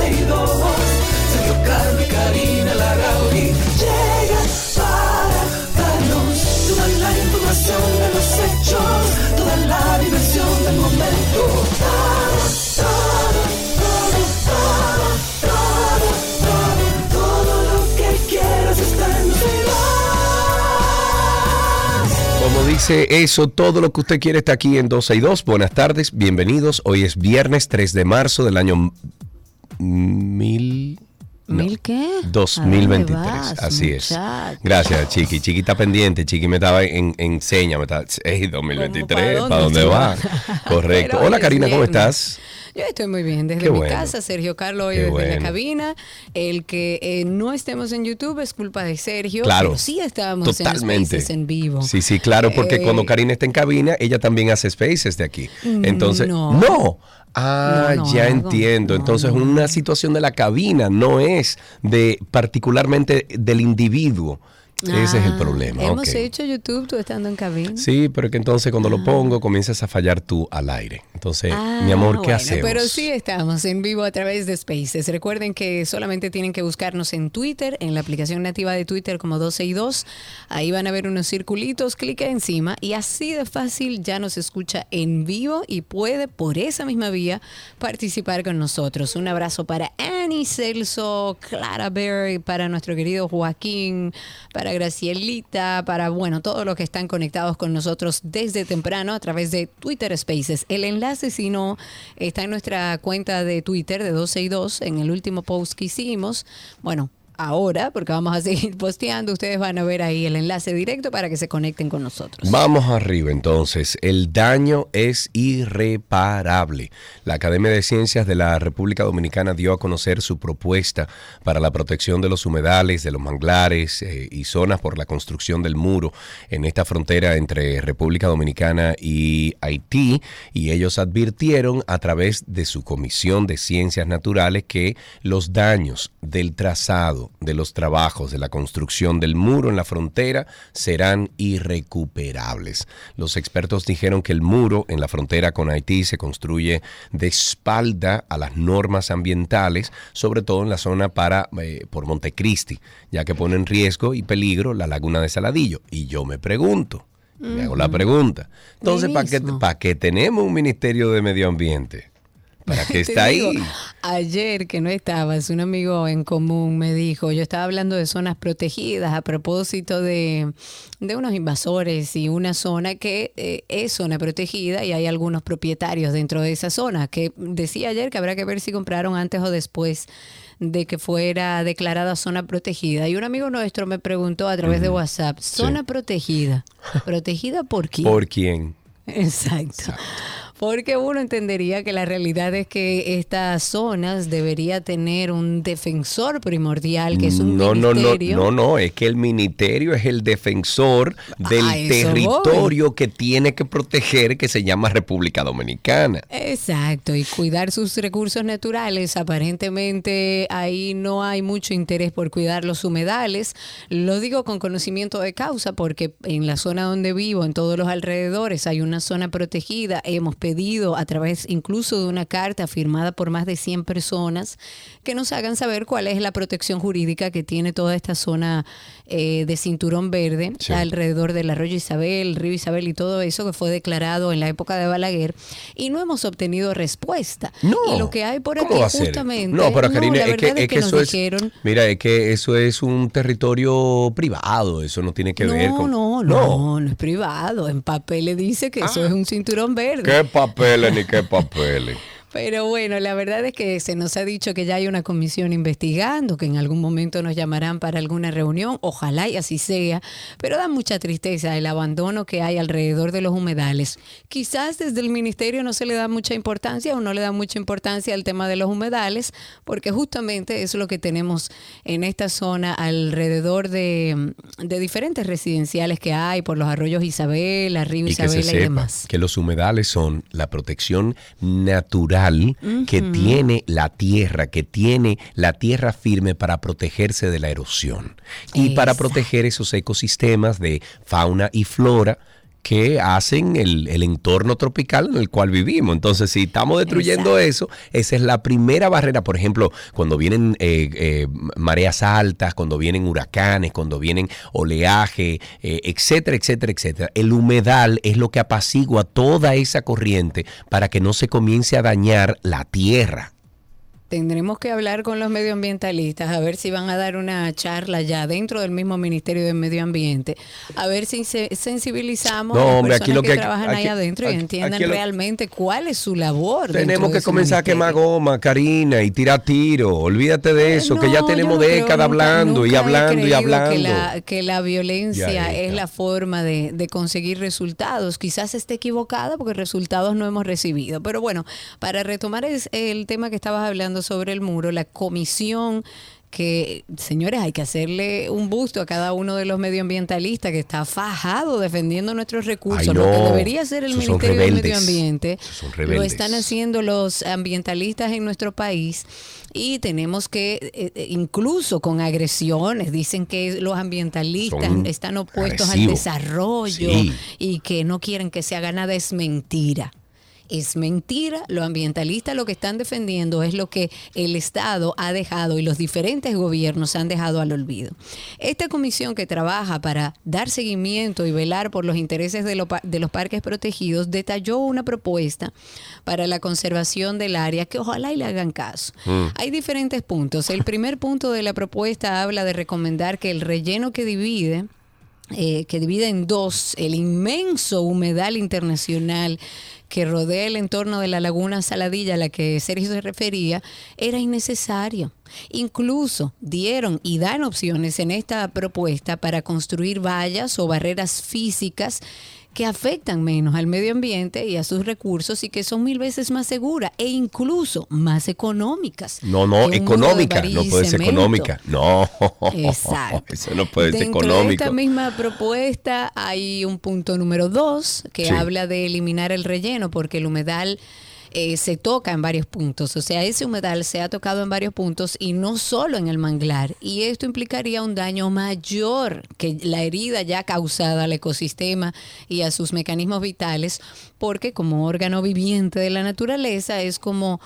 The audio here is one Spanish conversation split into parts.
12 y 2. Sergio y Karina Larrauri llega para darnos toda la información de los hechos, toda la diversión del momento. Todo, todo, todo, todo, todo, todo, lo que quieras está en 12 y 2. Como dice eso, todo lo que usted quiere está aquí en 12 y 2. Buenas tardes, bienvenidos. Hoy es viernes 3 de marzo del año mil... no, ¿Mil qué? ¿A 2023, dónde vas, así es. Gracias, Chiqui. Chiqui está pendiente. Chiqui me estaba en, en seña. Me estaba, hey, 2023, ¿Cómo, ¿para pa' dónde dónde va? Correcto. Pero Hola, Karina, ¿cómo estás? Yo estoy muy bien, desde Qué mi bueno. casa, Sergio Carlos hoy desde bueno. la cabina. El que eh, no estemos en YouTube es culpa de Sergio, Claro. pero sí estamos Totalmente. en Spaces en vivo. Sí, sí, claro, porque Eh, cuando Karina está en cabina, ella también hace spaces de aquí. Entonces, no. no. Ah, No, no ya entiendo. No, Entonces, una situación de la cabina no es de particularmente del individuo. Ese es el Ah, problema. Hemos hecho YouTube, tú estando en cabina. Sí, pero que entonces cuando lo pongo comienzas a fallar tú al aire. Entonces, mi amor, ¿qué Ah, bueno, hacemos? Pero sí estamos en vivo a través de Spaces. Recuerden que solamente tienen que buscarnos en Twitter, en la aplicación nativa de Twitter como 12 y 2. Ahí van a ver unos circulitos, clica encima y así de fácil ya nos escucha en vivo y puede por esa misma vía participar con nosotros. Un abrazo para Annie Celso, Clara Berry, para nuestro querido Joaquín, para Gracielita, para bueno, todos los que están conectados con nosotros desde temprano a través de Twitter Spaces. El enlace, si no, está en nuestra cuenta de Twitter de 12 y 2, en el último post que hicimos. Bueno, ahora, porque vamos a seguir posteando, ustedes van a ver ahí el enlace directo para que se conecten con nosotros. Vamos arriba entonces. El daño es irreparable. La Academia de Ciencias de la República Dominicana dio a conocer su propuesta para la protección de los humedales, de los manglares eh, y zonas por la construcción del muro en esta frontera entre República Dominicana y Haití. Y ellos advirtieron a través de su Comisión de Ciencias Naturales que los daños del trazado, de los trabajos, de la construcción del muro en la frontera serán irrecuperables. Los expertos dijeron que el muro en la frontera con Haití se construye de espalda a las normas ambientales, sobre todo en la zona para eh, por Montecristi, ya que pone en riesgo y peligro la laguna de Saladillo. Y yo me pregunto, me hago la pregunta, entonces, ¿para qué. ¿para qué tenemos un Ministerio de Medio Ambiente? ¿Para qué está ahí? ayer que no estabas, un amigo en común me dijo, yo estaba hablando de zonas protegidas a propósito de, de unos invasores y una zona que eh, es zona protegida y hay algunos propietarios dentro de esa zona, que decía ayer que habrá que ver si compraron antes o después de que fuera declarada zona protegida. Y un amigo nuestro me preguntó a través de WhatsApp, zona protegida, ¿protegida por quién? ¿Por quién? Exacto. Porque uno entendería que la realidad es que estas zonas debería tener un defensor primordial, que es un no, no, no, ministerio. no, no, es que el ministerio es el defensor del territorio que tiene que proteger, que se llama República Dominicana. Exacto, y cuidar sus recursos naturales. Aparentemente ahí no hay mucho interés por cuidar los humedales. Lo digo con conocimiento de causa porque en la zona donde vivo, en todos los alrededores, hay una zona protegida. Hemos pedido a través incluso de una carta firmada por más de 100 personas que nos hagan saber cuál es la protección jurídica que tiene toda esta zona eh, de cinturón verde Sí. alrededor del arroyo Isabel, río Isabel y todo eso que fue declarado en la época de Balaguer y no hemos obtenido respuesta. No. y lo que hay por ¿cómo aquí justamente. No, pero Karina, es que, es que nos eso es. dijeron. Mira, es que eso es un territorio privado, eso no tiene que no, ver con. no, no, no es privado. En papel le dice que eso Ah. es un cinturón verde. ¿Qué papeles ni qué papeles? Pero bueno, la verdad es que se nos ha dicho que ya hay una comisión investigando, que en algún momento nos llamarán para alguna reunión, ojalá y así sea, pero da mucha tristeza el abandono que hay alrededor de los humedales. Quizás desde el ministerio no se le da mucha importancia o no le da mucha importancia al tema de los humedales, porque justamente es lo que tenemos en esta zona alrededor de, de diferentes residenciales que hay por los arroyos Isabel, Río Y que se Isabela y demás. que los humedales son la protección natural que tiene la tierra, que tiene la tierra firme para protegerse de la erosión. Y para proteger esos ecosistemas de fauna y flora que hacen el, el entorno tropical en el cual vivimos. Entonces, si estamos destruyendo eso, esa es la primera barrera. Por ejemplo, cuando vienen eh, eh, mareas altas, cuando vienen huracanes, cuando vienen oleaje, eh, etcétera, etcétera, etcétera. El humedal es lo que apacigua toda esa corriente para que no se comience a dañar la tierra. Tendremos que hablar con los medioambientalistas a ver si van a dar una charla ya dentro del mismo Ministerio de Medio Ambiente, a ver si se sensibilizamos No, a las personas aquí lo que, trabajan ahí aquí- adentro y entiendan lo- realmente cuál es su labor. Tenemos que comenzar a quemar goma, Karina, y tirar tiro. Olvídate de eso, que ya tenemos no décadas hablando y nunca hablando y hablando. Que la, que la violencia es la forma de, de conseguir resultados. Quizás esté equivocada porque resultados no hemos recibido. Pero bueno, para retomar es- el tema que estabas hablando sobre el muro, la comisión que, señores, hay que hacerle un busto a cada uno de los medioambientalistas que está fajado defendiendo nuestros recursos. Ay, Lo que debería ser el Esos Ministerio del Medio. Ambiente lo están haciendo los ambientalistas en nuestro país y tenemos que, eh, eh, incluso con agresiones, dicen que los ambientalistas Son están opuestos al desarrollo Sí. y que no quieren que se haga nada, es mentira. Es mentira, los ambientalistas lo que están defendiendo es lo que el Estado ha dejado y los diferentes gobiernos han dejado al olvido. Esta comisión que trabaja para dar seguimiento y velar por los intereses de, lo de los parques protegidos detalló una propuesta para la conservación del área que ojalá y le hagan caso. Hay diferentes puntos. El primer punto de la propuesta habla de recomendar que el relleno que divide eh, que divide en dos el inmenso humedal internacional que rodea el entorno de la laguna Saladilla a la que Sergio se refería, era innecesario. Incluso dieron y dan opciones en esta propuesta para construir vallas o barreras físicas que afectan menos al medio ambiente y a sus recursos y que son mil veces más seguras e incluso más económicas. No, no, económica. No puede ser económica. No. Exacto. Eso no puede ser Dentro económico. de esta misma propuesta hay un punto número dos que Sí. habla de eliminar el relleno porque el humedal eh, se toca en varios puntos. O sea, ese humedal se ha tocado en varios puntos y no solo en el manglar. Y esto implicaría un daño mayor que la herida ya causada al ecosistema y a sus mecanismos vitales, porque como órgano viviente de la naturaleza es como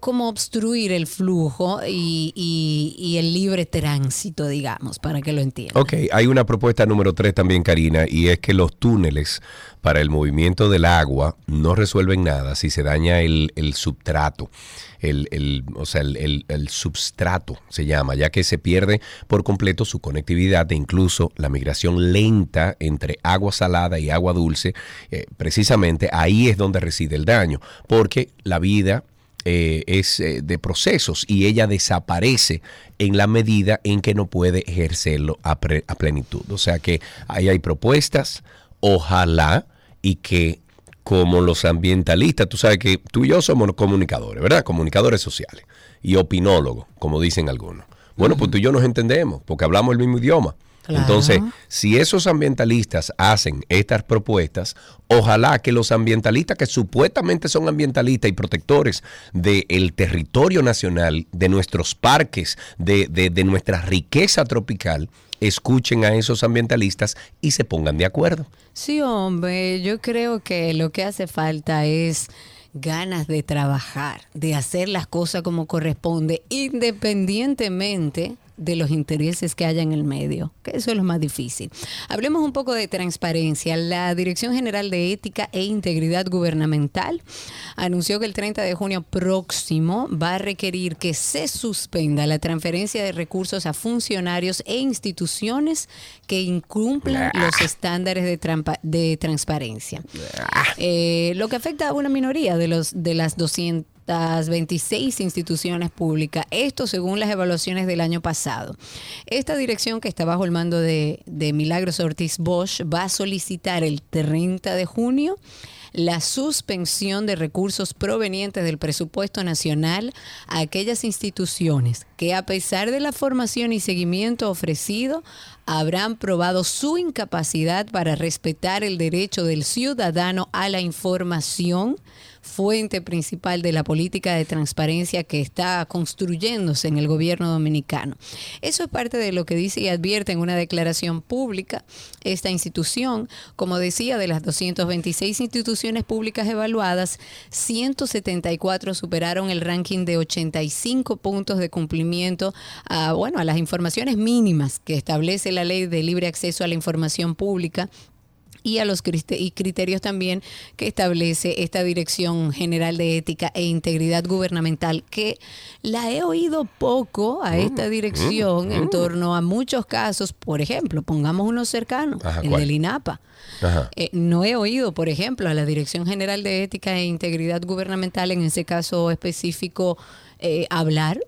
como obstruir el flujo y, el libre tránsito, digamos, para que lo entiendan. Ok, hay una propuesta número tres también, Karina, y es que los túneles para el movimiento del agua no resuelven nada si se daña el, el substrato. El, o sea, el substrato se llama, ya que se pierde por completo su conectividad e incluso la migración lenta entre agua salada y agua dulce. eh, precisamente ahí es donde reside el daño, porque la vida eh, es eh, de procesos y ella desaparece en la medida en que no puede ejercerlo a, pre- a plenitud. O sea que ahí hay propuestas, ojalá y que como los ambientalistas, tú sabes que tú y yo somos comunicadores, ¿verdad? Comunicadores sociales y opinólogos, como dicen algunos. Bueno, pues tú y yo nos entendemos porque hablamos el mismo idioma. Claro. Entonces, si esos ambientalistas hacen estas propuestas, ojalá que los ambientalistas que supuestamente son ambientalistas y protectores del territorio nacional, de nuestros parques, de, de- de nuestra riqueza tropical, escuchen a esos ambientalistas y se pongan de acuerdo. Sí, hombre, yo creo que lo que hace falta es ganas de trabajar, de hacer las cosas como corresponde, independientemente de los intereses que haya en el medio, que eso es lo más difícil. Hablemos un poco de transparencia. La Dirección General de Ética e Integridad Gubernamental anunció que el 30 de junio próximo va a requerir que se suspenda la transferencia de recursos a funcionarios e instituciones que incumplan los estándares de, trampa- de transparencia. Eh, lo que afecta a una minoría de, los, de las 226 instituciones públicas. Esto según las evaluaciones del año pasado. Esta dirección que está bajo el mando de, de Milagros Ortiz Bosch va a solicitar el 30 de junio la suspensión de recursos provenientes del presupuesto nacional a aquellas instituciones que a pesar de la formación y seguimiento ofrecido habrán probado su incapacidad para respetar el derecho del ciudadano a la información fuente principal de la política de transparencia que está construyéndose en el gobierno dominicano. Eso es parte de lo que dice y advierte en una declaración pública esta institución. Como decía, de las 226 instituciones públicas evaluadas, 174 superaron el ranking de 85 puntos de cumplimiento a, bueno, a las informaciones mínimas que establece la ley de libre acceso a la información pública y a los y criterios también que establece esta Dirección General de Ética e Integridad Gubernamental, que la he oído poco a esta dirección en torno a muchos casos, por ejemplo, pongamos uno cercano, el del INAPA. Eh, no he oído, por ejemplo, a la Dirección General de Ética e Integridad Gubernamental, en ese caso específico, eh, hablar.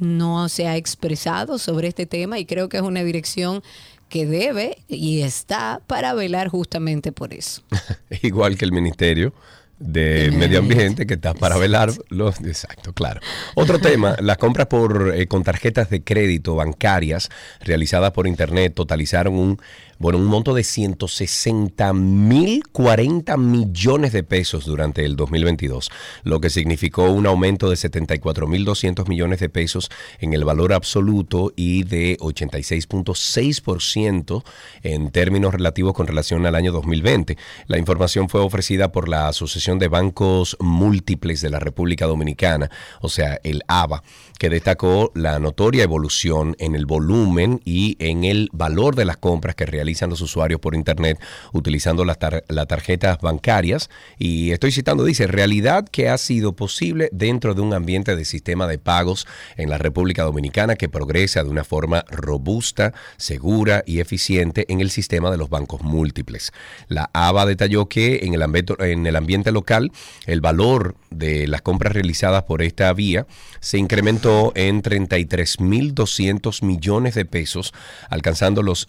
No se ha expresado sobre este tema y creo que es una dirección que debe y está para velar justamente por eso. Igual que el Ministerio de Medio Ambiente. Que está para velar los exacto claro. Otro tema las compras por eh, con tarjetas de crédito bancarias realizadas por internet totalizaron un bueno, un monto de 160 mil 40 millones de pesos durante el 2022, lo que significó un aumento de 74 mil 200 millones de pesos en el valor absoluto y de 86.6% en términos relativos con relación al año 2020. La información fue ofrecida por la Asociación de Bancos Múltiples de la República Dominicana, o sea, el ABA, que destacó la notoria evolución en el volumen y en el valor de las compras que realizan los usuarios por Internet utilizando las, tarjetas bancarias. Y estoy citando, dice, realidad que ha sido posible dentro de un ambiente de sistema de pagos en la República Dominicana que progresa de una forma robusta, segura y eficiente en el sistema de los bancos múltiples. La ABA detalló que en el, ambiente, en el ambiente local el valor de las compras realizadas por esta vía se incrementó en 33.200 millones de pesos, alcanzando los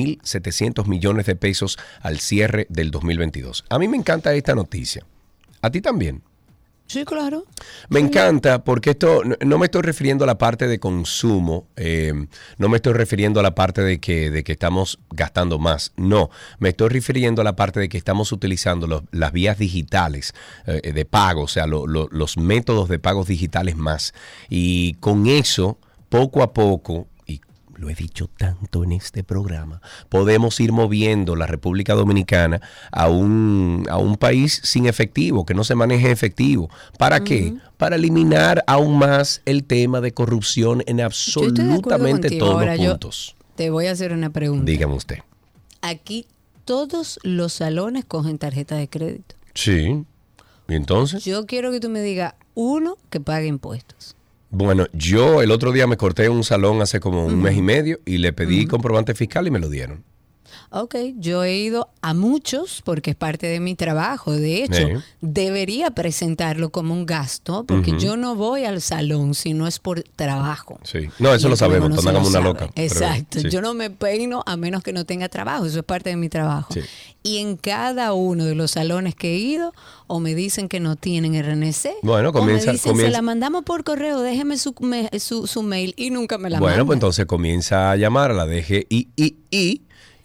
59.700 millones de pesos al cierre del 2022. A mí me encanta esta noticia. ¿A ti también? Sí, claro. Me encanta porque esto no, me estoy refiriendo a la parte de consumo, eh, no me estoy refiriendo a la parte de que, de que estamos gastando más, no, me estoy refiriendo a la parte de que estamos utilizando las vías digitales eh, de pago, o sea, los métodos de pagos digitales más. Y con eso, poco a poco, lo he dicho tanto en este programa, podemos ir moviendo la República Dominicana a un, a un país sin efectivo, que no se maneje efectivo. ¿Para qué? Para eliminar aún más el tema de corrupción en absolutamente todos los puntos. te voy a hacer una pregunta. Dígame usted. Aquí todos los salones cogen tarjeta de crédito. Sí. ¿Y entonces? Yo quiero que tú me digas uno que pague impuestos. Bueno, yo el otro día me corté un salón hace como un mes y medio y le pedí comprobante fiscal y me lo dieron. Ok, yo he ido a muchos porque es parte de mi trabajo. De hecho, debería presentarlo como un gasto porque yo no voy al salón si no es por trabajo. Sí, no, eso lo sabemos, no como una loca. Exacto, yo no me peino a menos que no tenga trabajo, eso es parte de mi trabajo. Y en cada uno de los salones que he ido, o me dicen que no tienen RNC, bueno, comienza, o me dicen, se la mandamos por correo, déjeme su, su, mail y nunca me la Bueno, pues entonces comienza a llamar a la DGI y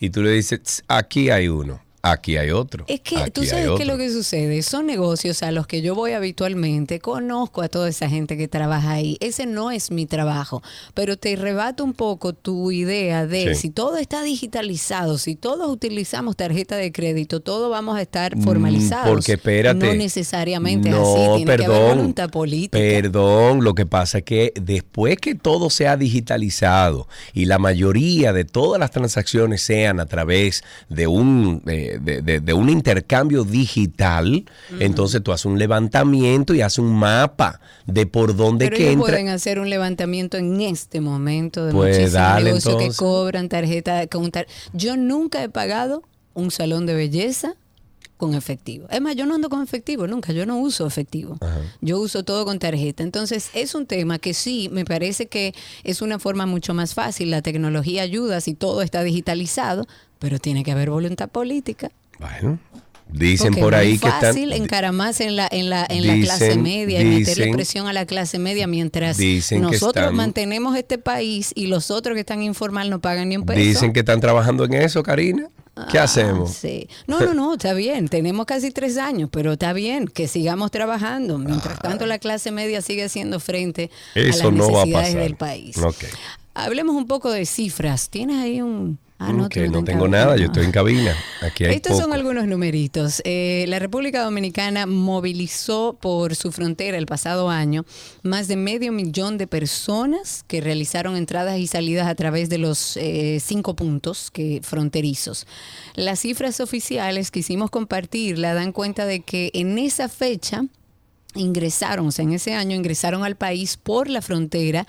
tú le dices, aquí hay uno. Aquí hay otro. Es que tú sabes qué es lo que sucede. Son negocios a los que yo voy habitualmente. Conozco a toda esa gente que trabaja ahí. Ese no es mi trabajo. Pero te rebato un poco tu idea de si todo está digitalizado, si todos utilizamos tarjeta de crédito, todos vamos a estar formalizados. Porque espérate. No necesariamente así. Tiene perdón, que haber voluntad política. Perdón, lo que pasa es que después que todo sea digitalizado y la mayoría de todas las transacciones sean a través de un. Eh, de, un intercambio digital, entonces tú haces un levantamiento y haces un mapa de por dónde Pero que entra. pueden hacer un levantamiento en este momento de pues muchísimos negocios que cobran tarjeta. Con Yo nunca he pagado un salón de belleza con efectivo. Es más, yo no ando con efectivo nunca, yo no uso efectivo. Yo uso todo con tarjeta. Entonces, es un tema que sí, me parece que es una forma mucho más fácil. La tecnología ayuda si todo está digitalizado, pero tiene que haber voluntad política. Bueno, Dicen por ahí que están. Es fácil encaramarse en la, en la, en la clase media y meterle presión a la clase media mientras nosotros mantenemos este país y los otros que están informal no pagan ni un peso. Dicen que están trabajando en eso, Karina. ¿Qué Ah, hacemos? sí. No, no, no, está bien. Tenemos casi tres años, pero está bien que sigamos trabajando. Mientras tanto, la clase media sigue haciendo frente a las no necesidades del país. Hablemos un poco de cifras. ¿Tienes ahí un...? Ah, Mm, que no estás en tengo cabina. nada, yo estoy en cabina. Aquí hay Estos son algunos numeritos. Eh, la República Dominicana movilizó por su frontera el pasado año más de medio millón de personas que realizaron entradas y salidas a través de los eh, cinco puntos que, fronterizos. Las cifras oficiales que hicimos compartir la dan cuenta de que en esa fecha ingresaron, o sea, en ese año ingresaron al país por la frontera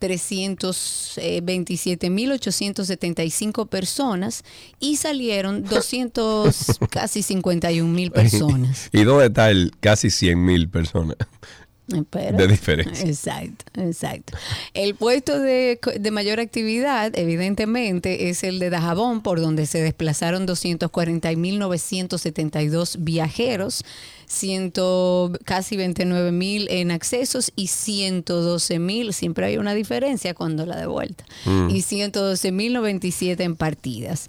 327.875 personas y salieron 200, casi 51 mil personas. ¿Y dónde está el casi 100 mil personas? Espera. De diferencia. Exacto, exacto. El puesto de, de mayor actividad, evidentemente, es el de Dajabón, por donde se desplazaron 240.972 viajeros, 100, casi 29.000 en accesos y 112.000, siempre hay una diferencia cuando la de vuelta, y 112.097 en partidas.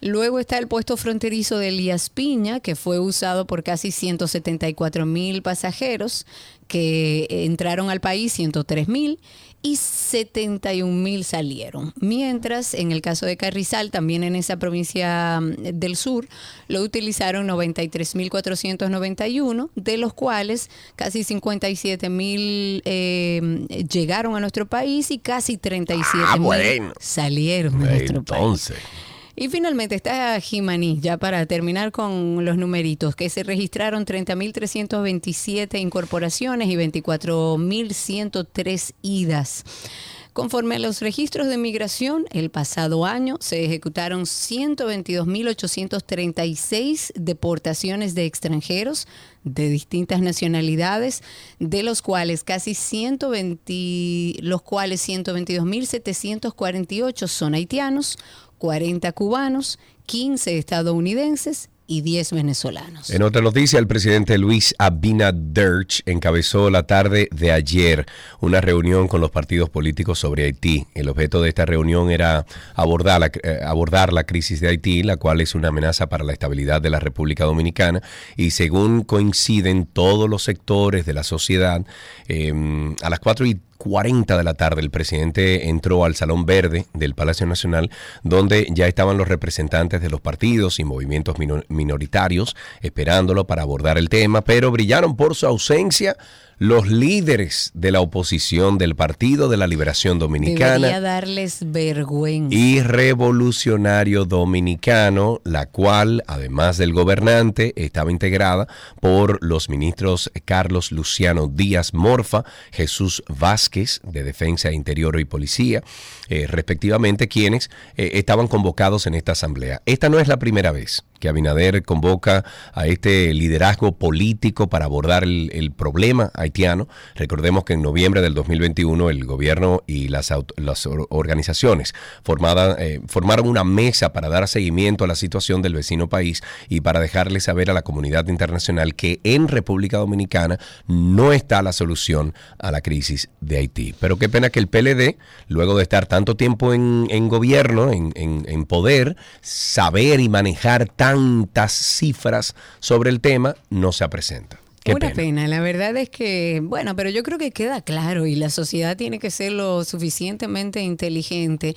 Luego está el puesto fronterizo de Elías Piña, que fue usado por casi 174 mil pasajeros que entraron al país, 103 mil, y 71 mil salieron. Mientras, en el caso de Carrizal, también en esa provincia mm, del sur, lo utilizaron 93.491, de los cuales casi 57 mil eh, llegaron a nuestro país y casi 37 mil Ah, bueno. salieron de nuestro país. Y finalmente está Jimaní, ya para terminar con los numeritos, que se registraron 30.327 incorporaciones y 24.103 idas. Conforme a los registros de migración, el pasado año se ejecutaron 122.836 deportaciones de extranjeros de distintas nacionalidades, de los cuales casi 120, los cuales 122.748 son haitianos, 40 cubanos, 15 estadounidenses y 10 venezolanos. En otra noticia, el presidente Luis Abinader encabezó la tarde de ayer una reunión con los partidos políticos sobre Haití. El objeto de esta reunión era abordar la, eh, abordar la crisis de Haití, la cual es una amenaza para la estabilidad de la República Dominicana y según coinciden todos los sectores de la sociedad, eh, a las 4 y 40 de la tarde el presidente entró al Salón Verde del Palacio Nacional, donde ya estaban los representantes de los partidos y movimientos mino- minoritarios esperándolo para abordar el tema, pero brillaron por su ausencia los líderes de la oposición del Partido de la Liberación Dominicana Debería darles vergüenza. y Revolucionario Dominicano, la cual, además del gobernante, estaba integrada por los ministros Carlos Luciano Díaz Morfa, Jesús Vázquez, de Defensa Interior y Policía, eh, respectivamente, quienes eh, estaban convocados en esta asamblea. Esta no es la primera vez que Abinader convoca a este liderazgo político para abordar el, el problema haitiano. Recordemos que en noviembre del 2021 el gobierno y las, las or- organizaciones eh, formaron una mesa para dar seguimiento a la situación del vecino país y para dejarle saber a la comunidad internacional que en República Dominicana no está la solución a la crisis de Haití. Pero qué pena que el PLD, luego de estar tanto tiempo en, gobierno, en, en- en poder, saber y manejar tantas cifras sobre el tema, no se presenta. Qué Una pena. pena. la verdad es que, bueno, pero yo creo que queda claro y la sociedad tiene que ser lo suficientemente inteligente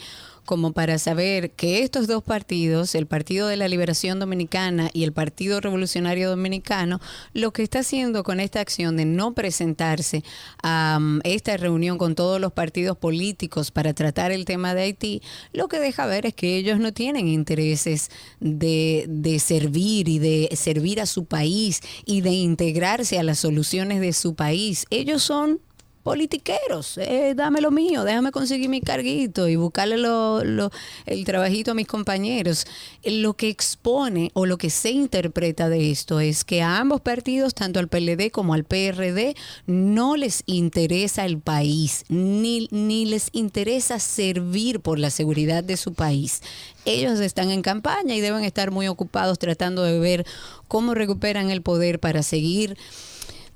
como para saber que estos dos partidos, el Partido de la Liberación Dominicana y el Partido Revolucionario Dominicano, lo que está haciendo con esta acción de no presentarse a um, esta reunión con todos los partidos políticos para tratar el tema de Haití, lo que deja ver es que ellos no tienen intereses de, de servir y de servir a su país y de integrarse a las soluciones de su país. Ellos son politiqueros, eh, dame lo mío, déjame conseguir mi carguito y buscarle lo- el trabajito a mis compañeros. Lo que expone o lo que se interpreta de esto es que a ambos partidos, tanto al PLD como al PRD, no les interesa el país, ni, ni les interesa servir por la seguridad de su país. Ellos están en campaña y deben estar muy ocupados tratando de ver cómo recuperan el poder para seguir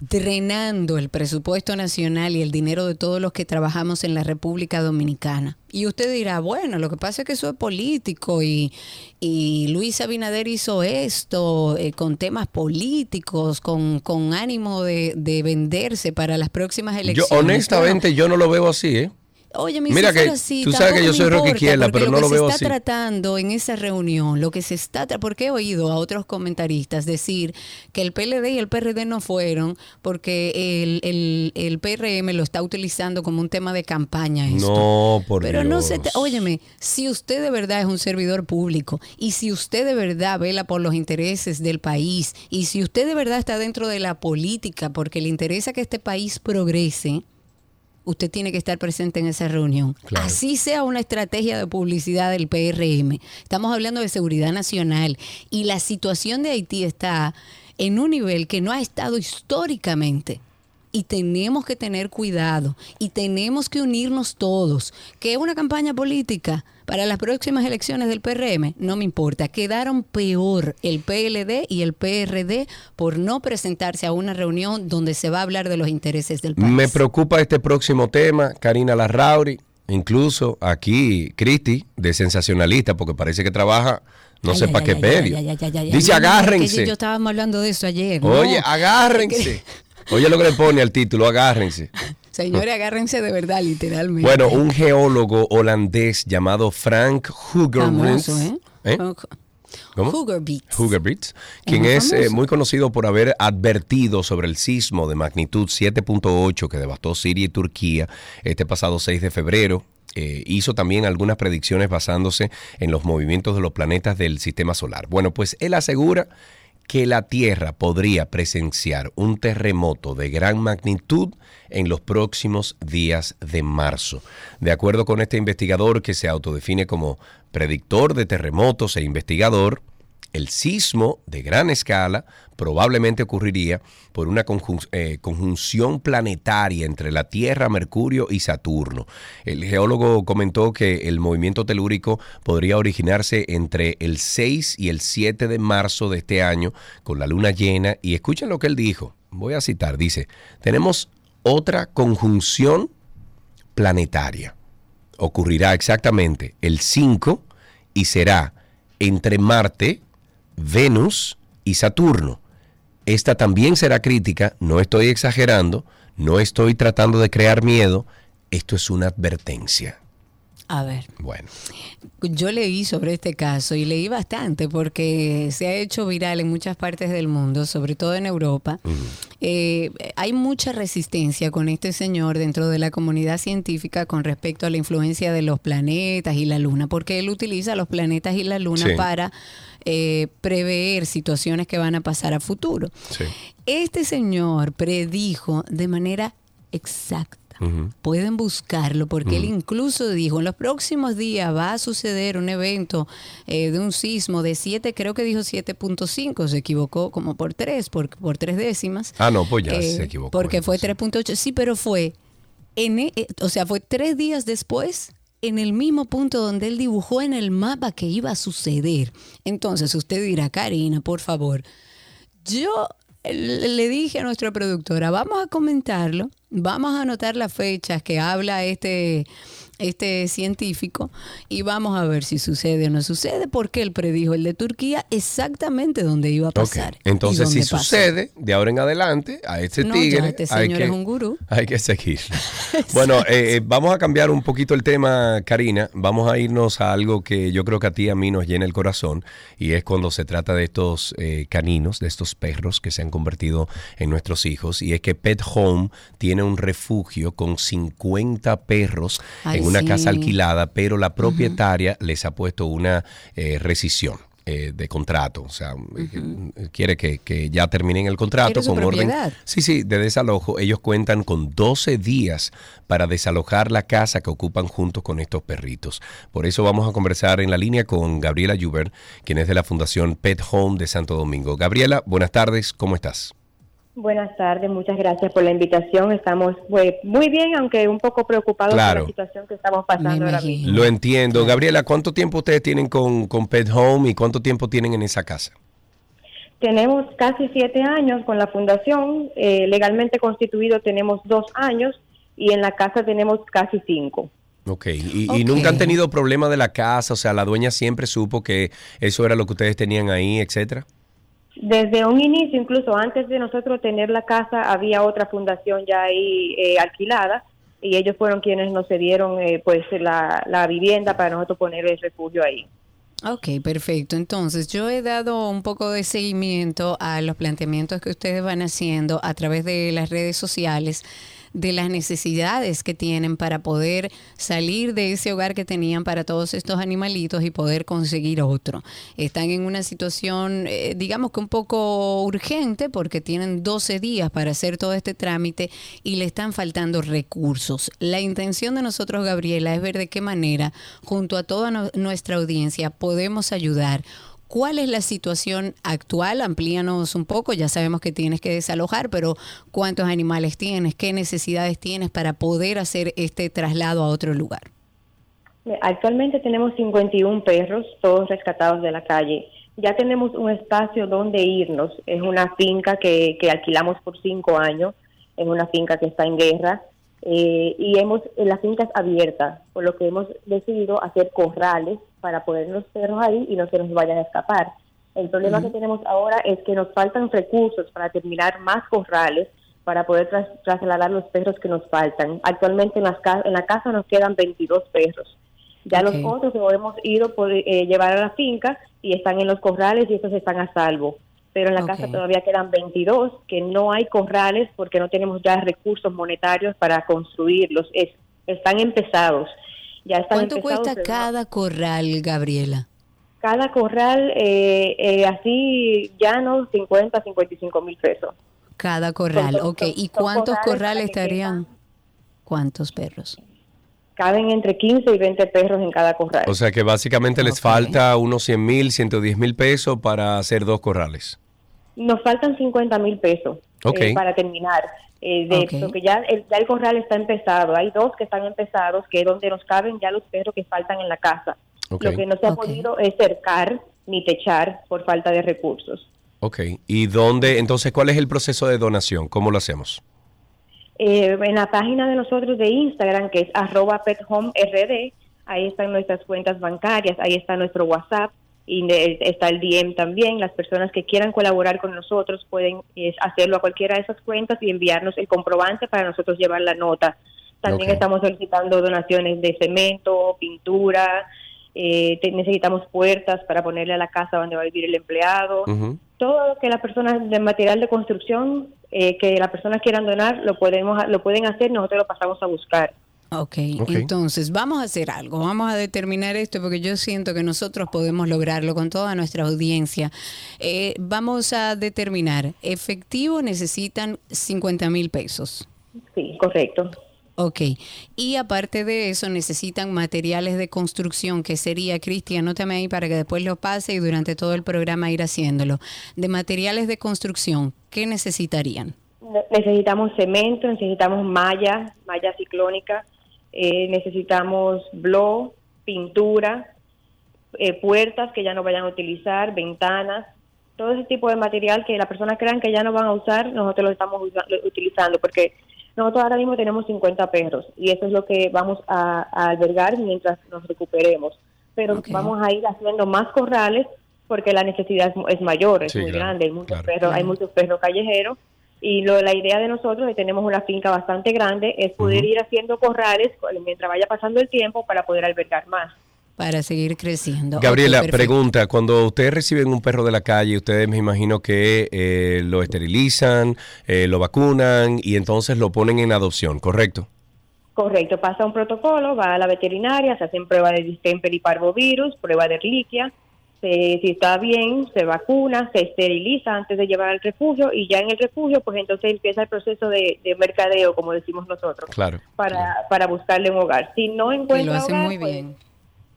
drenando el presupuesto nacional y el dinero de todos los que trabajamos en la República Dominicana. Y usted dirá, bueno, lo que pasa es que eso es político y, y Luis Abinader hizo esto eh, con temas políticos, con, con ánimo de, de venderse para las próximas Yo elecciones. honestamente yo no lo veo así, ¿eh? Oye, mi Mira que así, tú sabes que yo soy Rocky porque pero no que lo se veo está así. tratando en esa reunión, lo que se está porque he oído a otros comentaristas decir que el PLD y el PRD no fueron porque el, el, el PRM lo está utilizando como un tema de campaña esto. No, por Pero no se, Dios. te- óyeme, si usted de verdad es un servidor público y si usted de verdad vela por los intereses del país y si usted de verdad está dentro de la política porque le interesa que este país progrese, usted tiene que estar presente en esa reunión. Claro. Así sea una estrategia de publicidad del PRM. Estamos hablando de seguridad nacional y la situación de Haití está en un nivel que no ha estado históricamente. Y tenemos que tener cuidado y tenemos que unirnos todos. Que es una campaña política para las próximas elecciones del PRM, no me importa. Quedaron peor el PLD y el PRD por no presentarse a una reunión donde se va a hablar de los intereses del país. Me preocupa este próximo tema, Karina Larrauri, incluso aquí Cristi, de sensacionalista, porque parece que trabaja no Ay, sé ay, qué ay, medio. Dice no, agárrense. que Yo estábamos hablando de eso ayer. ¿no? Oye, agárrense. Oye lo que le pone al título, agárrense. Señores, agárrense de verdad, literalmente. Bueno, un geólogo holandés llamado Frank Hugerbrits. ¿eh? ¿eh? ¿Cómo? Hugerbrits, Es quien es eh, muy conocido por haber advertido sobre el sismo de magnitud 7.8 que devastó Siria y Turquía este pasado 6 de febrero. Eh, hizo también algunas predicciones basándose en los movimientos de los planetas del sistema solar. Bueno, pues él asegura que la Tierra podría presenciar un terremoto de gran magnitud en los próximos días de marzo. De acuerdo con este investigador que se autodefine como predictor de terremotos e investigador, el sismo de gran escala probablemente ocurriría por una eh, conjunción planetaria entre la Tierra, Mercurio y Saturno. El geólogo comentó que el movimiento telúrico podría originarse entre el 6 y el 7 de marzo de este año con la luna llena. Y escuchen lo que él dijo. Voy a citar. Dice, tenemos otra conjunción planetaria. Ocurrirá exactamente el 5 y será entre Marte, Venus y Saturno. Esta también será crítica, no estoy exagerando, no estoy tratando de crear miedo, esto es una advertencia. A ver, Bueno, yo leí sobre este caso y leí bastante porque se ha hecho viral en muchas partes del mundo, sobre todo en Europa. Eh, hay mucha resistencia con este señor dentro de la comunidad científica con respecto a la influencia de los planetas y la luna, porque él utiliza los planetas y la luna Sí. para eh, prever situaciones que van a pasar a futuro. sí. Este señor predijo de manera exacta. Pueden buscarlo porque él incluso dijo, en los próximos días va a suceder un evento eh, de un sismo de 7, creo que dijo 7.5, se equivocó como por 3, por, por 3 décimas. Ah, no, pues ya Eh, se equivocó. Porque fue entonces. 3.8, sí, pero fue, en, eh, o sea, fue tres días después en el mismo punto donde él dibujó en el mapa que iba a suceder. Entonces usted dirá, Karina, por favor, yo le le dije a nuestra productora, vamos a comentarlo, vamos a anotar las fechas que habla este, este científico y vamos a ver si sucede o no sucede, porque él predijo el de Turquía exactamente donde iba a pasar. Entonces, si pasó. sucede, de ahora en adelante, a este No, tigre. ya este hay señor que, es un gurú. Hay que seguir. bueno, eh, eh, vamos a cambiar un poquito el tema, Karina. Vamos a irnos a algo que yo creo que a ti y a mí nos llena el corazón, y es cuando se trata de estos eh, caninos, de estos perros que se han convertido en nuestros hijos. Y es que Pet Home tiene un refugio con 50 perros Ay, en una sí. casa alquilada, pero la propietaria les ha puesto una eh, rescisión. eh, de contrato, o sea, eh, quiere que, que ya terminen el contrato con orden. Sí, sí, de desalojo. Ellos cuentan con 12 días para desalojar la casa que ocupan juntos con estos perritos. Por eso vamos a conversar en la línea con Gabriela Juber, quien es de la Fundación Pet Home de Santo Domingo. Gabriela, buenas tardes, ¿cómo estás? Buenas tardes, muchas gracias por la invitación. Estamos pues, muy bien, aunque un poco preocupados Claro. por la situación que estamos pasando ahora mismo. Lo entiendo. Gabriela, ¿cuánto tiempo ustedes tienen con, con Pet Home y cuánto tiempo tienen en esa casa? Tenemos casi siete años con la fundación, eh, legalmente constituido tenemos dos años y en la casa tenemos casi cinco. Ok, y, y nunca han tenido problema de la casa, o sea, la dueña siempre supo que eso era lo que ustedes tenían ahí, etcétera. Desde un inicio, incluso antes de nosotros tener la casa, había otra fundación ya ahí eh, alquilada y ellos fueron quienes nos cedieron eh, pues la, la vivienda para nosotros poner el refugio ahí. Ok, perfecto. Entonces, yo he dado un poco de seguimiento a los planteamientos que ustedes van haciendo a través de las redes sociales de las necesidades que tienen para poder salir de ese hogar que tenían para todos estos animalitos y poder conseguir otro. Están en una situación, eh, digamos que un poco urgente porque tienen 12 días para hacer todo este trámite y le están faltando recursos. La intención de nosotros, Gabriela, es ver de qué manera, junto a toda nuestra audiencia, podemos ayudar ¿Cuál es la situación actual? Amplíanos un poco, ya sabemos que tienes que desalojar, pero ¿cuántos animales tienes? ¿Qué necesidades tienes para poder hacer este traslado a otro lugar? Actualmente tenemos 51 perros, todos rescatados de la calle. Ya tenemos un espacio donde irnos. Es una finca que, alquilamos por cinco años. Es una finca que está en guerra. Eh, y hemos, la finca es abierta, por lo que hemos decidido hacer corrales para poner los perros ahí y no se nos vayan a escapar. El problema que tenemos ahora es que nos faltan recursos para terminar más corrales para poder trasladar los perros que nos faltan. Actualmente en, las en la casa nos quedan 22 perros. Ya los otros los hemos ido por eh, llevar a la finca y están en los corrales y estos están a salvo. Pero en la casa todavía quedan 22 que no hay corrales porque no tenemos ya recursos monetarios para construirlos. Es, están empezados. ¿Cuánto cuesta cada corral, Gabriela? Cada corral, eh, eh, así llano, 50, 55 mil pesos. Cada corral, ok. ¿Y cuántos corrales estarían? ¿Cuántos perros? Caben entre 15 y 20 perros en cada corral. O sea que básicamente les falta unos 100 mil, 110 mil pesos para hacer dos corrales. Nos faltan 50 mil pesos eh, para terminar. Eh, de, Porque ya el, ya el corral está empezado. Hay dos que están empezados, que es donde nos caben ya los perros que faltan en la casa. Lo que no se ha podido es cercar ni techar por falta de recursos. Ok. ¿Y dónde, entonces, cuál es el proceso de donación? ¿Cómo lo hacemos? Eh, en la página de nosotros de Instagram, que es arroba pethomerd, ahí están nuestras cuentas bancarias, ahí está nuestro WhatsApp, y está el DM también. Las personas que quieran colaborar con nosotros pueden hacerlo a cualquiera de esas cuentas y enviarnos el comprobante para nosotros llevar la nota. También estamos solicitando donaciones de cemento, pintura, eh, necesitamos puertas para ponerle a la casa donde va a vivir el empleado. Todo lo que las personas de material de construcción eh, que las personas quieran donar lo podemos lo pueden hacer, nosotros lo pasamos a buscar. Ok, entonces vamos a hacer algo, vamos a determinar esto porque yo siento que nosotros podemos lograrlo con toda nuestra audiencia. Eh, vamos a determinar, efectivo necesitan 50 mil pesos. Sí, correcto. Ok, y aparte de eso necesitan materiales de construcción, que sería, Cristian, nótame ahí para que después lo pase y durante todo el programa ir haciéndolo. De materiales de construcción, ¿qué necesitarían? Necesitamos cemento, necesitamos malla, malla ciclónica, eh, necesitamos blow, pintura, eh, puertas que ya no vayan a utilizar, ventanas, todo ese tipo de material que las personas crean que ya no van a usar, nosotros lo estamos utilizando porque nosotros ahora mismo tenemos 50 perros y eso es lo que vamos a, albergar mientras nos recuperemos. Pero vamos a ir haciendo más corrales porque la necesidad es, mayor, es muy grande, hay muchos, perros, hay muchos perros callejeros y lo, la idea de nosotros, que tenemos una finca bastante grande, es poder ir haciendo corrales mientras vaya pasando el tiempo para poder albergar más para seguir creciendo. Gabriela, pregunta, cuando ustedes reciben un perro de la calle, ustedes me imagino que eh, lo esterilizan, eh, lo vacunan y entonces lo ponen en adopción, ¿correcto? Correcto, pasa un protocolo, va a la veterinaria, se hacen pruebas de distemper y parvovirus, prueba de reliquia, si está bien, se vacuna, se esteriliza antes de llevar al refugio y ya en el refugio, pues entonces empieza el proceso de, mercadeo, como decimos nosotros, claro, para, para buscarle un hogar. Si no encuentra lo muy pues, bien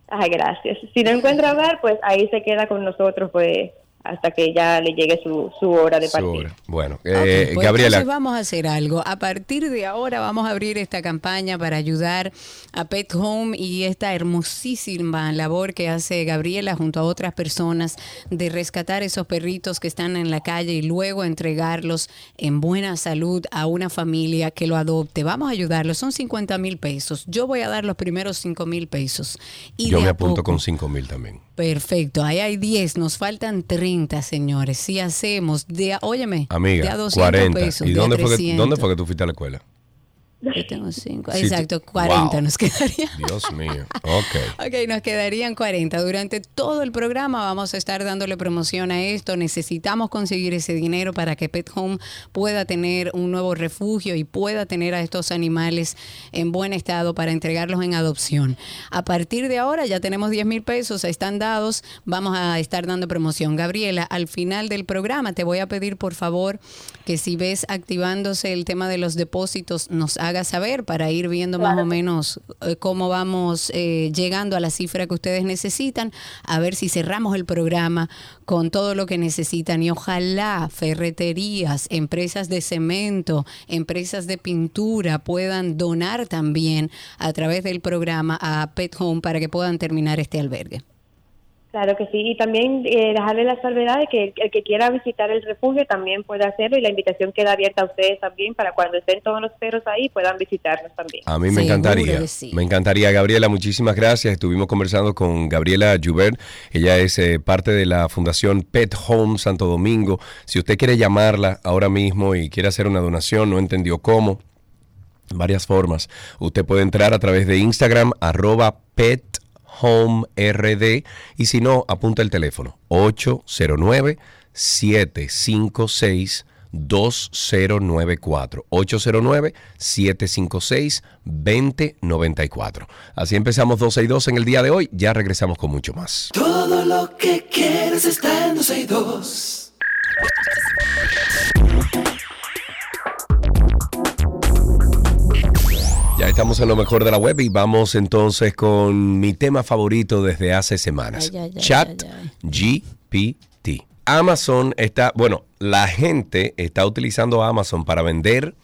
Ay, gracias. Si no encuentra hogar, pues ahí se queda con nosotros, pues hasta que ya le llegue su, su hora de Su partir. hora. Bueno, eh, pues Gabriela, entonces vamos a hacer algo. A partir de ahora vamos a abrir esta campaña para ayudar a Pet Home y esta hermosísima labor que hace Gabriela junto a otras personas de rescatar esos perritos que están en la calle y luego entregarlos en buena salud a una familia que lo adopte. Vamos a ayudarlos. Son 50 mil pesos. Yo voy a dar los primeros 5 mil pesos. Y yo me apunto poco- con 5 mil también. Perfecto, ahí hay 10, nos faltan 30, señores. Si hacemos de, óyeme, de a Amiga, 200 40. pesos, ¿Y de a dónde fue, que, 300. dónde fue que tú fuiste a la escuela? Yo tengo 5. Sí, Exacto, tú- 40 Wow. nos quedaría. Dios mío. Ok. Ok, nos quedarían 40. Durante todo el programa vamos a estar dándole promoción a esto. Necesitamos conseguir ese dinero para que Pet Home pueda tener un nuevo refugio y pueda tener a estos animales en buen estado para entregarlos en adopción. A partir de ahora ya tenemos 10 mil pesos, están dados. Vamos a estar dando promoción. Gabriela, al final del programa te voy a pedir por favor que si ves activándose el tema de los depósitos nos haga saber para ir viendo más o menos eh, cómo vamos eh, llegando a la cifra que ustedes necesitan, a ver si cerramos el programa con todo lo que necesitan y ojalá ferreterías, empresas de cemento, empresas de pintura puedan donar también a través del programa a Pet Home para que puedan terminar este albergue. Claro que sí, y también eh, dejarle la salvedad de que el que quiera visitar el refugio también puede hacerlo y la invitación queda abierta a ustedes también para cuando estén todos los perros ahí puedan visitarnos también. A mí me encantaría. sí. Me encantaría, Gabriela. Muchísimas gracias. Estuvimos conversando con Gabriela Joubert. Ella es eh, parte de la Fundación Pet Home Santo Domingo. Si usted quiere llamarla ahora mismo y quiere hacer una donación, no entendió cómo, varias formas. Usted puede entrar a través de Instagram, arroba pethomerd, y si no, apunta el teléfono, 809-756-2094. 809-756-2094. Así empezamos 12 y 2 en el día de hoy. Ya regresamos con mucho más. Todo lo que quieres está en 12 y 2. Ya estamos en lo mejor de la web y vamos entonces con mi tema favorito desde hace semanas. Ay, ay, ay, Chat ay, GPT. Amazon está, bueno, la gente está utilizando Amazon para vender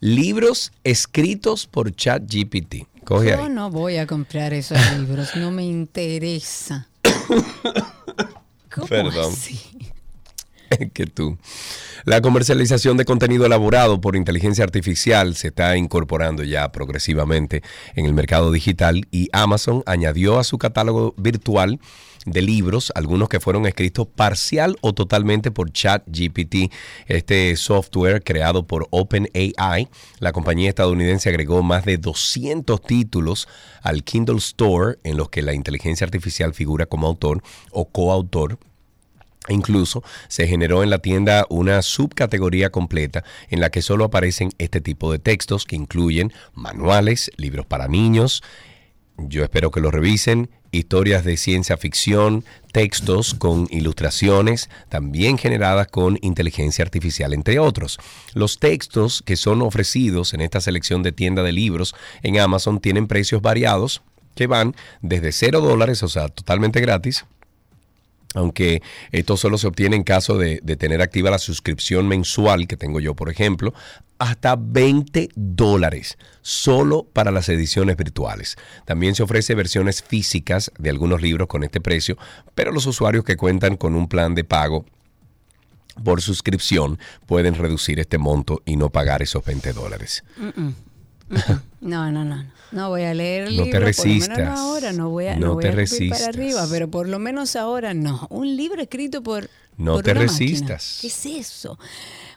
libros escritos por Chat GPT. Coge Yo ahí. no voy a comprar esos libros, no me interesa. ¿Cómo Perdón. así? que tú. La comercialización de contenido elaborado por inteligencia artificial se está incorporando ya progresivamente en el mercado digital y Amazon añadió a su catálogo virtual de libros, algunos que fueron escritos parcial o totalmente por ChatGPT, este software creado por OpenAI. La compañía estadounidense agregó más de 200 títulos al Kindle Store en los que la inteligencia artificial figura como autor o coautor Incluso se generó en la tienda una subcategoría completa en la que solo aparecen este tipo de textos que incluyen manuales, libros para niños, yo espero que lo revisen, historias de ciencia ficción, textos con ilustraciones, también generadas con inteligencia artificial, entre otros. Los textos que son ofrecidos en esta selección de tienda de libros en Amazon tienen precios variados que van desde 0 dólares, o sea, totalmente gratis, aunque esto solo se obtiene en caso de, tener activa la suscripción mensual que tengo yo, por ejemplo, hasta 20 dólares solo para las ediciones virtuales. También se ofrece versiones físicas de algunos libros con este precio, pero los usuarios que cuentan con un plan de pago por suscripción pueden reducir este monto y no pagar esos 20 dólares. No, no, no. No voy a leer el No libro. te Por lo menos resistas. no ahora, no voy a, No no voy te a resistas. para arriba, pero por lo menos ahora no. Un libro escrito por. No por te una máquina. resistas. ¿Qué es eso?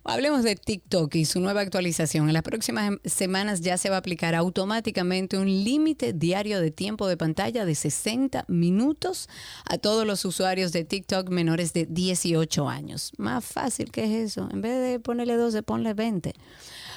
Hablemos de TikTok y su nueva actualización. En las próximas em- semanas ya se va a aplicar automáticamente un límite diario de tiempo de pantalla de 60 minutos a todos los usuarios de TikTok menores de 18 años. Más fácil que es eso. En vez de ponerle 12, ponle 20.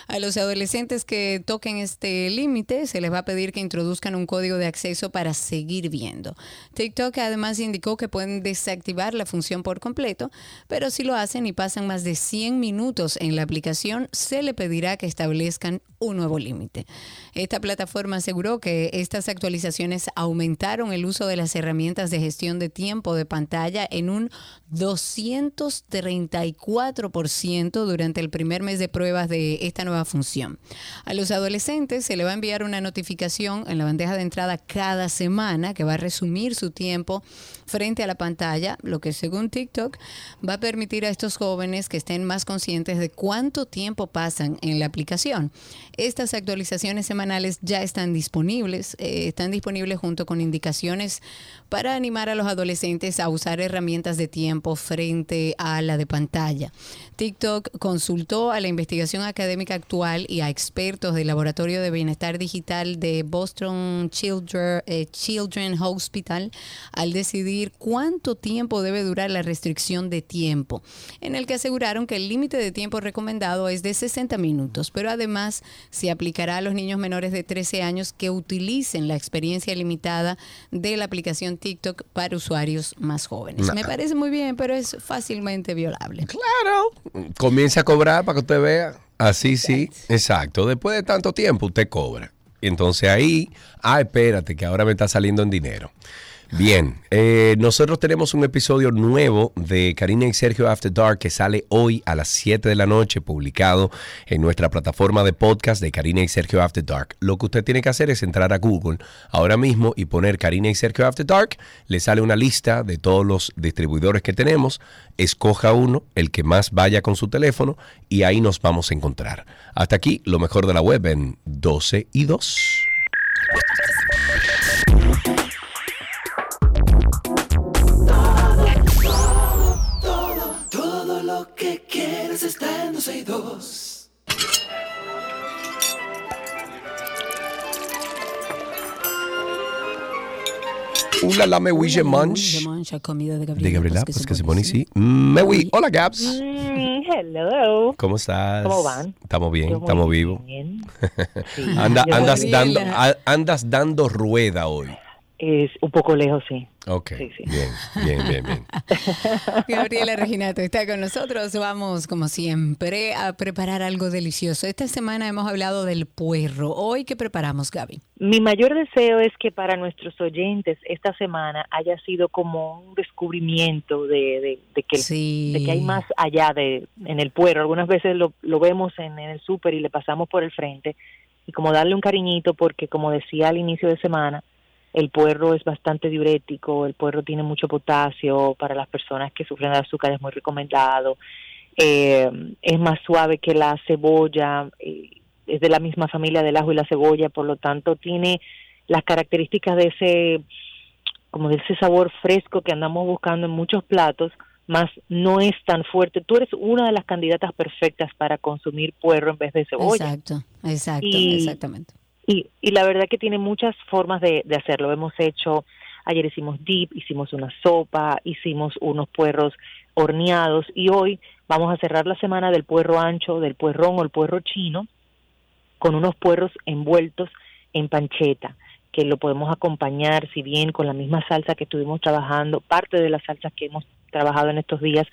A los adolescentes que toquen este límite se les va a pedir que introduzcan un código de acceso para seguir viendo. TikTok además indicó que pueden desactivar la función por completo, pero si lo hacen y pasan más de 100 minutos en la aplicación, se le pedirá que establezcan un nuevo límite. Esta plataforma aseguró que estas actualizaciones aumentaron el uso de las herramientas de gestión de tiempo de pantalla en un 234% durante el primer mes de pruebas de esta nueva función. A los adolescentes se le va a enviar una notificación en la bandeja de entrada cada semana que va a resumir su tiempo frente a la pantalla, lo que según TikTok va a permitir a estos jóvenes que estén más conscientes de cuánto tiempo pasan en la aplicación. Estas actualizaciones semanales ya están disponibles, eh, están disponibles junto con indicaciones para animar a los adolescentes a usar herramientas de tiempo frente a la de pantalla. TikTok consultó a la investigación académica actual y a expertos del Laboratorio de Bienestar Digital de Boston Children, eh, Children Hospital al decidir cuánto tiempo debe durar la restricción de tiempo, en el que aseguraron que el límite de tiempo recomendado es de 60 minutos, pero además se aplicará a los niños menores de 13 años que utilicen la experiencia limitada de la aplicación TikTok para usuarios más jóvenes. Me parece muy bien, pero es fácilmente violable. Claro. Comienza a cobrar para que usted vea. Así sí, exacto. Después de tanto tiempo usted cobra. Entonces ahí, ah, espérate, que ahora me está saliendo en dinero. Bien, eh, nosotros tenemos un episodio nuevo de Karina y Sergio After Dark que sale hoy a las 7 de la noche, publicado en nuestra plataforma de podcast de Karina y Sergio After Dark. Lo que usted tiene que hacer es entrar a Google ahora mismo y poner Karina y Sergio After Dark. Le sale una lista de todos los distribuidores que tenemos. Escoja uno, el que más vaya con su teléfono, y ahí nos vamos a encontrar. Hasta aquí, lo mejor de la web en 12 y 2. Hola, la me Uy, manch. comida de Gabriela. De Gabriela, pues, pues que se pone así. Me oui. Hola, Gabs. Mm, hello. ¿Cómo estás? ¿Cómo van? Estamos bien, estamos vivos. Sí. Anda, andas, dando, a- andas dando rueda hoy. Es un poco lejos, sí. Ok, Sí, sí. bien, bien, bien, bien. Gabriela Reginato está con nosotros. Vamos, como siempre, a preparar algo delicioso. Esta semana hemos hablado del puerro. Hoy, ¿qué preparamos, Gaby? Mi mayor deseo es que para nuestros oyentes esta semana haya sido como un descubrimiento de, de- de que, Sí. de que hay más allá de en el puerro. Algunas veces lo, lo vemos en, en el súper y le pasamos por el frente y como darle un cariñito porque como decía al inicio de semana, el puerro es bastante diurético, el puerro tiene mucho potasio, para las personas que sufren de azúcar es muy recomendado, eh, es más suave que la cebolla, eh, es de la misma familia del ajo y la cebolla, por lo tanto tiene las características de ese, como de ese sabor fresco que andamos buscando en muchos platos, más no es tan fuerte. Tú eres una de las candidatas perfectas para consumir puerro en vez de cebolla. Exacto, exacto, Y- exactamente. Y, y la verdad que tiene muchas formas de, de hacerlo. Hemos hecho, ayer hicimos dip, hicimos una sopa, hicimos unos puerros horneados y hoy vamos a cerrar la semana del puerro ancho, del puerrón o el puerro chino con unos puerros envueltos en pancheta que lo podemos acompañar, si bien con la misma salsa que estuvimos trabajando, parte de las salsas que hemos trabajado en estos días,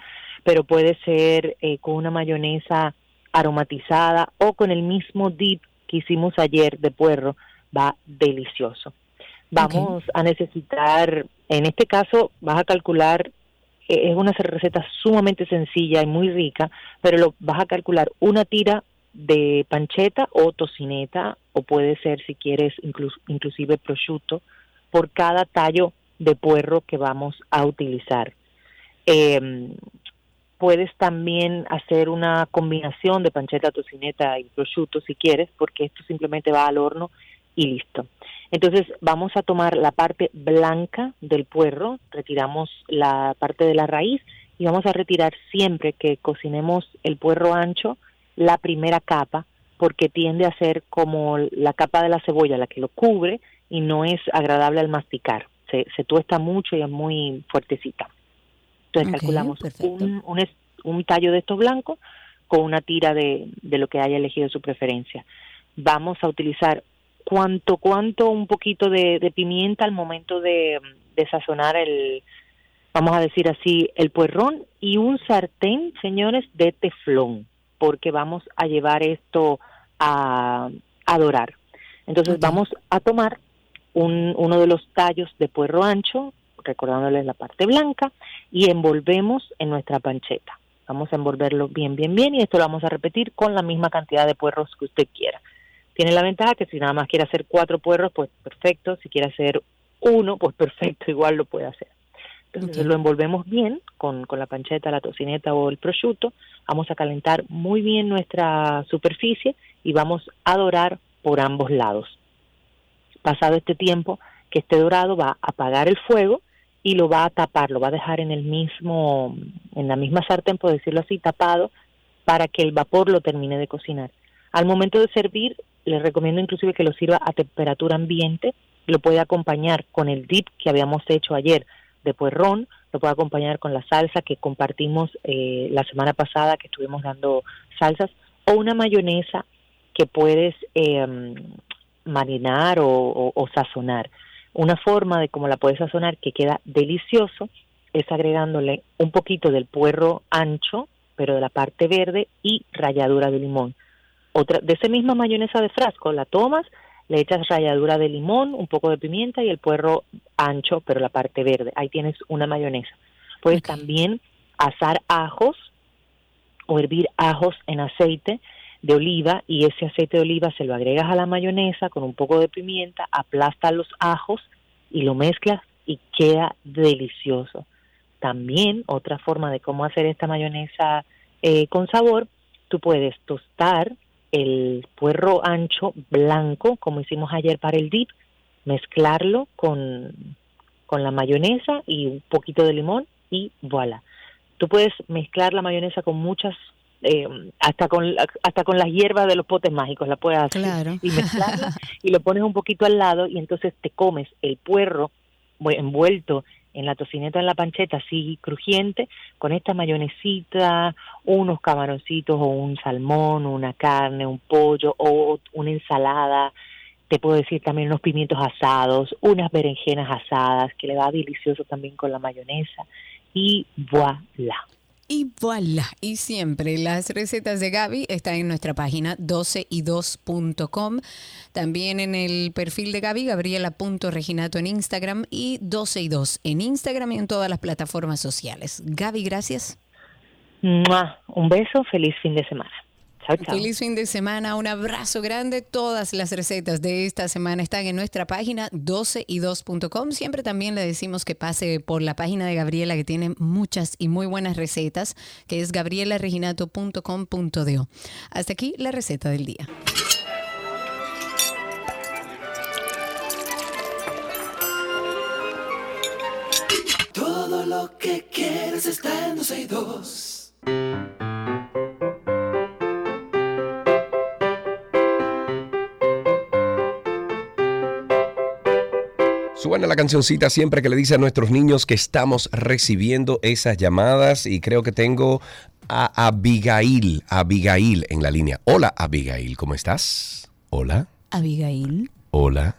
pero puede ser eh, con una mayonesa aromatizada o con el mismo dip que hicimos ayer de puerro, va delicioso. Vamos a necesitar, en este caso vas a calcular, eh, es una receta sumamente sencilla y muy rica, pero lo vas a calcular una tira de pancheta o tocineta, o puede ser si quieres inclus- inclusive prosciutto, por cada tallo de puerro que vamos a utilizar. Eh, puedes también hacer una combinación de pancheta, tocineta y prosciutto si quieres, porque esto simplemente va al horno y listo. Entonces vamos a tomar la parte blanca del puerro, retiramos la parte de la raíz y vamos a retirar siempre que cocinemos el puerro ancho la primera capa, porque tiende a ser como la capa de la cebolla la que lo cubre y no es agradable al masticar. Se, se tuesta mucho y es muy fuertecita. Entonces calculamos un, un, tallo de estos blancos con una tira de, de lo que haya elegido su preferencia. Vamos a utilizar cuanto, cuanto un poquito de, de pimienta al momento de, de sazonar el, vamos a decir así, el puerrón y un sartén, señores, de teflón, porque vamos a llevar esto a, a dorar. Entonces vamos a tomar un, uno de los tallos de puerro ancho, recordándoles la parte blanca, y envolvemos en nuestra pancheta. Vamos a envolverlo bien, bien, bien, y esto lo vamos a repetir con la misma cantidad de puerros que usted quiera. Tiene la ventaja que si nada más quiere hacer cuatro puerros, pues perfecto. Si quiere hacer uno, pues perfecto, igual lo puede hacer. Entonces lo envolvemos bien con, con la pancheta, la tocineta o el prosciutto. Vamos a calentar muy bien nuestra superficie y vamos a dorar por ambos lados. Pasado este tiempo que esté dorado, va a apagar el fuego y lo va a tapar, lo va a dejar en el mismo, en la misma sartén, por decirlo así, tapado, para que el vapor lo termine de cocinar. Al momento de servir, les recomiendo inclusive que lo sirva a temperatura ambiente, lo puede acompañar con el dip que habíamos hecho ayer de puerrón, lo puede acompañar con la salsa que compartimos eh, la semana pasada que estuvimos dando salsas, o una mayonesa que puedes eh, marinar o, o, o sazonar. Una forma de cómo la puedes sazonar que queda delicioso es agregándole un poquito del puerro ancho, pero de la parte verde y ralladura de limón. Otra de esa misma mayonesa de frasco la tomas, le echas ralladura de limón, un poco de pimienta y el puerro ancho, pero la parte verde. Ahí tienes una mayonesa. Puedes también asar ajos o hervir ajos en aceite de oliva y ese aceite de oliva se lo agregas a la mayonesa con un poco de pimienta, aplastas los ajos y lo mezclas y queda delicioso. También otra forma de cómo hacer esta mayonesa eh, con sabor, tú puedes tostar el puerro ancho blanco, como hicimos ayer para el dip, mezclarlo con, con la mayonesa y un poquito de limón y voilà. Tú puedes mezclar la mayonesa con muchas eh, hasta con hasta con las hierbas de los potes mágicos la puedes hacer Claro. y mezclarla y lo pones un poquito al lado y entonces te comes el puerro envuelto en la tocineta en la pancheta así crujiente con esta mayonesita unos camaroncitos o un salmón una carne un pollo o una ensalada te puedo decir también unos pimientos asados unas berenjenas asadas que le va delicioso también con la mayonesa y voilà Y voilà, y siempre las recetas de Gaby están en nuestra página 12y2.com, también en el perfil de Gaby, gabriela.reginato en Instagram y 12y2 en Instagram y en todas las plataformas sociales. Gaby, gracias. Un beso feliz fin de semana chao chao Feliz fin de semana, un abrazo grande. Todas las recetas de esta semana están en nuestra página 12y2.com. Siempre también le decimos que pase por la página de Gabriela que tiene muchas y muy buenas recetas, que es gabrielareginato.com.do. Hasta aquí la receta del día. Todo lo que quieres está en 12 y 2. Suena la cancioncita siempre que le dice a nuestros niños que estamos recibiendo esas llamadas y creo que tengo a Abigail, Abigail en la línea. Hola Abigail, ¿cómo estás? Hola, Abigail, hola,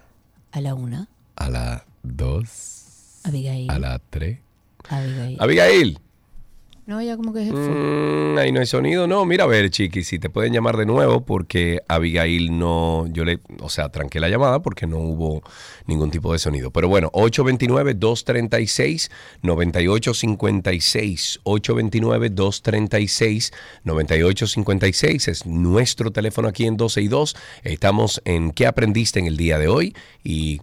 a la una. a la dos, Abigail, a la tres. Abigail. Abigail, No, ya como que se fue. mm, ahí no hay sonido. No, mira a ver, chiqui, si te pueden llamar de nuevo porque Abigail no, yo le, o sea, tranqué la llamada porque no hubo ningún tipo de sonido. Pero bueno, 829-236-9856. 829-236-9856 es nuestro teléfono aquí en 12 y 2. Estamos en ¿Qué aprendiste en el día de hoy? Y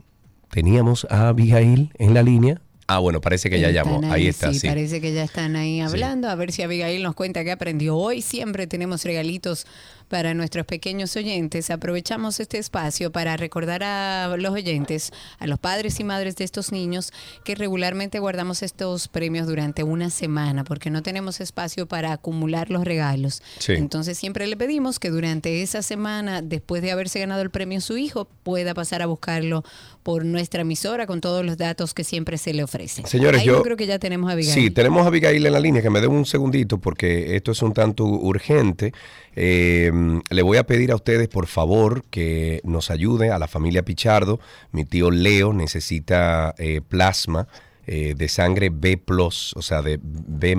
teníamos a Abigail en la línea. Ah, bueno, parece que ya llamó. Ahí está, sí, sí. Parece que ya están ahí hablando. A ver si Abigail nos cuenta qué aprendió hoy. Siempre tenemos regalitos para nuestros pequeños oyentes. Aprovechamos este espacio para recordar a los oyentes, a los padres y madres de estos niños, que regularmente guardamos estos premios durante una semana porque no tenemos espacio para acumular los regalos. Sí. Entonces siempre le pedimos que durante esa semana, después de haberse ganado el premio su hijo, pueda pasar a buscarlo por nuestra emisora con todos los datos que siempre se le ofrecen. ofrece. Señores, Ahí yo- creo que ya tenemos a Abigail. Sí, tenemos a Abigail en la línea, que me dé un segundito porque esto es un tanto urgente. Eh, le voy a pedir a ustedes, por favor, que nos ayude a la familia Pichardo. Mi tío Leo necesita eh, plasma eh, de sangre B+, o sea, de B+,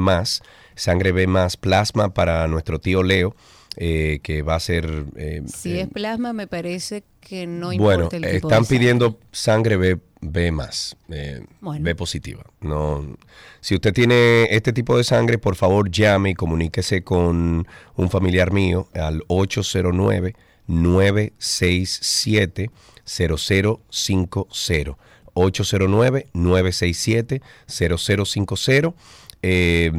sangre B+, plasma para nuestro tío Leo, eh, que va a ser... eh, Si es plasma, me parece que no bueno, importa el tipo están de sangre. pidiendo sangre B, B más, eh, Bueno. B positiva. No, si usted tiene este tipo de sangre, por favor llame y comuníquese con un familiar mío al 809 967 0050. 809-967-0050. Eh,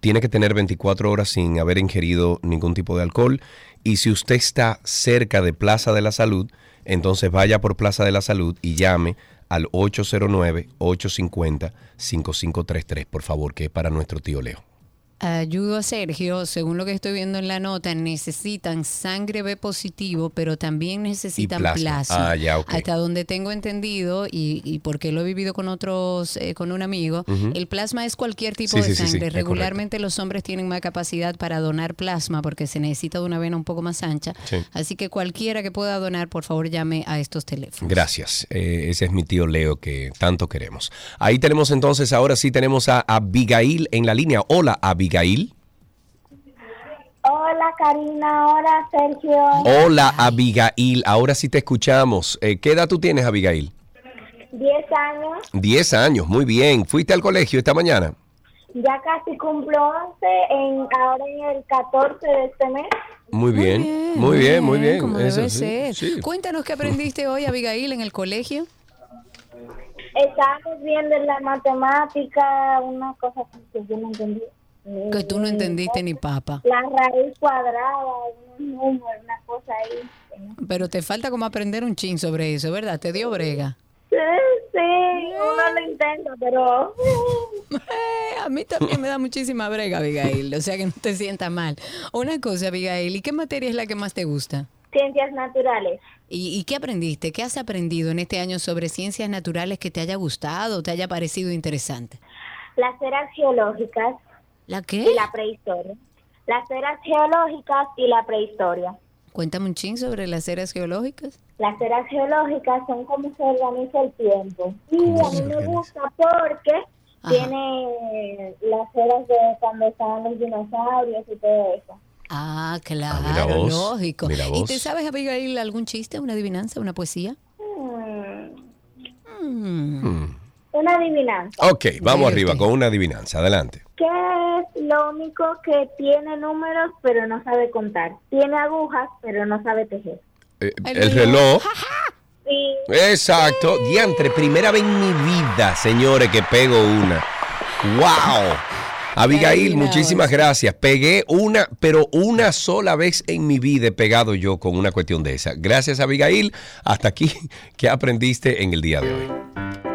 tiene que tener 24 horas sin haber ingerido ningún tipo de alcohol. Y si usted está cerca de Plaza de la Salud, entonces vaya por Plaza de la Salud y llame al 809-850-5533, por favor, que es para nuestro tío Leo. Ayudo a Sergio, según lo que estoy viendo en la nota, necesitan sangre B positivo, pero también necesitan plasma. plasma. Ah, ya. Hasta donde tengo entendido, y, y porque lo he vivido con otros, eh, con un amigo, el plasma es cualquier tipo Sí, de sí, sí, sí, sangre. Regularmente los hombres tienen más capacidad para donar plasma porque se necesita de una vena un poco más ancha. Sí. Así que cualquiera que pueda donar, por favor, llame a estos teléfonos. Gracias. Eh, ese es mi tío Leo que tanto queremos. Ahí tenemos entonces, ahora sí tenemos a Abigail en la línea. Hola, Abigail. Hola Karina, hola Sergio. Hola, Abigail. Ahora sí te escuchamos. Eh, ¿Qué edad tú tienes, Abigail? 10 años, 10 años, muy bien. ¿Fuiste al colegio esta mañana? ya casi cumplo 11, en, ahora en el 14 de este mes. Muy bien, muy bien, muy bien. Como Eso debe sí, ser. sí. Cuéntanos qué aprendiste hoy, Abigail, en el colegio. Estábamos viendo en la matemática una cosa que yo no Que tú no entendiste ni papa. La raíz cuadrada, un número, una cosa ahí. Pero te falta como aprender un chin sobre eso, ¿verdad? Te dio brega. Sí, sí, uno lo intenta, pero... Eh, a mí también me da muchísima brega, Abigail. O sea que no te sientas mal. Una cosa, Abigail, ¿y qué materia es la que más te gusta? Ciencias naturales. ¿Y, y qué aprendiste? ¿Qué has aprendido en este año sobre ciencias naturales que te haya gustado, te haya parecido interesante? Las eras geológicas ¿La qué? y la prehistoria. Las eras geológicas y la prehistoria. Cuéntame un chin sobre las eras geológicas. Las eras geológicas son como se organiza el tiempo. Y a mí me gusta porque Ajá. tiene las eras de cuando estaban los dinosaurios y todo eso. Ah, mira claro, vos, lógico. mira ¿Y vos. te sabes, Abigail, algún chiste, una adivinanza, una poesía? Hmm, Mm. Una adivinanza. Ok, vamos arriba con una adivinanza. Adelante. ¿Qué es lo único que tiene números pero no sabe contar? Tiene agujas pero no sabe tejer. Eh, El el reloj. reloj. Y Exacto. Diantre, primera vez en mi vida, señores, que pego una. ¡Wow! Abigail, muchísimas gracias. Pegué una, pero una sola vez en mi vida he pegado yo con una cuestión de esa. Gracias, Abigail. Hasta aquí, ¿qué aprendiste en el día de hoy?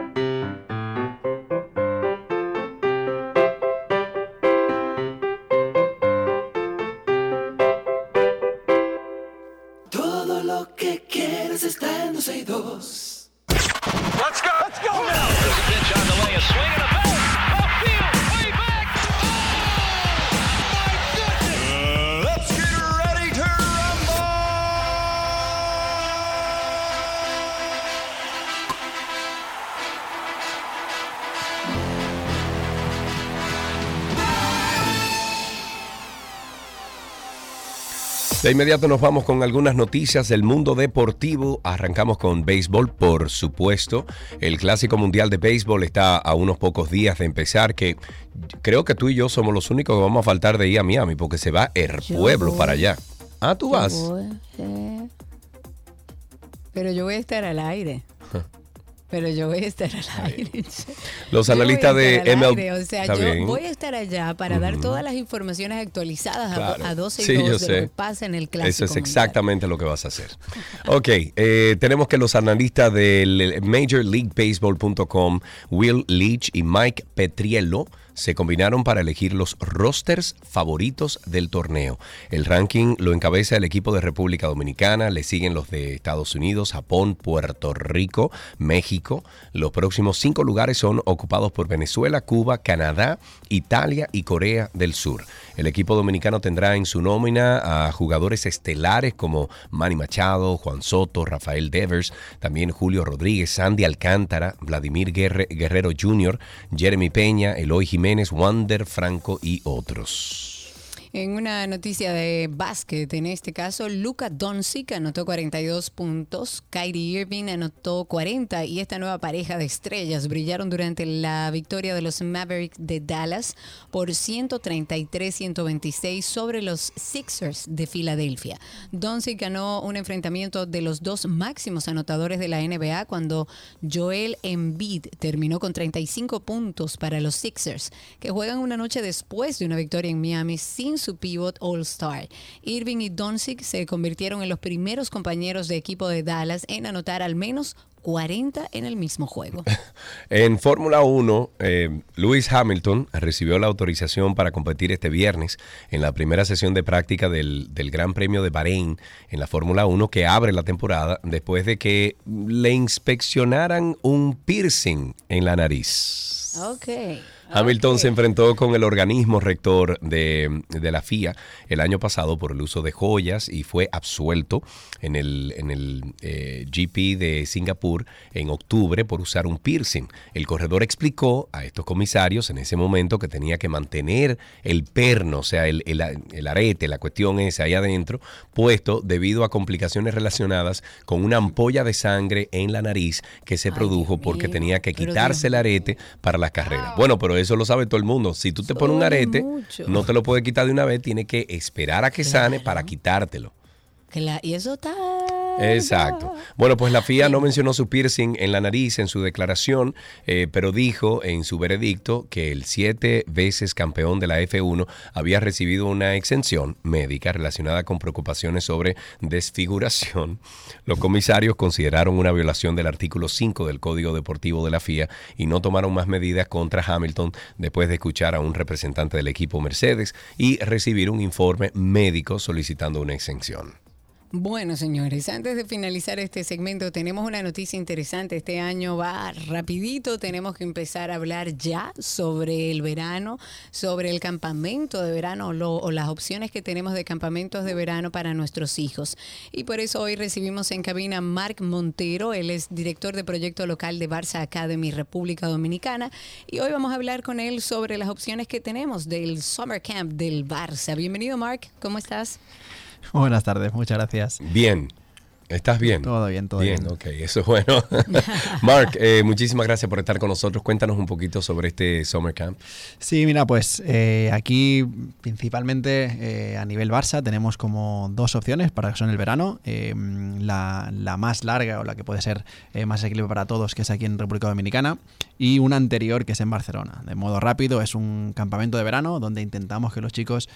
De inmediato nos vamos con algunas noticias del mundo deportivo. Arrancamos con béisbol, por supuesto. El Clásico Mundial de Béisbol está a unos pocos días de empezar, que creo que tú y yo somos los únicos que vamos a faltar de ir a Miami, porque se va el Yo pueblo voy. para allá. Ah, tú vas. Voy. Pero yo voy a estar al aire. Pero yo voy a estar al aire. Los analistas de MLB. aire, O sea, Está yo bien. voy a estar allá para dar todas las informaciones actualizadas a- Claro. a, 12 y Sí, 2 yo de sé. lo que pasa en el clásico. Eso es mundial. exactamente lo que vas a hacer. Ok, eh, tenemos que los analistas del Major League Baseball.com, Will Leach y Mike Petriello, se combinaron para elegir los rosters favoritos del torneo. El ranking lo encabeza el equipo de República Dominicana, le siguen los de Estados Unidos, Japón, Puerto Rico, México. Los próximos cinco lugares son ocupados por Venezuela, Cuba, Canadá, Italia y Corea del Sur. El equipo dominicano tendrá en su nómina a jugadores estelares como Manny Machado, Juan Soto, Rafael Devers, también Julio Rodríguez, Sandy Alcántara, Vladimir Guerrero Jr., Jeremy Peña, Eloy Jiménez, Wander Franco y otros. En una noticia de básquet, en este caso, Luca Doncic anotó 42 puntos, Kyrie Irving anotó 40 y esta nueva pareja de estrellas brillaron durante la victoria de los Mavericks de Dallas por 133-126 sobre los Sixers de Filadelfia. Doncic ganó un enfrentamiento de los dos máximos anotadores de la NBA cuando Joel Embiid terminó con 35 puntos para los Sixers, que juegan una noche después de una victoria en Miami sin su pivot All-Star. Irving y Doncic se convirtieron en los primeros compañeros de equipo de Dallas en anotar al menos 40 en el mismo juego. en Fórmula 1, eh, Lewis Hamilton recibió la autorización para competir este viernes en la primera sesión de práctica del, del Gran Premio de Bahrein en la Fórmula 1 que abre la temporada después de que le inspeccionaran un piercing en la nariz. Ok. Hamilton se enfrentó con el organismo rector de, la FIA el año pasado por el uso de joyas y fue absuelto en el, en el eh, GP de Singapur en octubre por usar un piercing. El corredor explicó a estos comisarios en ese momento que tenía que mantener el perno, o sea, el, el arete, la cuestión esa ahí adentro, puesto debido a complicaciones relacionadas con una ampolla de sangre en la nariz que se produjo porque tenía que quitarse el arete para las carreras. Bueno, pero eso lo sabe todo el mundo. Si tú te pones un arete, no te lo puedes quitar de una vez, tienes que esperar a que sane para quitártelo. y eso está Exacto. Bueno, pues la FIA no mencionó su piercing en la nariz en su declaración, eh, pero dijo en su veredicto que el siete veces campeón de la F1 había recibido una exención médica relacionada con preocupaciones sobre desfiguración. Los comisarios consideraron una violación del artículo 5 del Código Deportivo de la FIA y no tomaron más medidas contra Hamilton después de escuchar a un representante del equipo Mercedes y recibir un informe médico solicitando una exención. Bueno, señores, antes de finalizar este segmento, tenemos una noticia interesante. Este año va rapidito, tenemos que empezar a hablar ya sobre el verano, sobre el campamento de verano o, las opciones que tenemos de campamentos de verano para nuestros hijos. Y por eso hoy recibimos en cabina a Marc Montero, él es director de proyecto local de Barça Academy República Dominicana. Y hoy vamos a hablar con él sobre las opciones que tenemos del Summer Camp del Barça. Bienvenido, Marc, ¿cómo estás? Buenas tardes, muchas gracias. Bien. ¿Estás bien? Todo bien, todo bien. Bien, ok, eso es bueno. Mark, eh, muchísimas gracias por estar con nosotros. Cuéntanos un poquito sobre este Summer Camp. Sí, mira, pues eh, aquí principalmente eh, a nivel Barça tenemos como dos opciones para que son el verano. La, la, más larga o la que puede ser más equilibrada para todos, que es aquí en República Dominicana, y una anterior que es en Barcelona. De modo rápido, es un campamento de verano donde intentamos que los chicos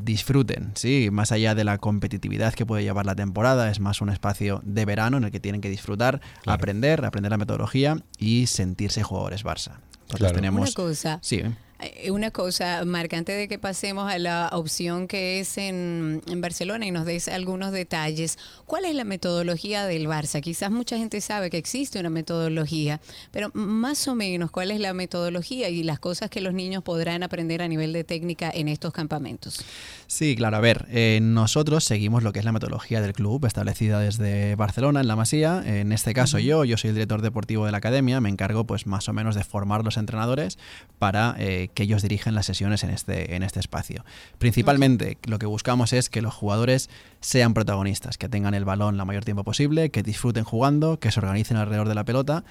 disfruten, ¿sí? Más allá de la competitividad que puede llevar la temporada, es más un espacio de verano en el que tienen que disfrutar, aprender, aprender la metodología y sentirse jugadores Barça. Entonces tenemos... Una cosa. Sí. Eh, una cosa, Marc, antes de que pasemos a la opción que es en, en, Barcelona y nos des algunos detalles, ¿cuál es la metodología del Barça? Quizás mucha gente sabe que existe una metodología, pero más o menos, ¿cuál es la metodología y las cosas que los niños podrán aprender a nivel de técnica en estos campamentos? Sí, claro, a ver, eh, nosotros seguimos lo que es la metodología del club establecida desde Barcelona, en la Masía. En este caso yo, yo soy el director deportivo de la academia, me encargo pues más o menos de formar los entrenadores para eh, que ellos dirigen las sesiones en este, en este espacio. Principalmente lo que buscamos es que los jugadores sean protagonistas, que tengan el balón la mayor tiempo posible, que disfruten jugando, que se organicen alrededor de la pelota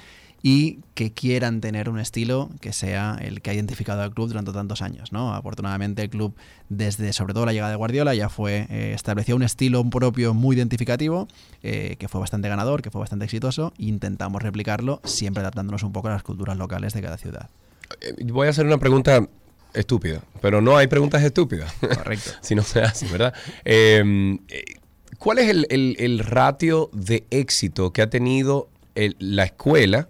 y que quieran tener un estilo que sea el que ha identificado al club durante tantos años. ¿no? Afortunadamente el club, desde sobre todo la llegada de Guardiola, ya fue eh, estableció un estilo propio muy identificativo, eh, que fue bastante ganador, que fue bastante exitoso, e intentamos replicarlo siempre adaptándonos un poco a las culturas locales de cada ciudad. Eh, voy a hacer una pregunta estúpida, pero no hay preguntas estúpidas. Correcto. si no se hace, ¿verdad? Em, eh, ¿Cuál es el, ratio de éxito que ha tenido la escuela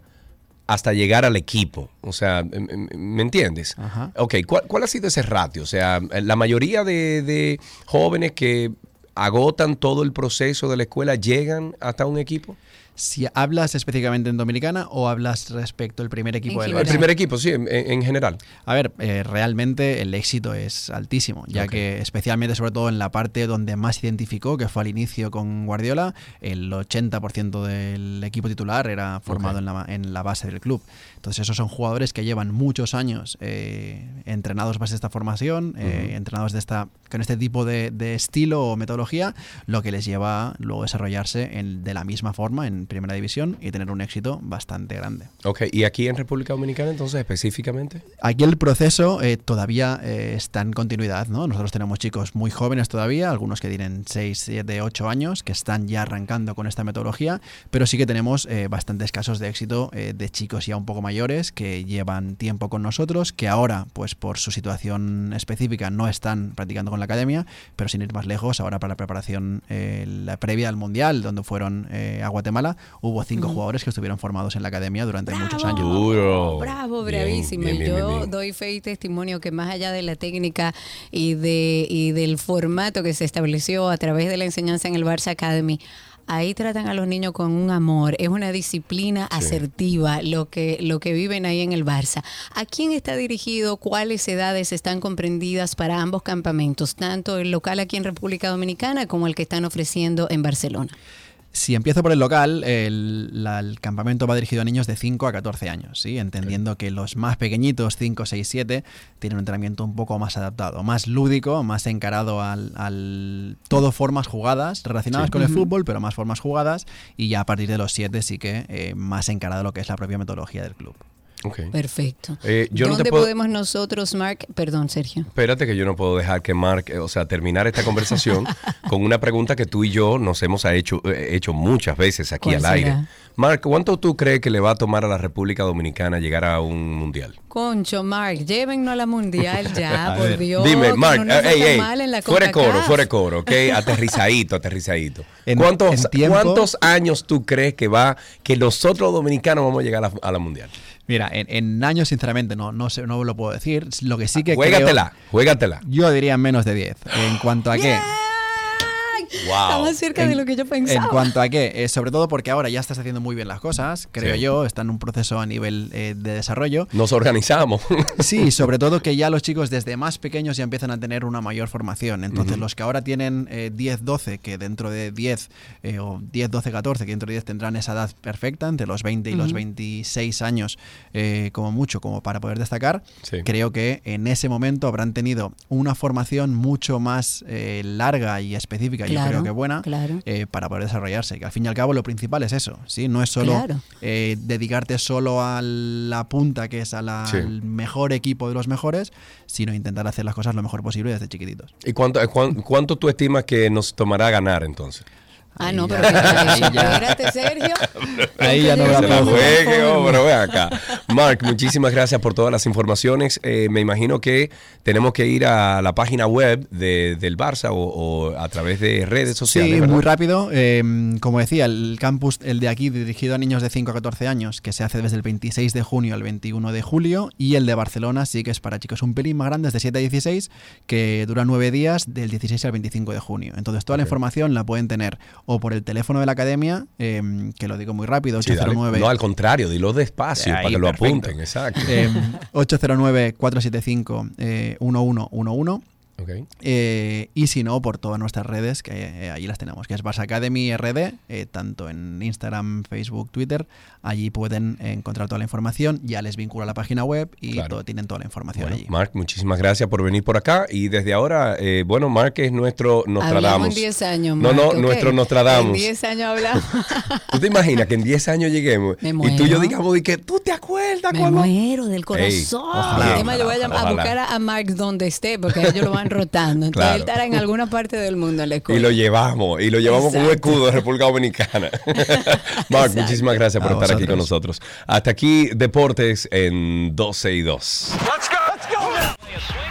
hasta llegar al equipo. O sea, em- em- ¿me entiendes? Ajá. Ok, ¿cuál, cuál ha sido ese ratio? O sea, la mayoría de, de jóvenes que agotan todo el proceso de la escuela llegan hasta un equipo. Si hablas específicamente en Dominicana o hablas respecto al primer equipo En del El primer equipo, sí, en, en general. A ver, eh, realmente el éxito es altísimo, ya que especialmente sobre todo en la parte donde más identificó, que fue al inicio con Guardiola, el 80% del equipo titular era formado en, la, en la base del club. Entonces esos son jugadores que llevan muchos años eh, entrenados bajo esta formación, eh, entrenados de esta, con este tipo de, de estilo o metodología, lo que les lleva a luego desarrollarse en- de la misma forma en primera división y tener un éxito bastante grande. Ok, ¿y aquí en República Dominicana entonces específicamente? Aquí el proceso eh, todavía eh, está en continuidad, ¿no? Nosotros tenemos chicos muy jóvenes todavía, algunos que tienen 6, 7, 8 años, que están ya arrancando con esta metodología, pero sí que tenemos eh, bastantes casos de éxito de chicos ya un poco mayores que llevan tiempo con nosotros, que ahora, pues por su situación específica, no están practicando con la academia, pero sin ir más lejos, ahora para la preparación la previa al Mundial, donde fueron a Guatemala, hubo cinco jugadores que estuvieron formados en la academia durante muchos años. Duro. Bravo, bravísimo. bien, Yo doy fe y testimonio que más allá de la técnica y, de, y del formato que se estableció a través de la enseñanza en el Barça Academy, ahí tratan a los niños con un amor, es una disciplina asertiva lo que, lo que viven ahí en el Barça. ¿A quién está dirigido? ¿Cuáles edades están comprendidas para ambos campamentos? Tanto el local aquí en República Dominicana como el que están ofreciendo en Barcelona. Si empiezo por el local, el, la- el campamento va dirigido a niños de 5 a 14 años, ¿sí? entendiendo que los más pequeñitos, 5, 6, 7, tienen un entrenamiento un poco más adaptado, más lúdico, más encarado al, al- todo formas jugadas, relacionadas con el fútbol, pero más formas jugadas, y ya a partir de los 7 sí que eh, más encarado lo que es la propia metodología del club. Perfecto. Eh, yo no te ¿Dónde puedo- podemos nosotros, Mark? Perdón, Sergio. Espérate que yo no puedo dejar que Mark, eh, o sea, terminar esta conversación con una pregunta que tú y yo nos hemos hecho, eh, hecho muchas veces aquí ¿Cuál al aire. Mark, ¿cuánto tú crees que le va a tomar a la República Dominicana llegar a un mundial? Concho, Mark, llévennos a la mundial ya, por. Dios. Dime, Mark, no ey, ey, fuera de coro, fuera de coro, ¿ok? Aterrizadito, aterrizadito. En- ¿Cuántos, en tiempo- ¿Cuántos años tú crees que va, que nosotros los dominicanos vamos a llegar a la, a la mundial? Mira, en, en años sinceramente no, no, sé, no lo puedo decir, lo que sí que Juégatela, creo- juégatela. yo diría menos de 10. En cuanto a qué... Está más cerca de En- lo que yo En pensaba. cuanto a qué, Eh, sobre todo porque ahora ya estás haciendo muy bien las cosas, creo Sí. yo, está en un proceso a nivel eh, de desarrollo. Nos organizamos. Sí, sobre todo que ya los chicos desde más pequeños ya empiezan a tener una mayor formación. Entonces, los que ahora tienen eh, 10, 12, que dentro de 10, eh, o 10, 12, 14, que dentro de 10 tendrán esa edad perfecta, entre los 20 y los 26 años, eh, como mucho, como para poder destacar, Sí. creo que en ese momento habrán tenido una formación mucho más eh, larga y específica, Claro, creo que buena, claro. eh, para poder desarrollarse. Que al fin y al cabo lo principal es eso, ¿sí? No es solo Claro. eh, dedicarte solo a la punta, que es a la- Sí. al mejor equipo de los mejores, sino intentar hacer las cosas lo mejor posible desde chiquititos. ¿Y cuánto, eh, cuán- cuánto tú estimas que nos tomará ganar entonces? Ah, no, pero espérate, Sergio. Ahí ya no la puedo. juegue, pero ve acá. Mark, muchísimas gracias por todas las informaciones. Eh, me imagino que tenemos que ir a la página web de- del Barça o, o a través de redes sociales. Sí, ¿verdad? muy rápido. Eh, como decía, el campus, el de aquí, dirigido a niños de 5 a 14 años, que se hace desde el 26 de junio al 21 de julio, y el de Barcelona sí que es para chicos un pelín más grandes, de 7 a 16, que dura 9 días, del 16 al 25 de junio. Entonces, toda la información la pueden tener o por el teléfono de la academia, eh, que lo digo muy rápido, Sí, dale. 809. No, al contrario, dilo despacio Ahí, para que lo perfecto. apunten. Exacto. eh, 809-475-1111. Eh, y si no, por todas nuestras redes, que eh, allí las tenemos, que es Barça Academy RD, eh, tanto en Instagram, Facebook, Twitter. Allí pueden encontrar toda la información. Ya les vincula la página web y Claro. todo- tienen toda la información Bueno, allí. Mark, muchísimas gracias por venir por acá. Y desde ahora, eh, bueno, Mark es nuestro Hablamos Nostradamus. en 10 años, No, Mark, no, nuestro Nostradamus. En 10 años hablamos. ¿Tú te imaginas que en 10 años lleguemos y tú y yo digamos y que tú te acuerdas Me cuando... muero del corazón. ojalá, Además, yo voy a, a ojalá. buscar a, a Mark donde esté, porque ellos lo van rotando. Entonces, Claro. él estará en alguna parte del mundo en la Y escuela. lo llevamos, y lo llevamos con un Exacto. escudo de República Dominicana. Mark, Exacto. muchísimas gracias por A estar aquí con vosotros. nosotros. Hasta aquí, Deportes en 12 y 2. Let's get ready to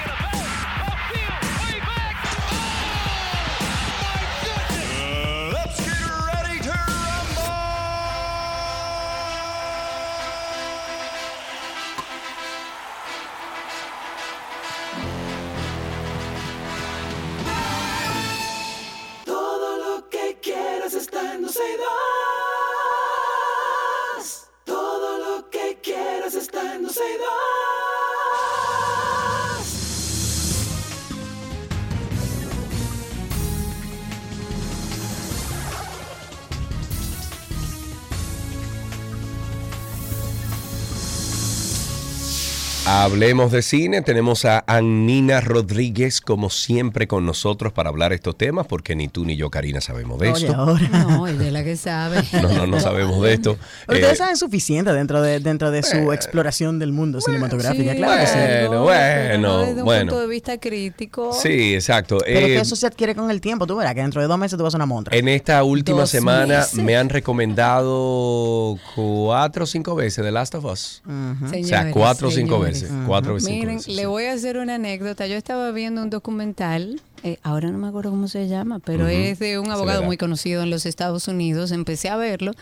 Hablemos de cine. Tenemos a Annina Rodríguez, como siempre, con nosotros para hablar estos temas, porque ni tú ni yo, Karina, sabemos de Oye, esto. ahora. No, ella es la que sabe. No, no, no sabemos de esto. Pero Eh, ustedes saben suficiente dentro de, dentro de su exploración del mundo cinematográfica, claro que sí. Bueno, no, bueno, desde un bueno. punto de vista crítico. sí, exacto. Pero es Eh, que eso se adquiere con el tiempo. Tú verás que dentro de dos meses tú vas a una montra. en esta última Dos semana meses. me han recomendado cuatro o cinco veces The Last of Us. O sea, cuatro o cinco señores. Veces. Cuatro cinco Miren, veces. le sí. voy a hacer una anécdota. Yo estaba viendo un documental, eh, ahora no me acuerdo cómo se llama, pero es de un abogado muy conocido en los Estados Unidos. Empecé a verlo,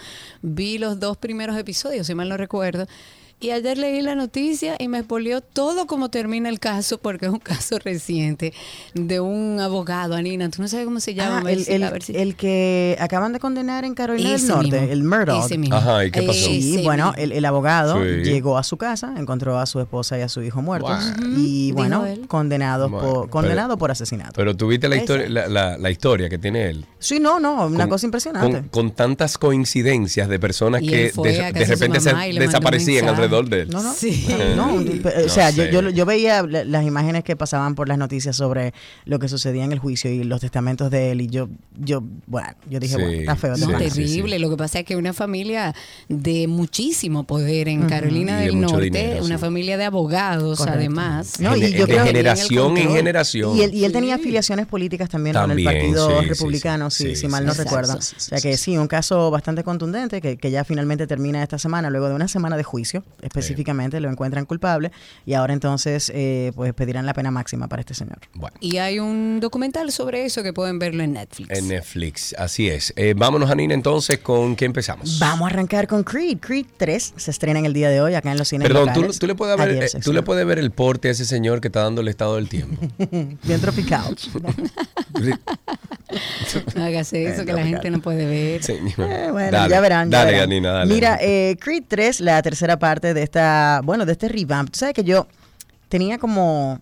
vi los dos primeros episodios, si mal no recuerdo. Y ayer leí la noticia y me expolió todo cómo termina el caso, porque es un caso reciente de un abogado, Anina. Tú no sabes cómo se llama. Ah, el, el- a ver si- el que acaban de condenar en Carolina Ese del Norte, mismo, el Murdoch. ese mismo. Ajá, ¿y qué pasó? Sí, Ese bueno, mismo. el, el abogado Sí. llegó a su casa, encontró a su esposa y a su hijo muertos Wow. y bueno, Bueno, por pero- condenado por asesinato. Pero tuviste la historia, la, la- la historia que tiene él. sí, no, no, una Con- cosa impresionante. Con, con tantas coincidencias de personas Y que de, repente se desaparecían mensaje. Alrededor de él. No, no. Sí. No, pero, o No sea, yo, yo, yo veía la- las imágenes que pasaban por las noticias sobre lo que sucedía en el juicio y los testamentos de él y yo, yo, bueno, yo dije, Sí, bueno, está feo. No, sí, terrible. sí. Lo que pasa es que una familia de muchísimo poder en Carolina del Norte, dinero, una sí. familia de abogados, Correcto. además. No, y de, yo de creo- generación en generación. Y él, y él tenía afiliaciones políticas también, con el Partido Republicano, sí, si, sí, si mal no sí, recuerdo. sí, sí, o sea que sí. sí, un caso bastante contundente que, que ya finalmente termina esta semana, luego de una semana de juicio, específicamente lo encuentran culpable y ahora entonces eh, pues pedirán la pena máxima para este señor. Bueno, Y hay un documental sobre eso que pueden verlo en Netflix. en Netflix, así es. Eh, vámonos, Anina, entonces, ¿con qué empezamos? Vamos a arrancar con Creed. Creed 3 se estrena en el día de hoy acá en los cines Perdón, ¿tú, locales. tú le puedes ver, Ayer eh, tú le puedes ver el porte a ese señor que está dando el estado del tiempo. Bien tropical. No hagas eso, que la gente no puede ver. Sí, Eh, bueno, dale, ya verán. ya Dale, verán. Anina, dale. Mira, eh, Creed 3, la tercera parte de esta, bueno, de este revamp. Tú sabes que yo tenía como,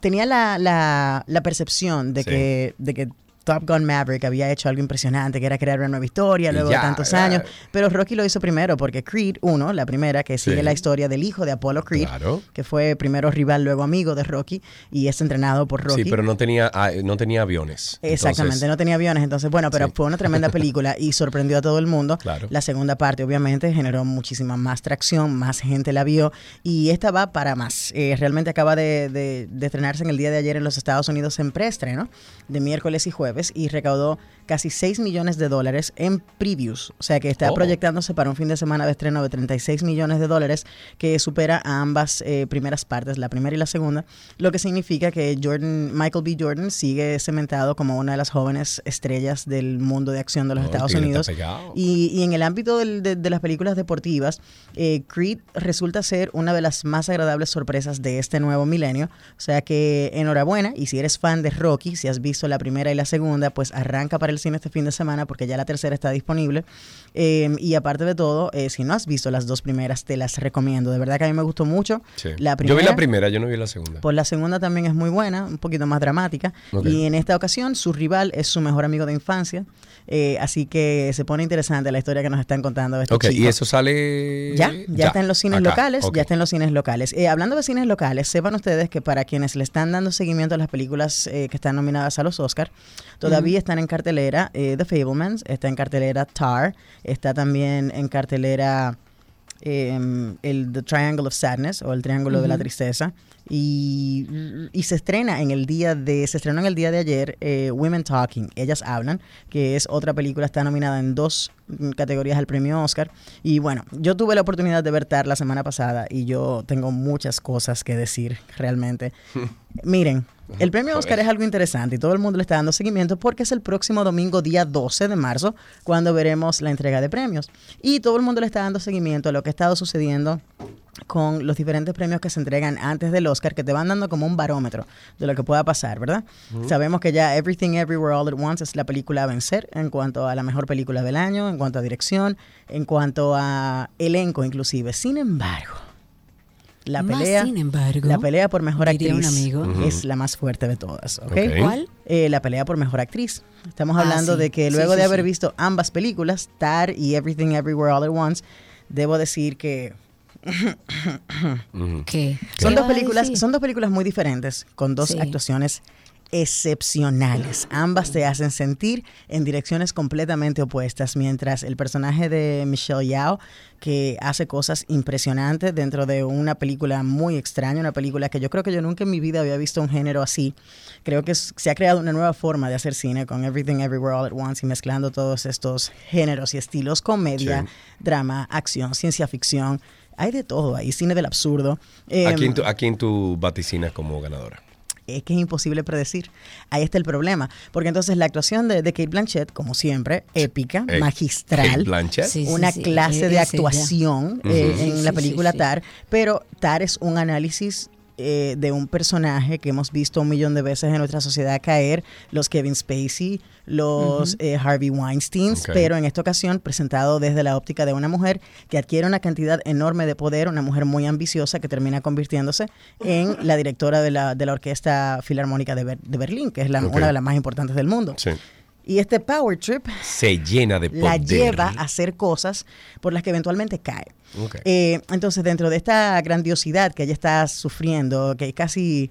tenía la, la, la percepción de Sí. que, de que Top Gun Maverick había hecho algo impresionante, que era crear una nueva historia luego ya, de tantos ya. años. Pero Rocky lo hizo primero, porque Creed 1, la primera, que sigue Sí. la historia del hijo de Apollo Creed, Claro. que fue primero rival, luego amigo de Rocky, y es entrenado por Rocky. Sí, pero no tenía, ah, no tenía aviones. Exactamente, Entonces, no tenía aviones, entonces bueno, pero Sí. fue una tremenda película y sorprendió a todo el mundo. Claro. La segunda parte obviamente generó muchísima más tracción, más gente la vio y esta va para más. Eh, realmente acaba de, de- de estrenarse en el día de ayer en los Estados Unidos en preestreno, de miércoles y jueves, y recaudó casi 6 millones de dólares en previews, o sea que está Oh. proyectándose para un fin de semana de estreno de 36 millones de dólares que supera a ambas eh, primeras partes, la primera y la segunda, lo que significa que Jordan, Michael B. Jordan sigue cementado como una de las jóvenes estrellas del mundo de acción de los Oh, Estados Unidos. Y, y en el ámbito del- de, de las películas deportivas, eh, Creed resulta ser una de las más agradables sorpresas de este nuevo milenio. O sea que enhorabuena, y si eres fan de Rocky, si has visto la primera y la segunda, pues arranca para el cine este fin de semana porque ya la tercera está disponible. Eh, y aparte de todo, eh, si no has visto las dos primeras, te las recomiendo. De verdad que a mí me gustó mucho. Sí. La Yo vi primera- la primera, yo no vi la segunda. Pues la segunda también es muy buena, un poquito más dramática. Ok. Y en esta ocasión su rival es su mejor amigo de infancia. Eh, así que se pone interesante la historia que nos están contando estos ok, y eso sale. Ya, ya, está en los cines acá, locales, ya está en los cines locales. Eh, hablando de cines locales, sepan ustedes que para quienes le están dando seguimiento a las películas eh, que están nominadas a los Oscar, todavía están en cartelera eh, The Fablemans, está en cartelera Tar, está también en cartelera eh, el The Triangle of Sadness o el Triángulo de la Tristeza. Y, y se estrena en el día de, se estrenó en el día de ayer eh, Women Talking, Ellas Hablan, que es otra película, está nominada en dos mm, categorías al premio Oscar. Y bueno, yo tuve la oportunidad de ver Tar la semana pasada y yo tengo muchas cosas que decir realmente. Miren, el premio Oscar es algo interesante y todo el mundo le está dando seguimiento porque es el próximo domingo, día 12 de marzo, cuando veremos la entrega de premios. Y todo el mundo le está dando seguimiento a lo que ha estado sucediendo con los diferentes premios que se entregan antes del Oscar, que te van dando como un barómetro de lo que pueda pasar, ¿verdad? Sabemos que ya Everything Everywhere All at Once es la película a vencer en cuanto a la mejor película del año, en cuanto a dirección, en cuanto a elenco inclusive. Sin embargo, la Más pelea, sin embargo, la pelea por mejor un actriz amigo. es la más fuerte de todas, ¿ok? Ok. ¿Cuál? Eh, la pelea por mejor actriz. Estamos Ah, hablando sí. de que luego sí, de haber sí. visto ambas películas, Tar y Everything Everywhere All at Once, debo decir que son ¿Qué dos películas, son dos películas muy diferentes, con dos Sí. actuaciones excepcionales. Ambas te hacen sentir en direcciones completamente opuestas, mientras el personaje de Michelle Yao, que hace cosas impresionantes dentro de una película muy extraña, una película que yo creo que yo nunca en mi vida había visto un género así. Creo que se ha creado una nueva forma de hacer cine con Everything Everywhere All at Once y mezclando todos estos géneros y estilos, comedia, Sí. drama, acción, ciencia ficción. Hay de todo ahí, cine del absurdo. ¿A Em, quién tú, a quién tú vaticinas como ganadora? Es que es imposible predecir. Ahí está el problema. Porque entonces la actuación de, de Kate Blanchett, como siempre, épica, Eh, magistral. Kate Blanchett. Sí, sí, una sí, clase de actuación eh, en Sí, la película sí, sí. Tar, pero Tar es un análisis eh, de un personaje que hemos visto un millón de veces en nuestra sociedad caer, los Kevin Spacey, los eh, Harvey Weinstein, Ok. pero en esta ocasión presentado desde la óptica de una mujer que adquiere una cantidad enorme de poder, una mujer muy ambiciosa que termina convirtiéndose en la directora de la, de la Orquesta Filarmónica de, Ber- de Berlín, que es la- una de las más importantes del mundo. Sí. Y este Power Trip Se llena de poder. la lleva a hacer cosas por las que eventualmente cae. Eh, entonces, dentro de esta grandiosidad que ella está sufriendo, que casi,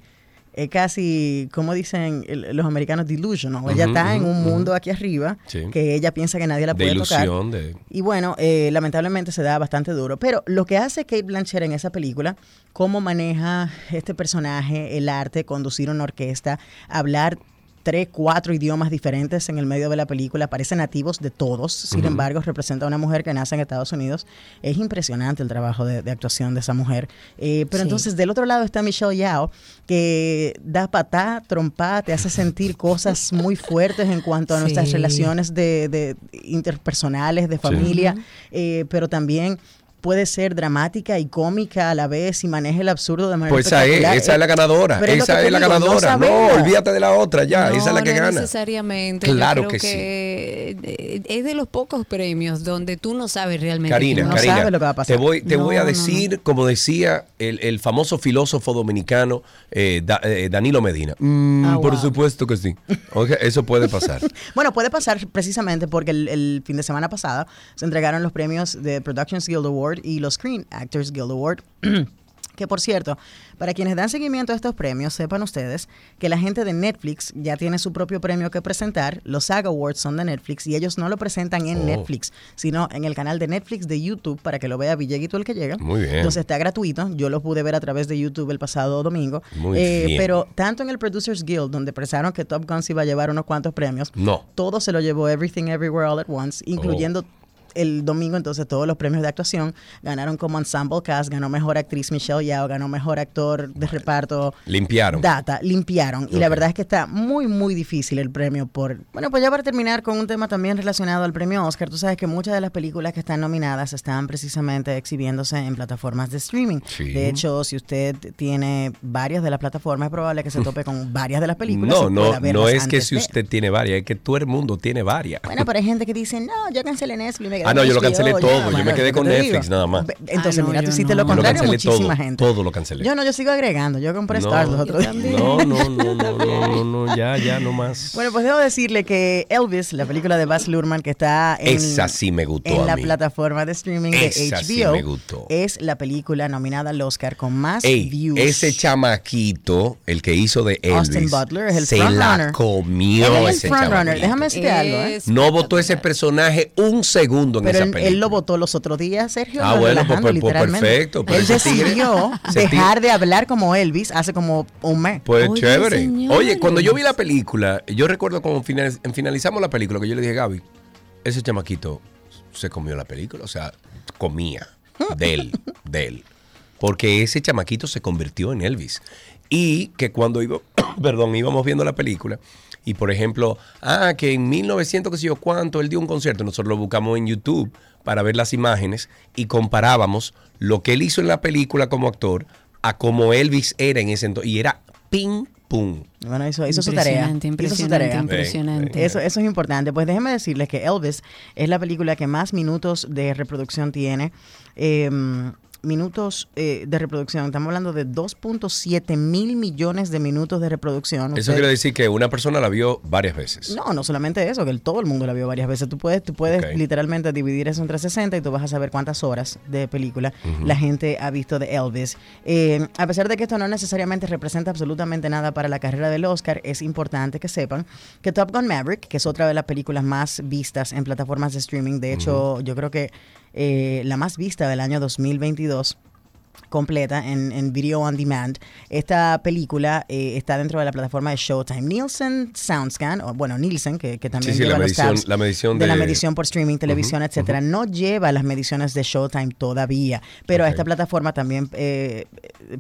eh, casi, como dicen los americanos, delusional. ella Ujú, está en un mundo aquí arriba Sí. que ella piensa que nadie la de puede tocar. ilusión, de... Y bueno, eh, lamentablemente se da bastante duro. Pero lo que hace Kate Blanchett en esa película, cómo maneja este personaje, el arte, conducir una orquesta, hablar tres, cuatro idiomas diferentes en el medio de la película, parecen nativos de todos, sin embargo representa a una mujer que nace en Estados Unidos. Es impresionante el trabajo de, de actuación de esa mujer. Eh, pero Sí. entonces del otro lado está Michelle Yao, que da patá, trompa, te hace sentir cosas muy fuertes en cuanto a nuestras relaciones de, de interpersonales, de familia, eh, pero también puede ser dramática y cómica a la vez y maneja el absurdo de manera Pues esa es, esa es la ganadora. Pero es lo esa es la digo, ganadora. No, olvídate de la otra ya. No, esa es la que no gana. necesariamente. Claro Yo creo que eh, Es de los pocos premios donde tú no sabes realmente. Karina, Karina, sabe lo que va a pasar. te voy, te voy a decir, como decía el, el famoso filósofo dominicano eh, Da- eh, Danilo Medina. Mm, Ah, Por wow. supuesto que sí. Eso puede pasar. Bueno, puede pasar precisamente porque el, el fin de semana pasada se entregaron los premios de Productions Guild Award y los Screen Actors Guild Award. Que por cierto, para quienes dan seguimiento a estos premios, sepan ustedes que la gente de Netflix ya tiene su propio premio que presentar. Los SAG Awards son de Netflix y ellos no lo presentan en Oh. Netflix, sino en el canal de Netflix de YouTube para que lo vea Villeguito el que llega. Muy bien. Entonces está gratuito. Yo lo pude ver a través de YouTube el pasado domingo. Muy Eh, bien. Pero tanto en el Producers Guild, donde pensaron que Top Gun se iba a llevar unos cuantos premios, No. todo se lo llevó Everything Everywhere All at Once, incluyendo Oh. El domingo entonces todos los premios de actuación. Ganaron como Ensemble Cast, ganó Mejor Actriz Michelle Yao, ganó Mejor Actor de Reparto. Limpiaron. Data, limpiaron. Y la verdad es que está muy, muy difícil el premio por... Bueno, pues ya para terminar con un tema también relacionado al premio Oscar, tú sabes que muchas de las películas que están nominadas están precisamente exhibiéndose en plataformas de streaming. Sí. De hecho, si usted tiene varias de las plataformas, es probable que se tope con varias de las películas. No, no, no es que si de. usted tiene varias, es que todo el mundo tiene varias. Bueno, pero hay gente que dice, no, yo cancelé Netflix. me Ah, no, yo lo cancelé ya". todo, yo Bueno, me quedé ¿qué con Netflix digo? nada más. Entonces, Ah, no, mira, tú hiciste no. lo contrario cancelé muchísima todo, gente. todo lo cancelé. Yo no, yo sigo agregando. Yo compré No, Stars los otros días. no, no, no, no, no, no, no, ya, ya, no más. Bueno, pues debo decirle que Elvis, la película de Baz Luhrmann que está en, Esa sí me gustó en a la mí. plataforma de streaming de Esa HBO, sí me gustó. es la película nominada al Oscar con más Ey, views. ese chamaquito, el que hizo de Elvis, Austin Butler es el se frontrunner. la comió Él es ese frontrunner. chamaquito. Déjame decirte algo, ¿eh? No votó ese personaje un segundo en Pero esa él, película. él lo votó los otros días, Sergio. Ah, bueno, pues, pues, pues, literalmente. perfecto, pero él decidió dejar de hablar como Elvis hace como un mes. Pues Oye, chévere. señores. Oye, cuando yo vi la película, yo recuerdo cuando final- finalizamos la película, que yo le dije, Gaby, ese chamaquito se comió la película, o sea, comía de él, de él. Porque ese chamaquito se convirtió en Elvis. Y que cuando iba, perdón, íbamos viendo la película, y por ejemplo, ah, que en 1900 que sé yo cuánto él dio un concierto, nosotros lo buscamos en YouTube para ver las imágenes y comparábamos lo que él hizo en la película como actor a como Elvis era en ese entonces y era ping pum. Bueno, hizo, hizo su tarea. Impresionante, Hizo su impresionante. Eso, eso es importante. Pues déjenme decirles que Elvis es la película que más minutos de reproducción tiene. Eh, minutos eh, de reproducción. Estamos hablando de 2.7 mil millones de minutos de reproducción. Eso quiere decir que una persona la vio varias veces. No, no solamente eso, que el- todo el mundo la vio varias veces. Tú puedes, tú puedes literalmente dividir eso entre 60 y tú vas a saber cuántas horas de película la gente ha visto de Elvis. Eh, a pesar de que esto no necesariamente representa absolutamente nada para la carrera del Oscar, es importante que sepan que Top Gun Maverick, que es otra de las películas más vistas en plataformas de streaming, de hecho, yo creo que eh, la más vista del año 2022 completa en, en Video On Demand. Esta película eh, está dentro de la plataforma de Showtime. Nielsen Soundscan, o bueno, Nielsen, que, que también Sí, sí, la lleva los medición- tabs la medición de, la medición por streaming, televisión, etcétera, no lleva las mediciones de Showtime todavía, pero a esta plataforma también eh,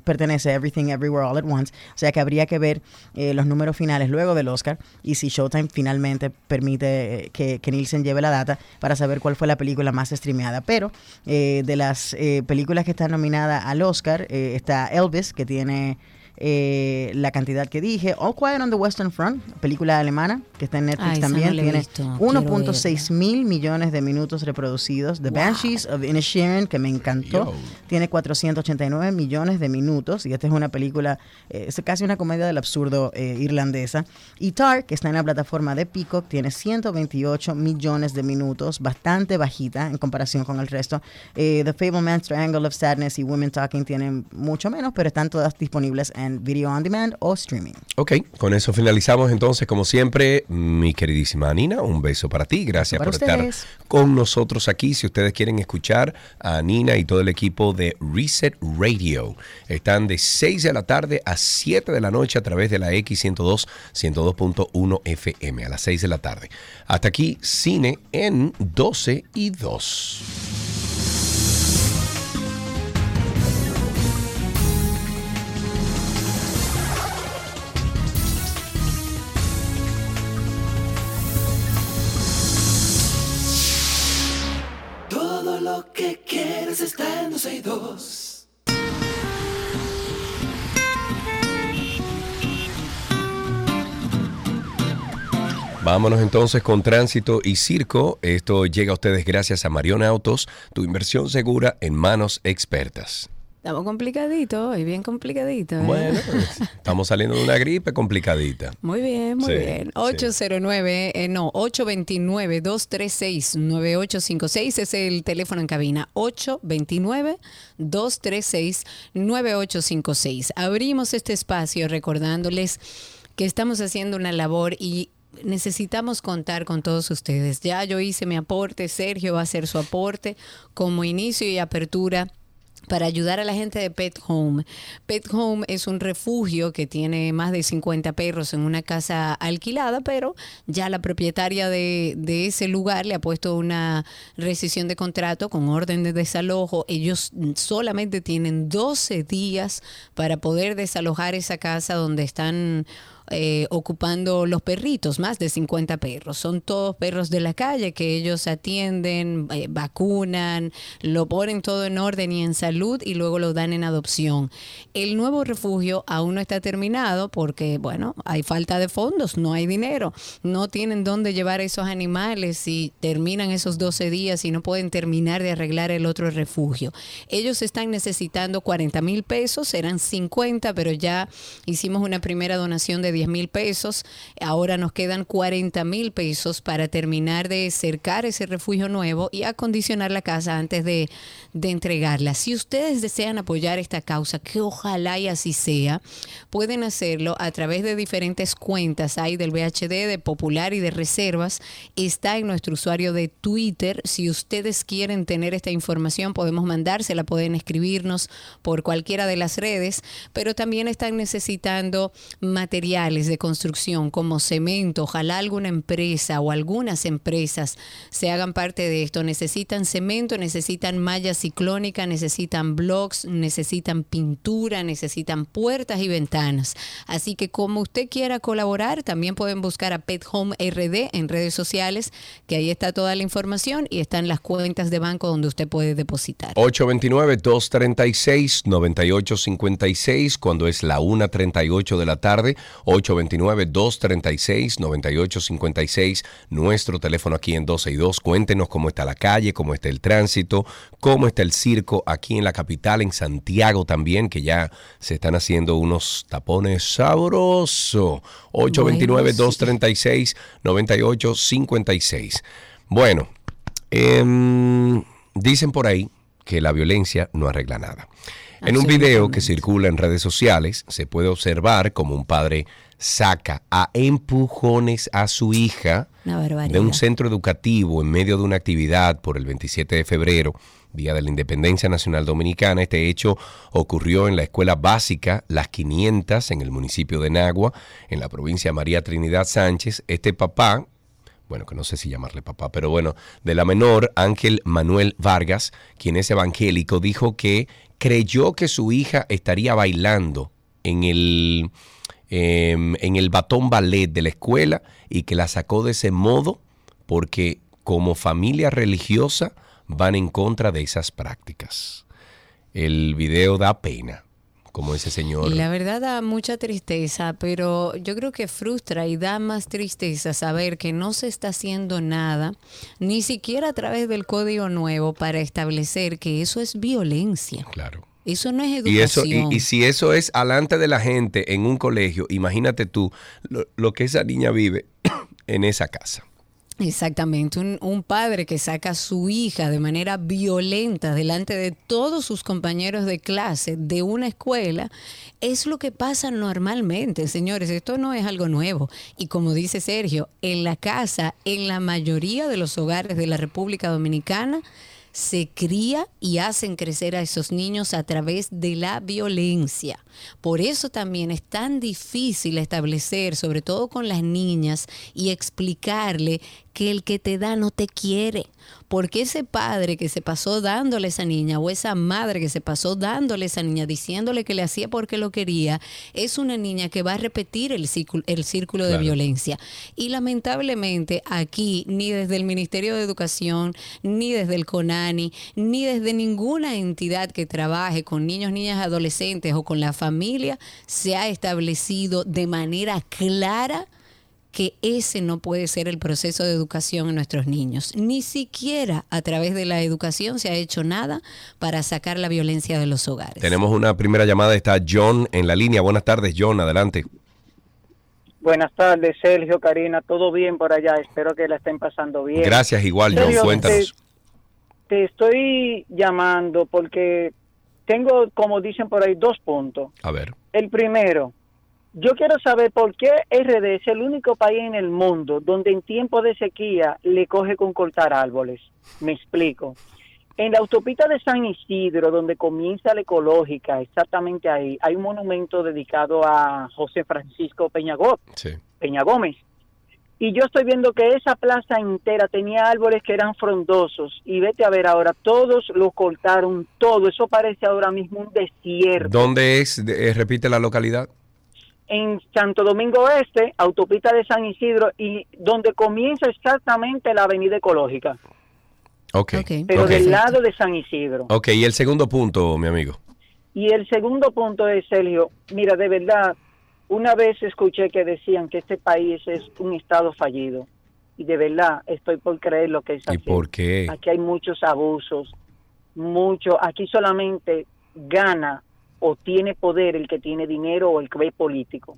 pertenece Everything Everywhere All at Once, o sea que habría que ver eh, los números finales luego del Oscar y si Showtime finalmente permite que, que Nielsen lleve la data para saber cuál fue la película más streameada. Pero de las películas que están nominadas al Oscar eh, está Elvis, que tiene eh, la cantidad que dije, All Quiet on the Western Front, película alemana que está en Netflix también, no tiene visto, quiero 1.6 mil millones de minutos reproducidos. The Banshees of Inisherin, que me encantó, Yo. tiene 489 millones de minutos. Y esta es una película, eh, es casi una comedia del absurdo eh, irlandesa. Y Tar, que está en la plataforma de Peacock, tiene 128 millones de minutos, bastante bajita en comparación con el resto. Eh, The Fableman's Triangle of Sadness y Women Talking tienen mucho menos, pero están todas disponibles en Video On Demand o streaming. Ok, con eso finalizamos entonces, como siempre, mi queridísima Nina, un beso para ti, gracias Para por estar con nosotros aquí. Si ustedes quieren escuchar a Nina y todo el equipo de Reset Radio, están de 6 de la tarde a 7 de la noche a través de la X102, 102.1 FM, a las 6 de la tarde. Hasta aquí, cine en 12 y 2. Vámonos entonces con tránsito y circo. Esto llega a ustedes gracias a Marion Autos, tu inversión segura en manos expertas. Estamos complicaditos hoy, bien complicaditos. ¿eh? Bueno, pues, estamos saliendo de una gripe complicadita. Muy bien, muy Sí, bien. sí. 809, eh, no, 829-236-9856 es el teléfono en cabina. 829-236-9856. Abrimos este espacio recordándoles que estamos haciendo una labor y necesitamos contar con todos ustedes. Ya yo hice mi aporte, Sergio va a hacer su aporte como inicio y apertura para ayudar a la gente de Pet Home. Pet Home es un refugio que tiene más de 50 perros en una casa alquilada, pero ya la propietaria de, ese lugar le ha puesto una rescisión de contrato con orden de desalojo. Ellos solamente tienen 12 días para poder desalojar esa casa donde están eh, ocupando los perritos, más de 50 perros. Son todos perros de la calle que ellos atienden, eh, vacunan, lo ponen todo en orden y en salud y luego lo dan en adopción. El nuevo refugio aún no está terminado porque, bueno, hay falta de fondos, no hay dinero, no tienen dónde llevar esos animales y terminan esos 12 días y no pueden terminar de arreglar el otro refugio. Ellos están necesitando 40 mil pesos, serán 50, pero ya hicimos una primera donación de 10 mil pesos. Ahora nos quedan 40 mil pesos para terminar de cercar ese refugio nuevo y acondicionar la casa antes de, de entregarla. Si ustedes desean apoyar esta causa, que ojalá y así sea, pueden hacerlo a través de diferentes cuentas. Hay del VHD, de Popular y de Reservas. Está en nuestro usuario de Twitter. Si ustedes quieren tener esta información, podemos mandársela, pueden escribirnos por cualquiera de las redes, pero también están necesitando material de construcción como cemento, ojalá alguna empresa o algunas empresas se hagan parte de esto. Necesitan cemento, necesitan malla ciclónica, necesitan blocks, necesitan pintura, necesitan puertas y ventanas. Así que como usted quiera colaborar, también pueden buscar a Pet Home RD en redes sociales, que ahí está toda la información y están las cuentas de banco donde usted puede depositar. 829-236-9856 cuando es la 1.38 de la tarde. 829-236-9856. Nuestro teléfono aquí en 12 y 2. Cuéntenos cómo está la calle, cómo está el tránsito, cómo está el circo aquí en la capital, en Santiago también, que ya se están haciendo unos tapones sabrosos. 829-236-9856. Bueno, dicen por ahí que la violencia no arregla nada. En un video que circula en redes sociales se puede observar como un padre saca a empujones a su hija de un centro educativo en medio de una actividad por el 27 de febrero, Día de la Independencia Nacional Dominicana. Este hecho ocurrió en la escuela básica Las 500 en el municipio de Nagua, en la provincia de María Trinidad Sánchez. Este papá, bueno, que no sé si llamarle papá, pero bueno, de la menor, Ángel Manuel Vargas, quien es evangélico, dijo que creyó que su hija estaría bailando en el, em, en el batón ballet de la escuela y que la sacó de ese modo porque como familia religiosa van en contra de esas prácticas. El video da pena, como ese señor. Y la verdad da mucha tristeza, pero yo creo que frustra y da más tristeza saber que no se está haciendo nada, ni siquiera a través del código nuevo, para establecer que eso es violencia. Claro. Eso no es Y, eso, educación. y, y si eso es alante de la gente en un colegio, imagínate tú lo, lo que esa niña vive en esa casa. Exactamente, un, un padre que saca a su hija de manera violenta delante de todos sus compañeros de clase de una escuela, es lo que pasa normalmente, señores, esto no es algo nuevo. Y como dice Sergio, en la casa, en la mayoría de los hogares de la República Dominicana, se cría y hacen crecer a esos niños a través de la violencia. Por eso también es tan difícil establecer, sobre todo con las niñas, y explicarle que el que te da no te quiere. Porque ese padre que se pasó dándole a esa niña o esa madre que se pasó dándole a esa niña, diciéndole que le hacía porque lo quería, es una niña que va a repetir el círculo, el círculo de violencia. Y lamentablemente aquí, ni desde el Ministerio de Educación, ni desde el CONANI, ni desde ninguna entidad que trabaje con niños, niñas, adolescentes o con la familia, se ha establecido de manera clara que ese no puede ser el proceso de educación en nuestros niños. Ni siquiera a través de la educación se ha hecho nada para sacar la violencia de los hogares. Tenemos una primera llamada, está John en la línea. Buenas tardes, John, adelante. Buenas tardes, Sergio, Karina, todo bien por allá, espero que la estén pasando bien. Gracias, igual, John, Sergio, cuéntanos. Te, te estoy llamando porque tengo, como dicen por ahí, dos puntos. A ver. El primero, yo quiero saber por qué RD es el único país en el mundo donde en tiempo de sequía le coge con cortar árboles. Me explico. En la autopista de San Isidro, donde comienza la ecológica, exactamente ahí, hay un monumento dedicado a José Francisco Peñagó, Sí. Peña Gómez. Y yo estoy viendo que esa plaza entera tenía árboles que eran frondosos. Y vete a ver ahora, todos lo cortaron, todo. Eso parece ahora mismo un desierto. ¿Dónde es? Eh, repite la localidad. En Santo Domingo Este, autopista de San Isidro, y donde comienza exactamente la avenida ecológica, Ok. Ok. pero del lado de San Isidro. Ok, y el segundo punto, mi amigo. Y el segundo punto es, Sergio, mira, de verdad, una vez escuché que decían que este país es un estado fallido. Y de verdad, estoy por creer lo que es ¿Y por qué? Aquí hay muchos abusos, mucho. Aquí solamente gana o tiene poder el que tiene dinero o el que ve político.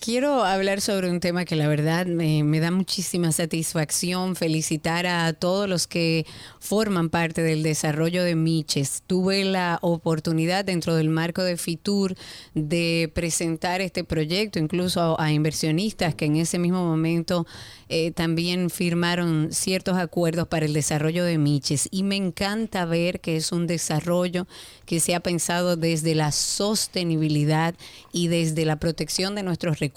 Quiero hablar sobre un tema que la verdad me, me, da muchísima satisfacción. Felicitar a todos los que forman parte del desarrollo de Miches. Tuve la oportunidad dentro del marco de FITUR de presentar este proyecto, incluso a, inversionistas que en ese mismo momento eh, también firmaron ciertos acuerdos para el desarrollo de Miches. Y me encanta ver que es un desarrollo que se ha pensado desde la sostenibilidad y desde la protección de nuestros recursos.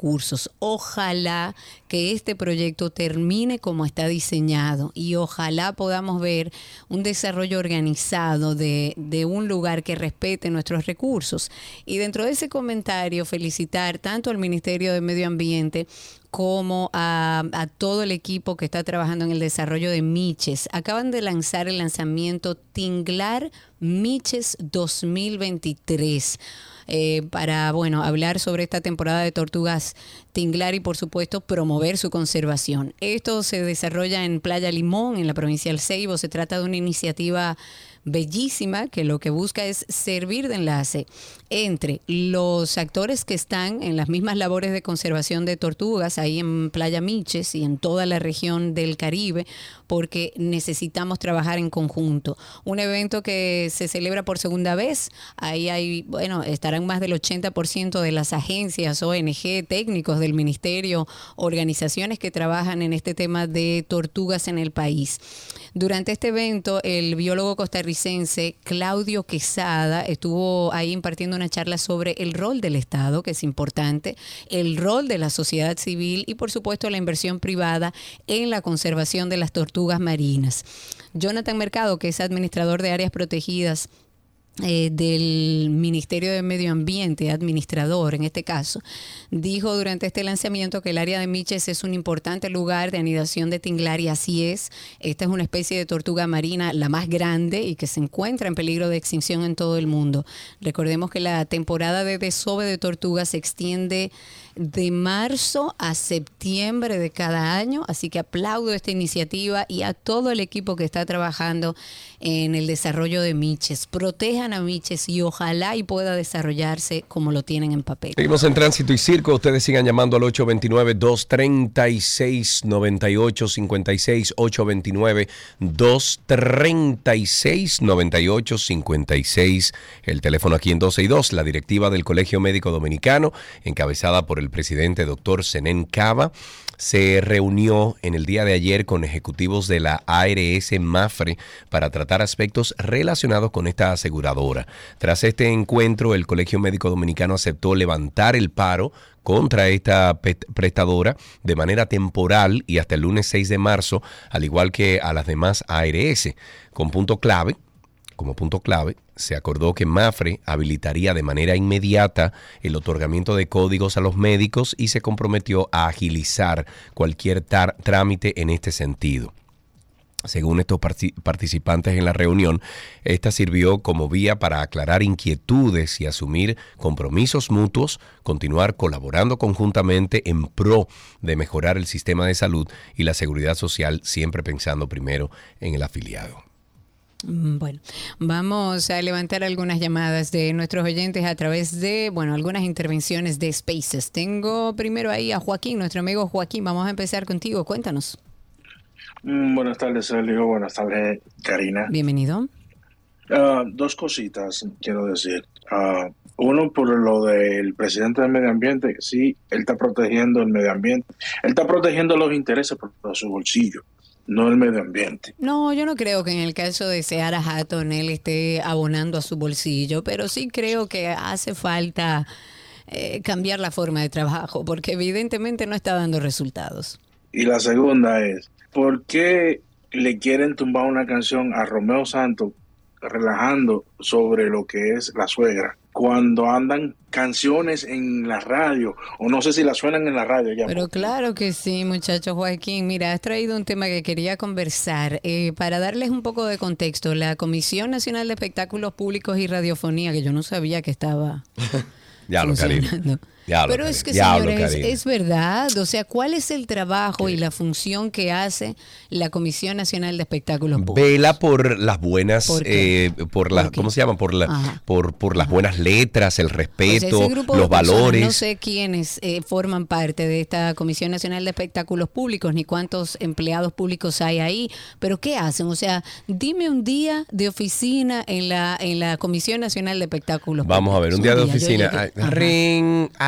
Ojalá que este proyecto termine como está diseñado y ojalá podamos ver un desarrollo organizado de, de un lugar que respete nuestros recursos. Y dentro de ese comentario, felicitar tanto al Ministerio de Medio Ambiente como a, a, todo el equipo que está trabajando en el desarrollo de Miches. Acaban de lanzar el lanzamiento Tinglar Miches 2023. Eh, para bueno hablar sobre esta temporada de tortugas tinglar y por supuesto promover su conservación. Esto se desarrolla en Playa Limón, en la provincia del Ceibo. Se trata de una iniciativa bellísima que lo que busca es servir de enlace entre los actores que están en las mismas labores de conservación de tortugas ahí en Playa Miches y en toda la región del Caribe, porque necesitamos trabajar en conjunto. Un evento que se celebra por segunda vez, ahí hay, bueno, estarán más del 80% de las agencias, ONG, técnicos del ministerio, organizaciones que trabajan en este tema de tortugas en el país. Durante este evento, el biólogo costarricense Claudio Quesada estuvo ahí impartiendo una charla sobre el rol del Estado, que es importante, el rol de la sociedad civil y por supuesto la inversión privada en la conservación de las tortugas marinas. Jonathan Mercado, que es administrador de áreas protegidas eh, del Ministerio de Medio Ambiente, administrador en este caso, dijo durante este lanzamiento que el área de Miches es un importante lugar de anidación de tinglar y así es. Esta es una especie de tortuga marina la más grande y que se encuentra en peligro de extinción en todo el mundo. Recordemos que la temporada de desove de tortugas se extiende de marzo a septiembre de cada año, así que aplaudo esta iniciativa y a todo el equipo que está trabajando en el desarrollo de Miches. Protejan a Miches y ojalá y pueda desarrollarse como lo tienen en papel. Seguimos en Tránsito y Circo. Ustedes sigan llamando al 829-236-9856. 829-236-9856. El teléfono aquí en 12 y 2. La directiva del Colegio Médico Dominicano, encabezada por el presidente doctor Senén Cava se reunió en el día de ayer con ejecutivos de la ARS Mafre para tratar aspectos relacionados con esta aseguradora. Tras este encuentro, el Colegio Médico Dominicano aceptó levantar el paro contra esta prestadora de manera temporal y hasta el lunes 6 de marzo, al igual que a las demás ARS, con punto clave como punto clave, se acordó que Mafre habilitaría de manera inmediata el otorgamiento de códigos a los médicos y se comprometió a agilizar cualquier trámite en este sentido. Según estos participantes en la reunión, esta sirvió como vía para aclarar inquietudes y asumir compromisos mutuos, continuar colaborando conjuntamente en pro de mejorar el sistema de salud y la seguridad social, siempre pensando primero en el afiliado. Mm, bueno, vamos a levantar algunas llamadas de nuestros oyentes a través de, bueno, algunas intervenciones de Spaces. Tengo primero ahí a Joaquín, nuestro amigo Joaquín. Vamos a empezar contigo. Cuéntanos. Mm, buenas tardes, Sergio. Buenas tardes, Karina. Bienvenido. Uh, dos cositas quiero decir. Uh, uno, por lo del presidente del medio ambiente, sí, él está protegiendo el medio ambiente. Él está protegiendo los intereses por su bolsillo no el medio ambiente. No, yo no creo que en el caso de Seara Hatton él esté abonando a su bolsillo, pero sí creo que hace falta eh, cambiar la forma de trabajo, porque evidentemente no está dando resultados. Y la segunda es, ¿por qué le quieren tumbar una canción a Romeo Santos relajando sobre lo que es la suegra? Cuando andan canciones en la radio, o no sé si las suenan en la radio ya. Pero claro que sí, muchachos Joaquín. Mira, has traído un tema que quería conversar. Eh, para darles un poco de contexto, la Comisión Nacional de Espectáculos Públicos y Radiofonía, que yo no sabía que estaba Diablo, Karina. Diablo, Pero es que, Diablo, señores, es verdad. O sea, ¿cuál es el trabajo y la función que hace la Comisión Nacional de Espectáculos Públicos? Vela por las buenas, ¿Por eh, por las, ¿cómo se llama? Por, la, Ajá. por, por las buenas letras, el O sea, respeto, los personas, valores. No sé quiénes eh, forman parte de esta Comisión Nacional de Espectáculos Públicos, ni cuántos empleados públicos hay ahí, pero ¿qué hacen? O sea, dime un día de oficina en la, en la Comisión Nacional de Espectáculos Vamos a ver, un día de oficina. llegué- Ajá.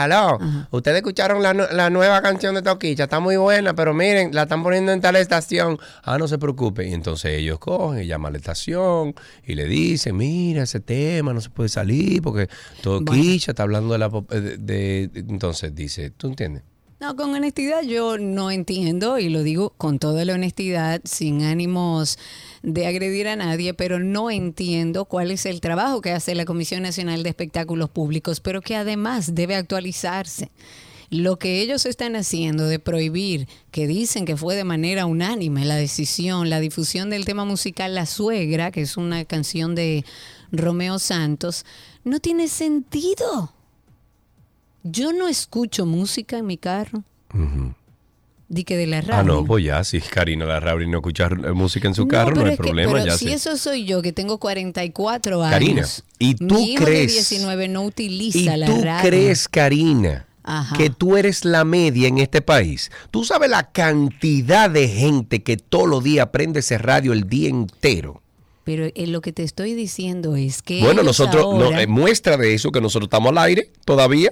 Aló. Ustedes escucharon la, la nueva canción de Toquicha, está muy buena, pero miren, la están poniendo en tal estación. Ah, no se preocupe. Y entonces ellos cogen y llaman a la estación y le dicen, mira, ese tema no se puede salir porque Toquicha está hablando de la... de- de- de- entonces dice, ¿tú entiendes? No, con honestidad yo no entiendo y lo digo con toda la honestidad, sin ánimos de agredir a nadie, pero no entiendo cuál es el trabajo que hace la Comisión Nacional de Espectáculos Públicos, pero que además debe actualizarse. Lo que ellos están haciendo de prohibir, que dicen que fue de manera unánime la decisión, la difusión del tema musical La Suegra, que es una canción de Romeo Santos, no tiene sentido. Yo no escucho música en mi carro. Di que de la radio. Ah, no, pues ya, si Karina Larrauri no escucha eh, música en su No, carro, no, pero hay es que- problema, pero ya si eso soy yo, que tengo 44 años. Karina, ¿y tú mi hijo crees- de 19 no utiliza ¿Y la tú radio. crees, Karina, Ajá. que tú eres la media en este país? ¿Tú sabes la cantidad de gente que todos los días prende ese radio el día entero? Pero eh, lo que te estoy diciendo es que bueno, nosotros, no, eh, muestra de eso que nosotros estamos al aire todavía.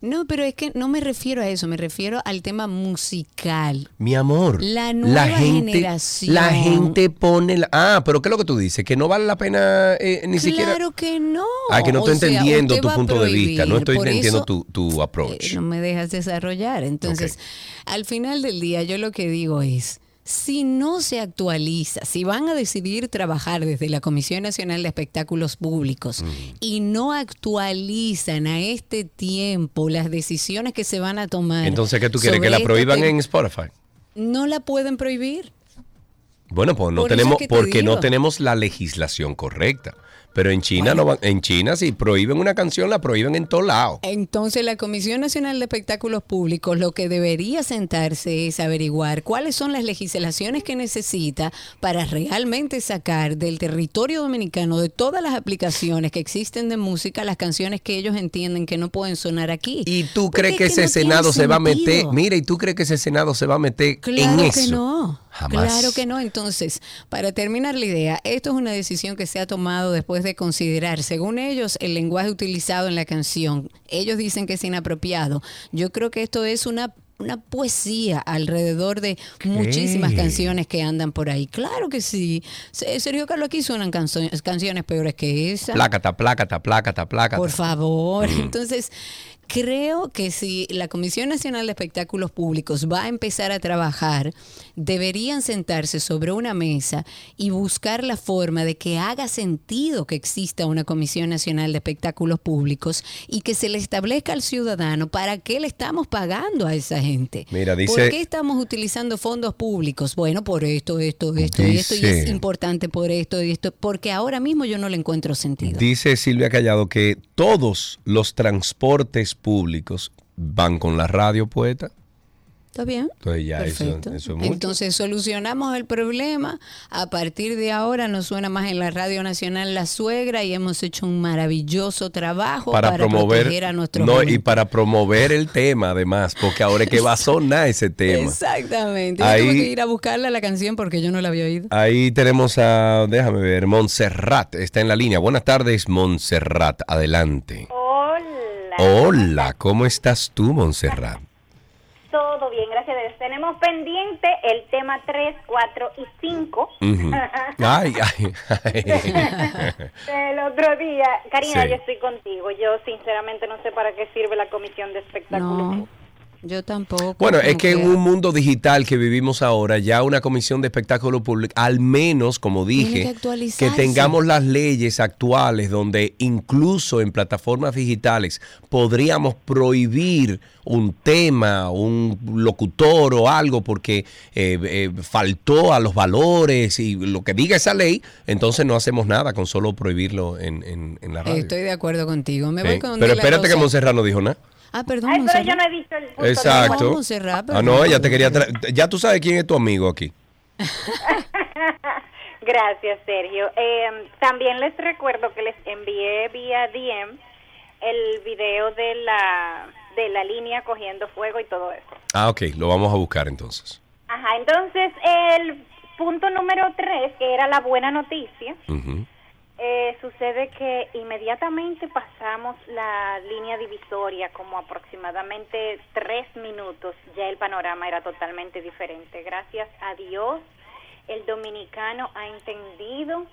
No, pero es que no me refiero a eso, me refiero al tema musical. Mi amor, La nueva gente, generación. la gente pone, la- ah, pero ¿qué es lo que tú dices? Que no vale la pena eh, ni siquiera. Claro que no. Ah, que no O estoy sea, entendiendo tu punto de vista, no estoy entendiendo eso, tu, tu approach. eh, no me dejas desarrollar. Entonces, al final del día, yo lo que digo es, si no se actualiza, si van a decidir trabajar desde la Comisión Nacional de Espectáculos Públicos y no actualizan a este tiempo las decisiones que se van a tomar. Entonces, ¿qué tú quieres? ¿Que la prohíban en Spotify? No la pueden prohibir. Bueno, pues no Por tenemos, que te porque no tenemos la legislación correcta. Pero en China no van, en China si prohíben una canción, la prohíben en todos lados. Entonces la Comisión Nacional de Espectáculos Públicos lo que debería sentarse es averiguar cuáles son las legislaciones que necesita para realmente sacar del territorio dominicano de todas las aplicaciones que existen de música las canciones que ellos entienden que no pueden sonar aquí. ¿Y tú Porque crees es que ese no Senado se va a meter? Mira, ¿y tú crees que ese Senado se va a meter Claro en que eso? no. Jamás. Claro que no. Entonces, para terminar la idea, esto es una decisión que se ha tomado después de considerar, según ellos, el lenguaje utilizado en la canción. Ellos dicen que es inapropiado. Yo creo que esto es una una poesía alrededor de muchísimas canciones que andan por ahí. Claro que sí. Se- Sergio Carlos, aquí suenan canso- canciones peores que esa. Plácata, plácata, plácata, plácata. Por favor. Mm. Entonces, creo que si la Comisión Nacional de Espectáculos Públicos va a empezar a trabajar, deberían sentarse sobre una mesa y buscar la forma de que haga sentido que exista una Comisión Nacional de Espectáculos Públicos y que se le establezca al ciudadano para qué le estamos pagando a esa gente. Mira, dice- ¿Por qué estamos utilizando fondos públicos? Bueno, por esto, esto, esto y esto, y es importante por esto y esto, porque ahora mismo yo no le encuentro sentido. Dice Silvia Callado que todos los transportes públicos van con la radio puesta. ¿Está bien? Entonces ya eso, Perfecto. eso es mucho. Entonces solucionamos el problema. A partir de ahora nos suena más en la Radio Nacional La Suegra y hemos hecho un maravilloso trabajo para, para, promover proteger a nuestros no, y para promover el tema además, porque ahora es que va a sonar ese tema. Exactamente. Yo Ahí- tuve que ir a buscarla la canción porque yo no la había oído. Ahí tenemos a, déjame ver, Montserrat está en la línea. Buenas tardes, Montserrat, adelante. Hola. Hola, ¿cómo estás tú, Montserrat? Todo bien, gracias a Dios. Tenemos pendiente el tema 3, 4 y 5. Ujú. Ay, ay, ay. el otro día, Karina, Sí. yo estoy contigo. Yo sinceramente no sé para qué sirve la comisión de espectáculos. No. Yo tampoco. Bueno, es que en un mundo digital que vivimos ahora, ya una comisión de espectáculo público, al menos, como dije, que tengamos las leyes actuales donde incluso en plataformas digitales podríamos prohibir un tema, un locutor o algo porque eh, eh, faltó a los valores y lo que diga esa ley, entonces no hacemos nada con solo prohibirlo en, en- en la radio. Estoy de acuerdo contigo. Me Sí. voy con Pero espérate que. Monserrat no dijo nada. Ah, perdón, Ay, pero Monserrat. yo no he visto el punto de Exacto. Montserrat, Ah, no, ella te quería traer. Ya tú sabes quién es tu amigo aquí. Gracias, Sergio. Eh, también les recuerdo que les envié vía DM el video de la de la línea cogiendo fuego y todo eso. Ah, ok, lo vamos a buscar entonces. Ajá, entonces el punto número tres, que era la buena noticia, Ujú. Eh, sucede que inmediatamente pasamos la línea divisoria, como aproximadamente tres minutos, ya el panorama era totalmente diferente. Gracias a Dios, el dominicano ha entendido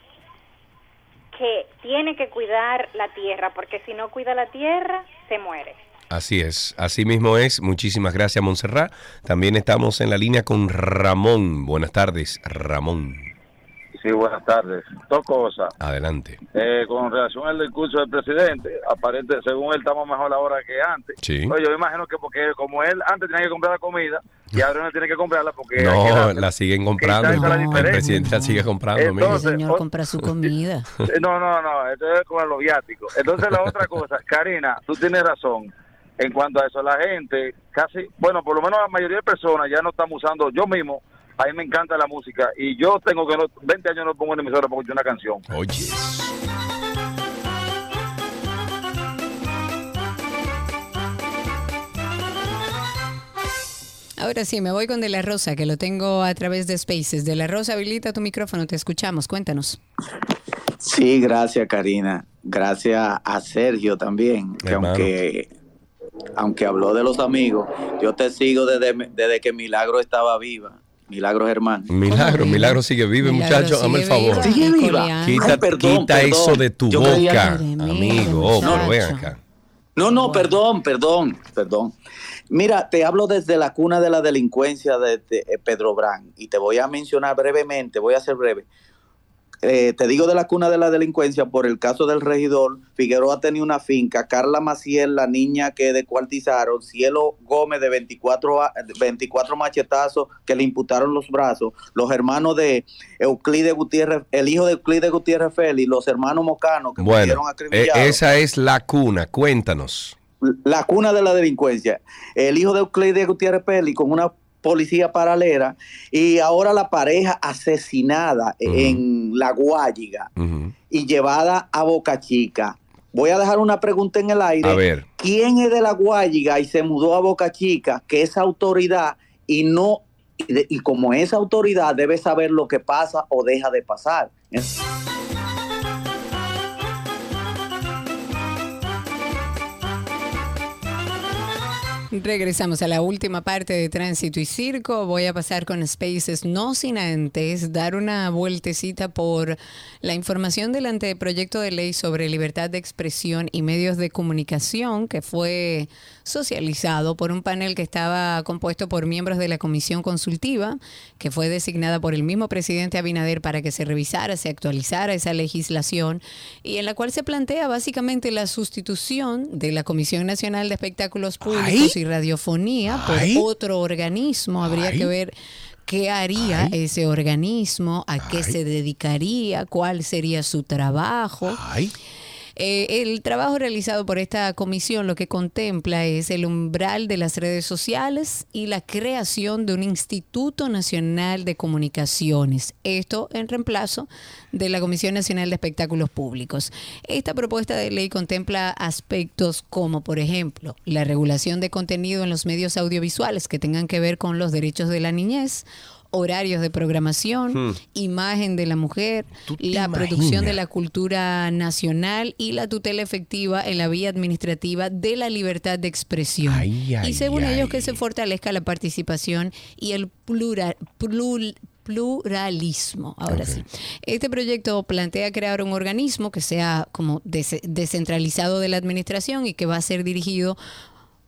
que tiene que cuidar la tierra, porque si no cuida la tierra, se muere. Así es, así mismo es. Muchísimas gracias, Montserrat. También estamos en la línea con Ramón. Buenas tardes, Ramón. Sí, buenas tardes. Dos cosas. Adelante. Eh, con relación al discurso del presidente, aparente, según él, estamos mejor ahora que antes. Sí. Oye, yo me imagino que porque como él antes tenía que comprar la comida y ahora no tiene que comprarla porque... No, darle. la siguen comprando. La El diferencia. presidente la sigue comprando. mire. El señor compra su comida. Eh, No, no, no, esto es con los viáticos. Entonces la otra cosa, Karina, tú tienes razón en cuanto a eso. La gente, casi, bueno, por lo menos la mayoría de personas ya no estamos usando, yo mismo, a mí me encanta la música y yo tengo que, no, 20 años no pongo en emisora para escuchar una canción. Oye. Ahora sí, me voy con De La Rosa, que lo tengo a través de Spaces. De La Rosa, habilita tu micrófono, te escuchamos, cuéntanos. Sí, gracias Karina. Gracias a Sergio también, que Hermano. aunque, aunque habló de los amigos, yo te sigo desde, desde que Milagro estaba viva. Milagro Germán. Milagro, Milagro sigue vive, Milagro muchacho. Hazme el favor. Sigue viva. Quita, Ay, perdón, quita perdón. eso de tu Yo boca, amigo. Oh, pero ven acá. No, no, perdón, perdón, perdón. Mira, te hablo desde la cuna de la delincuencia de, de, eh, Pedro Brán y te voy a mencionar brevemente, voy a ser breve. Eh, te digo de la cuna de la delincuencia por el caso del regidor. Figueroa tenía una finca, Carla Maciel, la niña que descuartizaron, Cielo Gómez de 24, a- 24 machetazos que le imputaron los brazos, los hermanos de Euclides Gutiérrez, el hijo de Euclides Gutiérrez Félix, los hermanos Mocano que Bueno, murieron eh, acribillados. esa es la cuna. Cuéntanos. la cuna de la delincuencia. El hijo de Euclides Gutiérrez Peli con una policía paralela y ahora la pareja asesinada en La Guayiga y llevada a Boca Chica. Voy a dejar una pregunta en el aire. A ver. ¿Quién es de La Guayiga y se mudó a Boca Chica? Que esa autoridad y no y, de- y como esa autoridad debe saber lo que pasa o deja de pasar. Regresamos a la última parte de Tránsito y Circo. Voy a pasar con Spaces, no sin antes dar una vueltecita por la información del anteproyecto de ley sobre libertad de expresión y medios de comunicación que fue socializado por un panel que estaba compuesto por miembros de la comisión consultiva, que fue designada por el mismo presidente Abinader para que se revisara, se actualizara esa legislación y en la cual se plantea básicamente la sustitución de la Comisión Nacional de Espectáculos Públicos y Radiofonía por Ay. otro organismo. Habría Ay. que ver qué haría ese organismo, a qué se dedicaría, cuál sería su trabajo. Eh, el trabajo realizado por esta comisión lo que contempla es el umbral de las redes sociales y la creación de un Instituto Nacional de Comunicaciones. Esto en reemplazo de la Comisión Nacional de Espectáculos Públicos. Esta propuesta de ley contempla aspectos como, por ejemplo, la regulación de contenido en los medios audiovisuales que tengan que ver con los derechos de la niñez horarios de programación, Hmm. imagen de la mujer, la producción de la cultura nacional y la tutela efectiva en la vía administrativa de la libertad de expresión. Ay, ay, y según ay. ellos que se fortalezca la participación y el plural, pluralismo. Ahora sí. Este proyecto plantea crear un organismo que sea como des- descentralizado de la administración y que va a ser dirigido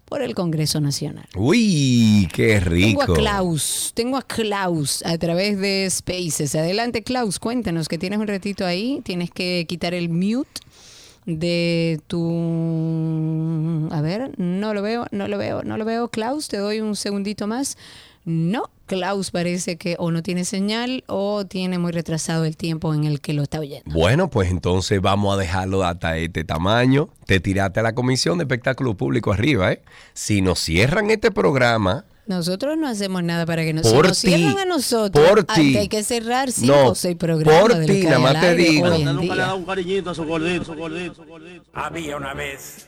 por el Congreso Nacional. Uy, qué Tengo rico. a Klaus, tengo a Klaus a través de Spaces. Adelante, Klaus, cuéntanos que tienes un ratito ahí. Tienes que quitar el mute de tu... A ver, no lo veo, no lo veo, no lo veo. Klaus, te doy un segundito más. No, Klaus parece que o no tiene señal o tiene muy retrasado el tiempo en el que lo está oyendo. Bueno, pues entonces vamos a dejarlo hasta este tamaño. Te tiraste a la Comisión de Espectáculo Público arriba, ¿eh? Si nos cierran este programa, Nosotros no hacemos nada para que nos, Por nos ti, cierran a nosotros. por ti. que hay que cerrar cinco No, o seis programas. por ti, que nada más te digo. Había una vez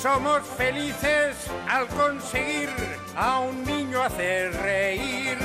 Somos felices al conseguir a un niño hacer reír.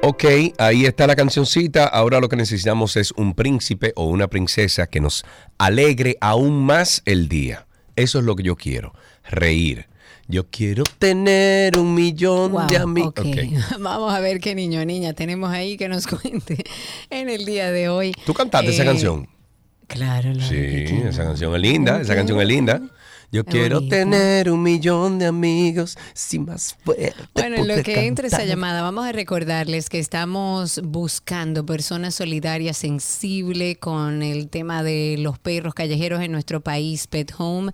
Ok, ahí está la cancioncita. Ahora lo que necesitamos es un príncipe o una princesa que nos alegre aún más el día. Eso es lo que yo quiero, reír. Yo quiero tener un millón Wow, de amigos. Vamos a ver qué niño o niña tenemos ahí que nos cuente en el día de hoy. ¿Tú cantaste esa Eh, canción? Claro, la Sí, esa canción es linda, esa canción es linda. Yo Es quiero tener un millón de amigos, si más fuerte. Bueno, en lo que entra esa cantar. llamada, vamos a recordarles que estamos buscando personas solidarias sensibles con el tema de los perros callejeros en nuestro país. Pet Home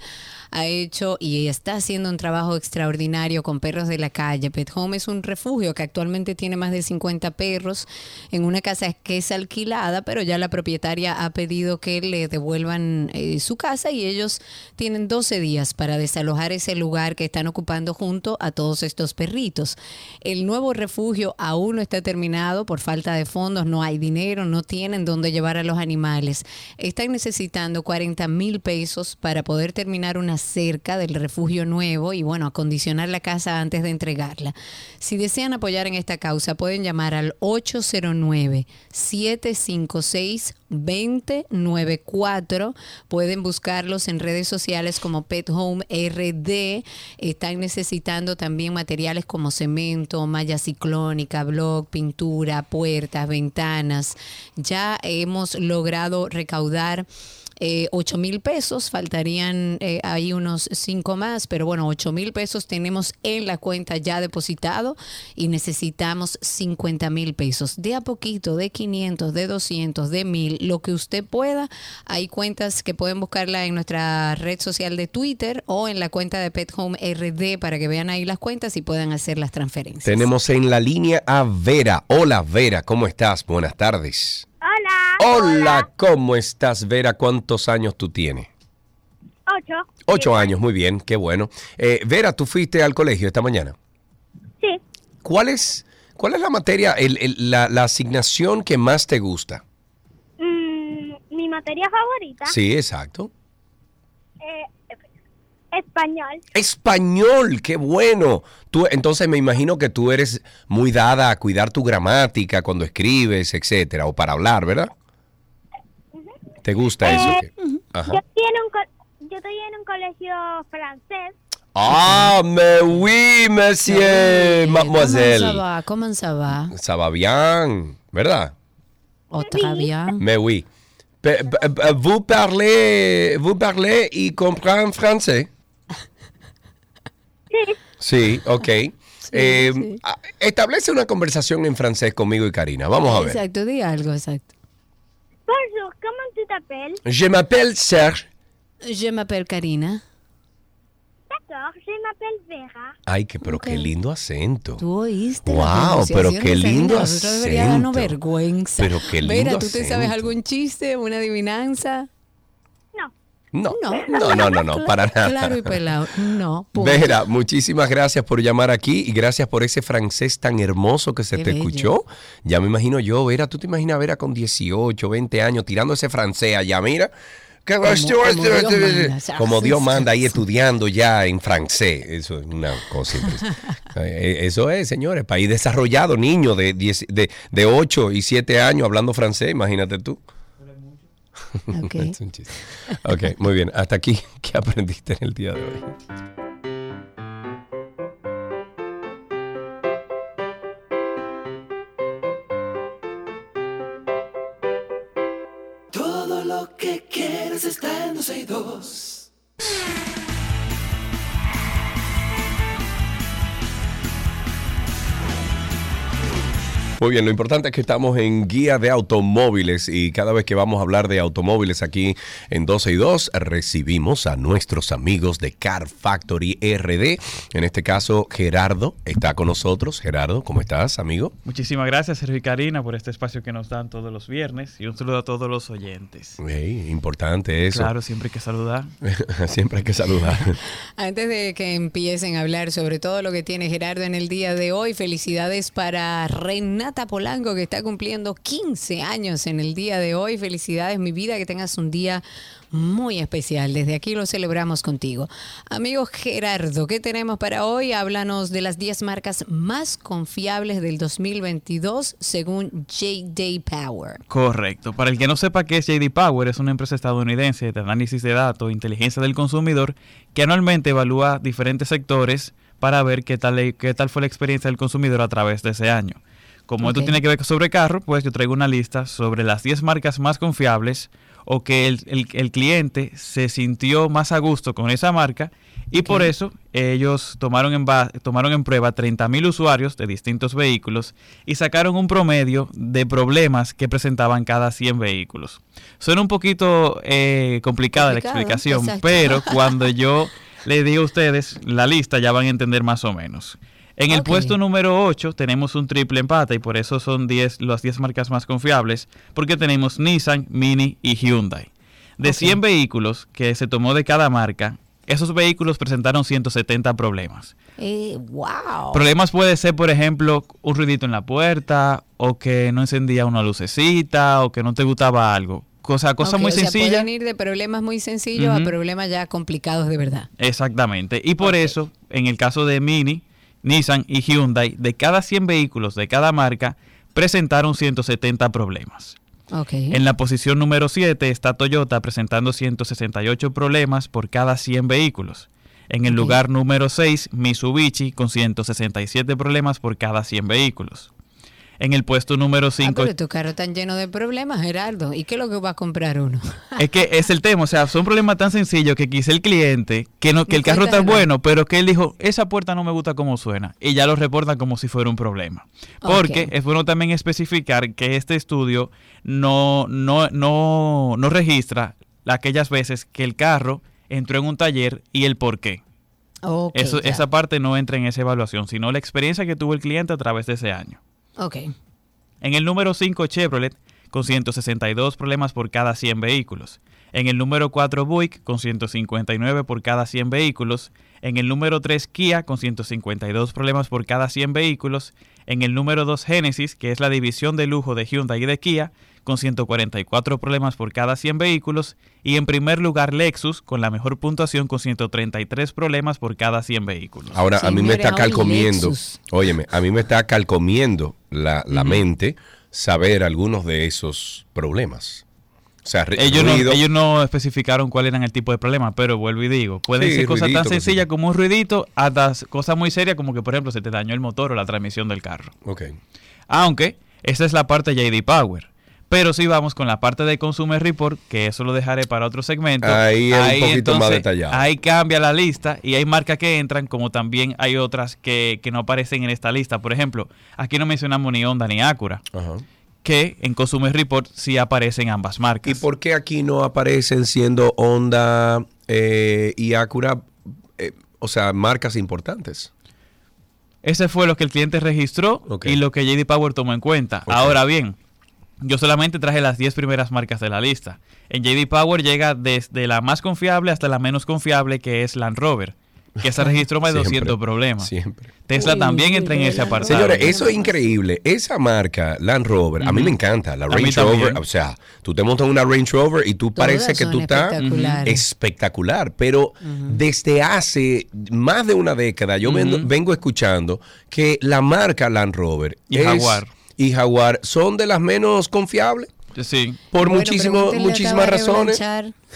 ha hecho y está haciendo un trabajo extraordinario con perros de la calle. Pet Home es un refugio que actualmente tiene más de 50 perros en una casa que es alquilada, pero ya la propietaria ha pedido que le devuelvan eh, su casa y ellos tienen 12 días para desalojar ese lugar que están ocupando junto a todos estos perritos. El nuevo refugio aún no está terminado por falta de fondos, no hay dinero, no tienen dónde llevar a los animales. Están necesitando 40 mil pesos para poder terminar una cerca del refugio nuevo y bueno, acondicionar la casa antes de entregarla. Si desean apoyar en esta causa, pueden llamar al 809 756 2094. Pueden buscarlos en redes sociales como Pet Home RD. Están necesitando también materiales como cemento, malla ciclónica, block, pintura, puertas, ventanas. Ya hemos logrado recaudar eh, 8 mil pesos, faltarían eh, ahí unos 5 más, pero bueno, 8 mil pesos tenemos en la cuenta ya depositado y necesitamos 50 mil pesos. De a poquito, de 500, de 200, de 1000, lo que usted pueda. Hay cuentas que pueden buscarla en nuestra red social de Twitter o en la cuenta de Pet Home RD para que vean ahí las cuentas y puedan hacer las transferencias. Tenemos en la línea a Vera. Hola Vera, ¿cómo estás? Buenas tardes. Hola. Hola, ¿cómo estás Vera? ¿Cuántos años tú tienes? Ocho. Ocho años, muy bien, qué bueno. Eh, Vera, ¿tú fuiste al colegio esta mañana? Sí. ¿Cuál es, cuál es la materia, el- el- la, la asignación que más te gusta? Mm, mi materia favorita. Sí, exacto. eh, español. Español, qué bueno. Tú, entonces me imagino que tú eres muy dada a cuidar tu gramática cuando escribes, etcétera, o para hablar, ¿verdad? ¿Te gusta eso? Eh. Yo estoy en un co- yo estoy en un colegio francés. Ah, mais oui, monsieur, ¿Cómo mademoiselle. se va? ¿Cómo se va? Ça va bien, ¿verdad? Otra bien. Mais oui. Pe- pe- pe- Vous parlez, vous parlez y comprend français? Sí, ok. Eh, a- Establece una conversación en francés conmigo y Karina. Vamos a ver. Exacto, di algo, exacto. Bonjour, comment tu t'appelles? Je m'appelle Serge. Je m'appelle Karina. D'accord, je m'appelle Vera. Ay, que, pero qué lindo acento. Tú oíste Wow, pero qué lindo niña. Nosotros acento. vergüenza. Pero qué lindo Vera, ¿tú te sabes acento. algún chiste, una adivinanza? No. No, no, no, no, no, para nada. Claro y pelado. No. punto. Vera, muchísimas gracias por llamar aquí y gracias por ese francés tan hermoso que se Qué te bello. escuchó. Ya me imagino yo, Vera, tú te imaginas Vera con 18, 20 años tirando ese francés allá, mira. Que Como- como Dios manda, Como Dios manda ahí estudiando ya en francés. Eso es una cosa impresionante. Eh, Eso es, señores, país desarrollado, niño de, 10 de, de 8 y 7 años hablando francés, imagínate tú. Ok. Es un chiste. Ok, muy bien. Hasta aquí, ¿qué aprendiste en el día de hoy? Todo lo que quieres está en 12 y 2. Muy bien, lo importante es que estamos en guía de automóviles y cada vez que vamos a hablar de automóviles aquí en 12 y 2 recibimos a nuestros amigos de Car Factory RD. En este caso, Gerardo está con nosotros. Gerardo, ¿cómo estás, amigo? Muchísimas gracias, Sergio y Karina, por este espacio que nos dan todos los viernes y un saludo a todos los oyentes. Importante eso. Claro, siempre hay que saludar. Siempre hay que saludar. Antes de que empiecen a hablar sobre todo lo que tiene Gerardo en el día de hoy, felicidades para Renata Polanco que está cumpliendo 15 años en el día de hoy. Felicidades, mi vida, que tengas un día muy especial. Desde aquí lo celebramos contigo. Amigo Gerardo, ¿qué tenemos para hoy? Háblanos de las 10 marcas más confiables del 2022 según J.D. Power. Correcto. Para el que no sepa qué es JD Power, es una empresa estadounidense de análisis de datos inteligencia del consumidor que anualmente evalúa diferentes sectores para ver qué tal, qué tal fue la experiencia del consumidor a través de ese año. Como esto tiene que ver sobre carro, pues yo traigo una lista sobre las 10 marcas más confiables o que el, el- el cliente se sintió más a gusto con esa marca y por eso ellos tomaron en, tomaron en prueba 30.000 usuarios de distintos vehículos y sacaron un promedio de problemas que presentaban cada 100 vehículos. Suena un poquito eh, complicada la explicación, exacto. pero cuando yo les digo a ustedes la lista ya van a entender más o menos. En el puesto número 8 tenemos un triple empate y por eso son 10, las 10 marcas más confiables, porque tenemos Nissan, Mini y Hyundai. De 100 vehículos que se tomó de cada marca, esos vehículos presentaron 170 problemas. Eh, wow. Problemas puede ser, por ejemplo, un ruidito en la puerta, o que no encendía una lucecita, o que no te gustaba algo. Cosa, cosa muy o sea, sencilla. pueden ir de problemas muy sencillos a problemas ya complicados de verdad. Exactamente. Y por eso, en el caso de Mini, Nissan y Hyundai, de cada 100 vehículos de cada marca, presentaron 170 problemas. En la posición número 7 está Toyota presentando 168 problemas por cada 100 vehículos. En el lugar número 6, Mitsubishi con 167 problemas por cada 100 vehículos. En el puesto número Ah, 5 pero tu carro tan lleno de problemas, Gerardo. ¿Y qué es lo que va a comprar uno? Es que es el tema, o sea, son problemas tan sencillos que quizá el cliente, que no, que el carro está bueno, pero que él dijo, esa puerta no me gusta como suena, y ya lo reportan como si fuera un problema. Porque es bueno también especificar que este estudio no, no, no, no registra aquellas veces que el carro entró en un taller y el por qué. Eso, esa parte no entra en esa evaluación, sino la experiencia que tuvo el cliente a través de ese año. Ok. En el número 5 Chevrolet con 162 problemas por cada 100 vehículos. En el número 4 Buick con 159 por cada 100 vehículos. En el número 3 Kia con 152 problemas por cada 100 vehículos. En el número 2 Genesis, que es la división de lujo de Hyundai y de Kia, con 144 problemas por cada 100 vehículos. Y en primer lugar Lexus, con la mejor puntuación con 133 problemas por cada 100 vehículos. Ahora, a mí me está calcomiendo, óyeme, a mí me está calcomiendo la, la mente saber algunos de esos problemas. O sea, Ellos no, ellos no especificaron cuál eran el tipo de problema, pero vuelvo y digo, pueden Sí, ser cosas ruidito, tan sencillas como un ruidito hasta cosas muy serias como que, por ejemplo, se te dañó el motor o la transmisión del carro. Ok. Aunque esa es la parte JD Power. Pero si vamos con la parte de Consumer Report, que eso lo dejaré para otro segmento. Ahí es un poquito más detallado. Ahí cambia la lista y hay marcas que entran, como también hay otras que, que no aparecen en esta lista. Por ejemplo, aquí no mencionamos ni Honda ni Acura, que en Consumer Report sí aparecen ambas marcas. ¿Y por qué aquí no aparecen siendo Honda eh, y Acura, eh, o sea, marcas importantes? Ese fue lo que el cliente registró y lo que JD Power tomó en cuenta. Ahora bien, Yo solamente traje las 10 primeras marcas de la lista. En JD Power llega desde la más confiable hasta la menos confiable, que es Land Rover, que se registró más de Siempre, 200 problemas. Siempre. Tesla Uy, también entra en ese apartado. Señores, eso es increíble. Esa marca, Land Rover, a mí me encanta. La Range. Rover, o sea, tú te montas en una Range Rover y tú Todas parece que tú estás espectacular. Pero desde hace más de una década yo vengo, escuchando que la marca Land Rover Y es- Jaguar. Y Jaguar son de las menos confiables Sí. por Bueno, muchísimo, muchísimas razones.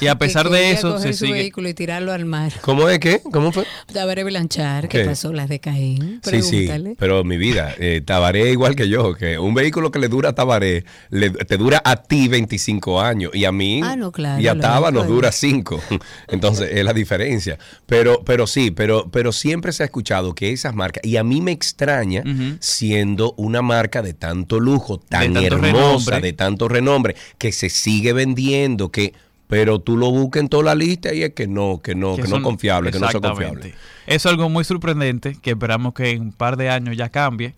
Y a que pesar de eso, coger se su sigue- vehículo y tirarlo al mar. ¿Cómo es qué? ¿Cómo fue? Tabaré Blanchard, ¿qué ¿Qué? pasó? Las de Caín. Sí, sí, pero mi vida, eh, Tabaré igual que yo, que un vehículo que le dura a Tabaré, le- te dura a ti 25 años y a mí Ah, no, claro, y a Taba nos dura 5. Entonces es la diferencia. Pero, pero sí, pero, pero siempre se ha escuchado que esas marcas, y a mí me extraña siendo una marca de tanto lujo, tan tanto hermosa, renombre. de tanto renombre, que se sigue vendiendo, que... Pero tú lo buscas en toda la lista y es que no, que no, que, no son- confiable, que no son confiables. Es algo muy sorprendente que esperamos que en un par de años ya cambie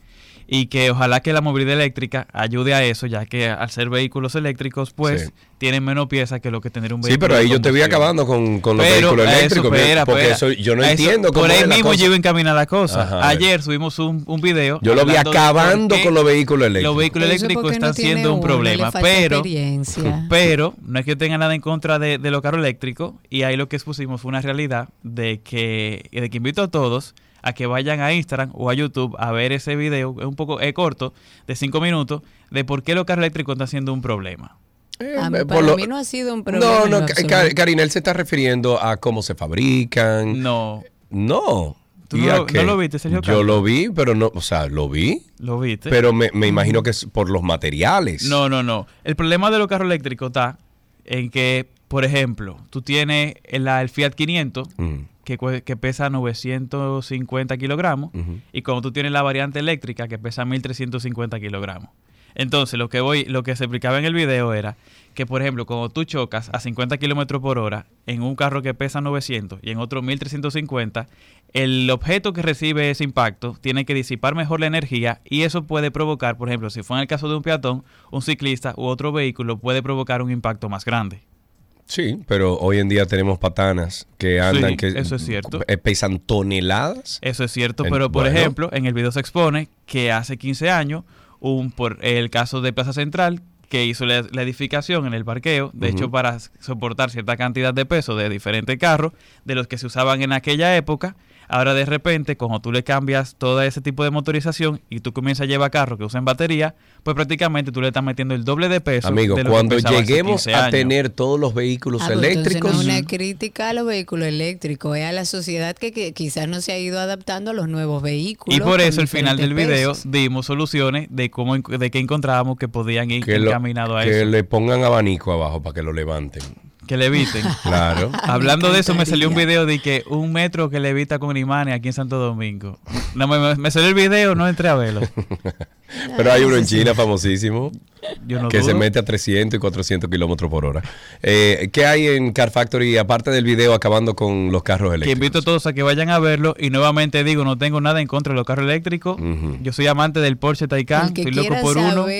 y que ojalá que la movilidad eléctrica ayude a eso, ya que al ser vehículos eléctricos, pues Sí. tienen menos piezas que lo que tener un Sí, vehículo. pero ahí yo te voy acabando con, con los Pero vehículos eso, eléctricos. espera, porque espera. eso yo no eso- entiendo cómo Por ahí es la mismo cosa. yo encaminada la cosa. Ajá, Ayer subimos un, un video. Yo lo vi acabando con los vehículos eléctricos. Los vehículos eso eléctricos no están siendo un problema, pero, pero no es que tenga nada en contra de, de los carros eléctricos y ahí lo que expusimos fue una realidad de que, de que invito a todos a que vayan a Instagram o a YouTube a ver ese video, es un poco es corto, de cinco minutos, de por qué los carros eléctricos están siendo un problema. A mí- Eh, por para lo- mí no ha sido un problema. No, no, lo Ca- absoluto. Ca- Karina, él se está refiriendo a cómo se fabrican. No. No. ¿Tú ¿Y no lo- qué? no lo viste, Sergio Yo lo vi, pero no, o sea, lo vi. ¿Lo viste? Pero me, me imagino que es por los materiales. No, no, no. El problema de los carros eléctricos está en que, por ejemplo, tú tienes el, el Fiat 500 Mm, que, que pesa 950 kilogramos y cuando tú tienes la variante eléctrica que pesa 1350 kilogramos. Entonces, lo que voy, lo que se explicaba en el video era que, por ejemplo, cuando tú chocas a 50 kilómetros por hora en un carro que pesa 900 y en otro 1350, el objeto que recibe ese impacto tiene que disipar mejor la energía y eso puede provocar, por ejemplo, si fue en el caso de un peatón, un ciclista u otro vehículo puede provocar un impacto más grande. Sí, pero hoy en día tenemos patanas que andan Sí, que eso es cierto. eh, pesan toneladas. Eso es cierto, En- pero por bueno. ejemplo, en el video se expone que hace 15 años, un, por el caso de Plaza Central, que hizo la, la edificación en el parqueo, de hecho para soportar cierta cantidad de peso de diferentes carros, de los que se usaban en aquella época, ahora de repente, cuando tú le cambias todo ese tipo de motorización y tú comienzas a llevar carros que usan batería, pues prácticamente tú le estás metiendo el doble de peso. Amigos, de lo que cuando hace lleguemos 15 a tener todos los vehículos Ah, eléctricos, no es una crítica a los vehículos eléctricos, es a la sociedad que, que quizás no se ha ido adaptando a los nuevos vehículos. Y por eso al final del video pesos. dimos soluciones de cómo de que encontrábamos que podían ir que, lo- encaminados a que eso. le pongan abanico abajo para que lo levanten. Que le eviten. Claro. Hablando de eso, me salió un video de que un metro que levita con imanes aquí en Santo Domingo. No, me, me- salió el video, no entré a verlo. Pero hay uno en China famosísimo Yo no que se mete a 300 y 400 kilómetros por hora. Eh, ¿Qué hay en Car Factory aparte del video acabando con los carros Que eléctricos? invito a todos a que vayan a verlo. Y nuevamente digo, no tengo nada en contra de los carros eléctricos. Yo soy amante del Porsche Taycan. El que Estoy loco por uno. Sí.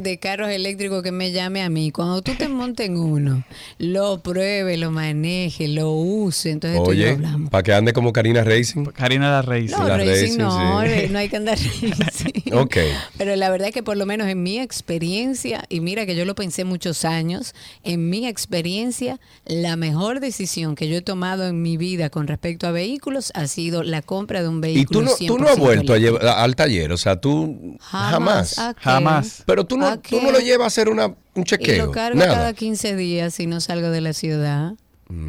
de carros eléctricos que me llame a mí. Cuando tú te montes en uno, lo pruebe, lo maneje, lo use. Entonces tú y yo Oye, hablamos. para que ande como Karina Racing. Karina la Racing. No, la racing, racing, no, sí. no hay que andar racing. Ok. Pero la verdad es que por lo menos en mi experiencia, y mira que yo lo pensé muchos años, en mi experiencia, la mejor decisión que yo he tomado en mi vida con respecto a vehículos ha sido la compra de un Y vehículo. tú no, tú no has 100% vuelto a eléctrico. llevar al taller, o sea, tú jamás. Jamás. Pero tú no, ¿A tú no lo llevas a hacer una, un Y chequeo. lo cargo nada. cada 15 días si no salgo de la ciudad.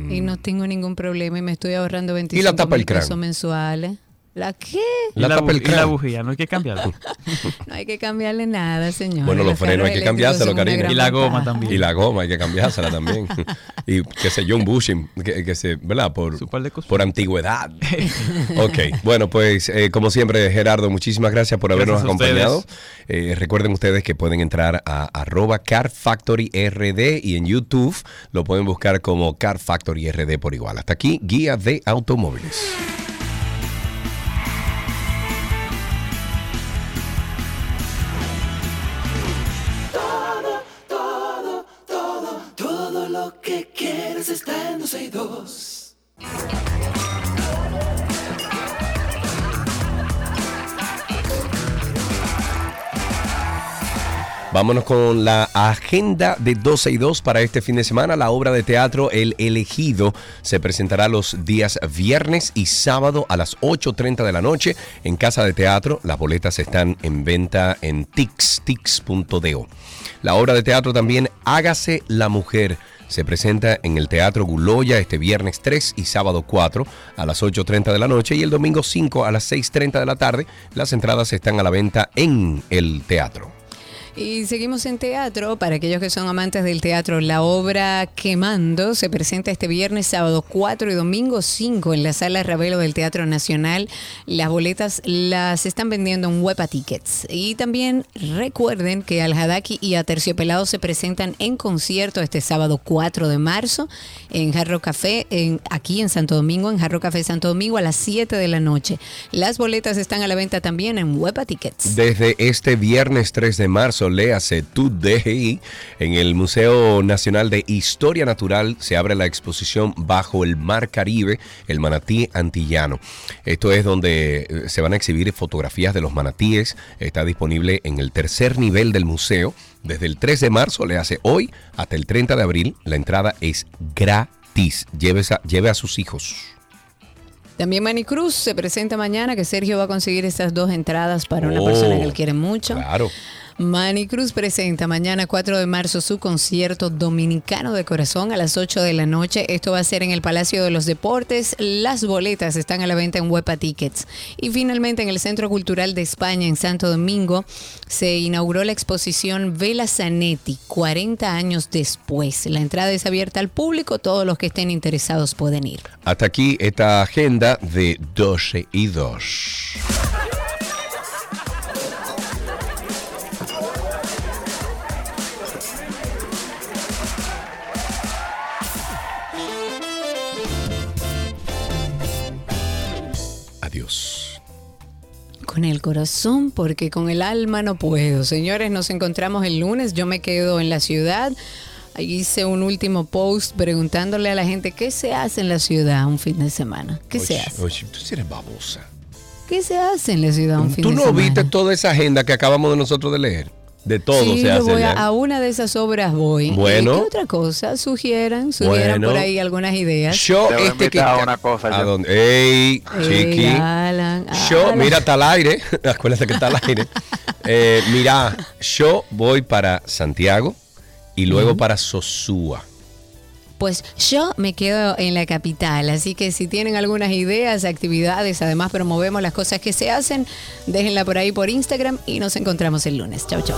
Y no tengo ningún problema y me estoy ahorrando 25 ¿Y la tapa mil el crán? pesos mensuales. ¿La qué? La la, tapa el bu- y la bujía, no hay que cambiarla. No hay que cambiarle nada, señor. Bueno, los frenos hay que cambiárselo, Karina. Y la goma también. Y la goma hay que cambiársela también. y qué sé yo, un bushing, que, que se, ¿verdad? Por, por antigüedad. ok, bueno, pues eh, como siempre, Gerardo, muchísimas gracias por habernos Gracias acompañado. Eh, recuerden ustedes que pueden entrar a arroba Car Factory RD y en YouTube lo pueden buscar como Car Factory RD por igual. Hasta aquí, guía de automóviles. 12 y 2. Vámonos con la agenda de 12 y 2 para este fin de semana. La obra de teatro El elegido se presentará los días viernes y sábado a las 8.30 de la noche en Casa de Teatro. Las boletas están en venta en tix, La obra de teatro también Hágase la Mujer se presenta en el Teatro Guloya este viernes 3 y sábado 4 a las 8.30 de la noche y el domingo 5 a las 6.30 de la tarde. Las entradas están a la venta en el teatro. Y seguimos en teatro. Para aquellos que son amantes del teatro, la obra Quemando se presenta este viernes, sábado 4 y domingo 5 en la sala Ravelo del Teatro Nacional. Las boletas las están vendiendo en Huepa Tickets. Y también recuerden que Al Hadaki y Aterciopelado se presentan en concierto este sábado 4 de marzo en Jarro Café, aquí en Santo Domingo, en Jarro Café Santo Domingo a las 7 de la noche. Las boletas están a la venta también en Huepa Tickets. Desde este viernes 3 de marzo, léase tu DGI, en el Museo Nacional de Historia Natural se abre la exposición Bajo el Mar Caribe, el manatí antillano. Esto es donde eh, se van a exhibir fotografías de los manatíes. Está disponible en el tercer nivel del museo. Desde el 3 de marzo, le hace hoy, hasta el 30 de abril. La entrada es gratis. Lleve a, lleve a sus hijos. También Manny Cruz se presenta mañana, que Sergio va a conseguir estas dos entradas para una Oh, persona que él quiere mucho. Claro. Manny Cruz presenta mañana 4 de marzo su concierto Dominicano de Corazón a las 8 de la noche. Esto va a ser en el Palacio de los Deportes. Las boletas están a la venta en Huepa Tickets. Y finalmente en el Centro Cultural de España en Santo Domingo se inauguró la exposición Vela Zanetti 40 años después. La entrada es abierta al público. Todos los que estén interesados pueden ir. Hasta aquí esta agenda de 12 y 2. Con el corazón, porque con el alma no puedo. Señores, nos encontramos el lunes. Yo me quedo en la ciudad. Ahí hice un último post preguntándole a la gente qué se hace en la ciudad un fin de semana. ¿Qué se hace? Oye, tú eres babosa. ¿Qué se hace en la ciudad un fin ¿Tú de no semana? viste toda esa agenda que acabamos de nosotros de leer? De todo sí, se yo hace. voy a, a una de esas obras voy. Bueno. ¿Y ¿Qué otra cosa? Sugieran, sugieran Bueno. por ahí algunas ideas. Yo este que a una cosa. ¿A dónde? Ey, Ey, chiqui. Alan, Yo, Alan. mira, está al aire. Acuérdate que está al aire. Eh, mira, yo voy para Santiago y luego para Sosúa. Pues yo me quedo en la capital, así que si tienen algunas ideas, actividades, además promovemos las cosas que se hacen, déjenla por ahí por Instagram y nos encontramos el lunes. Chau, chau.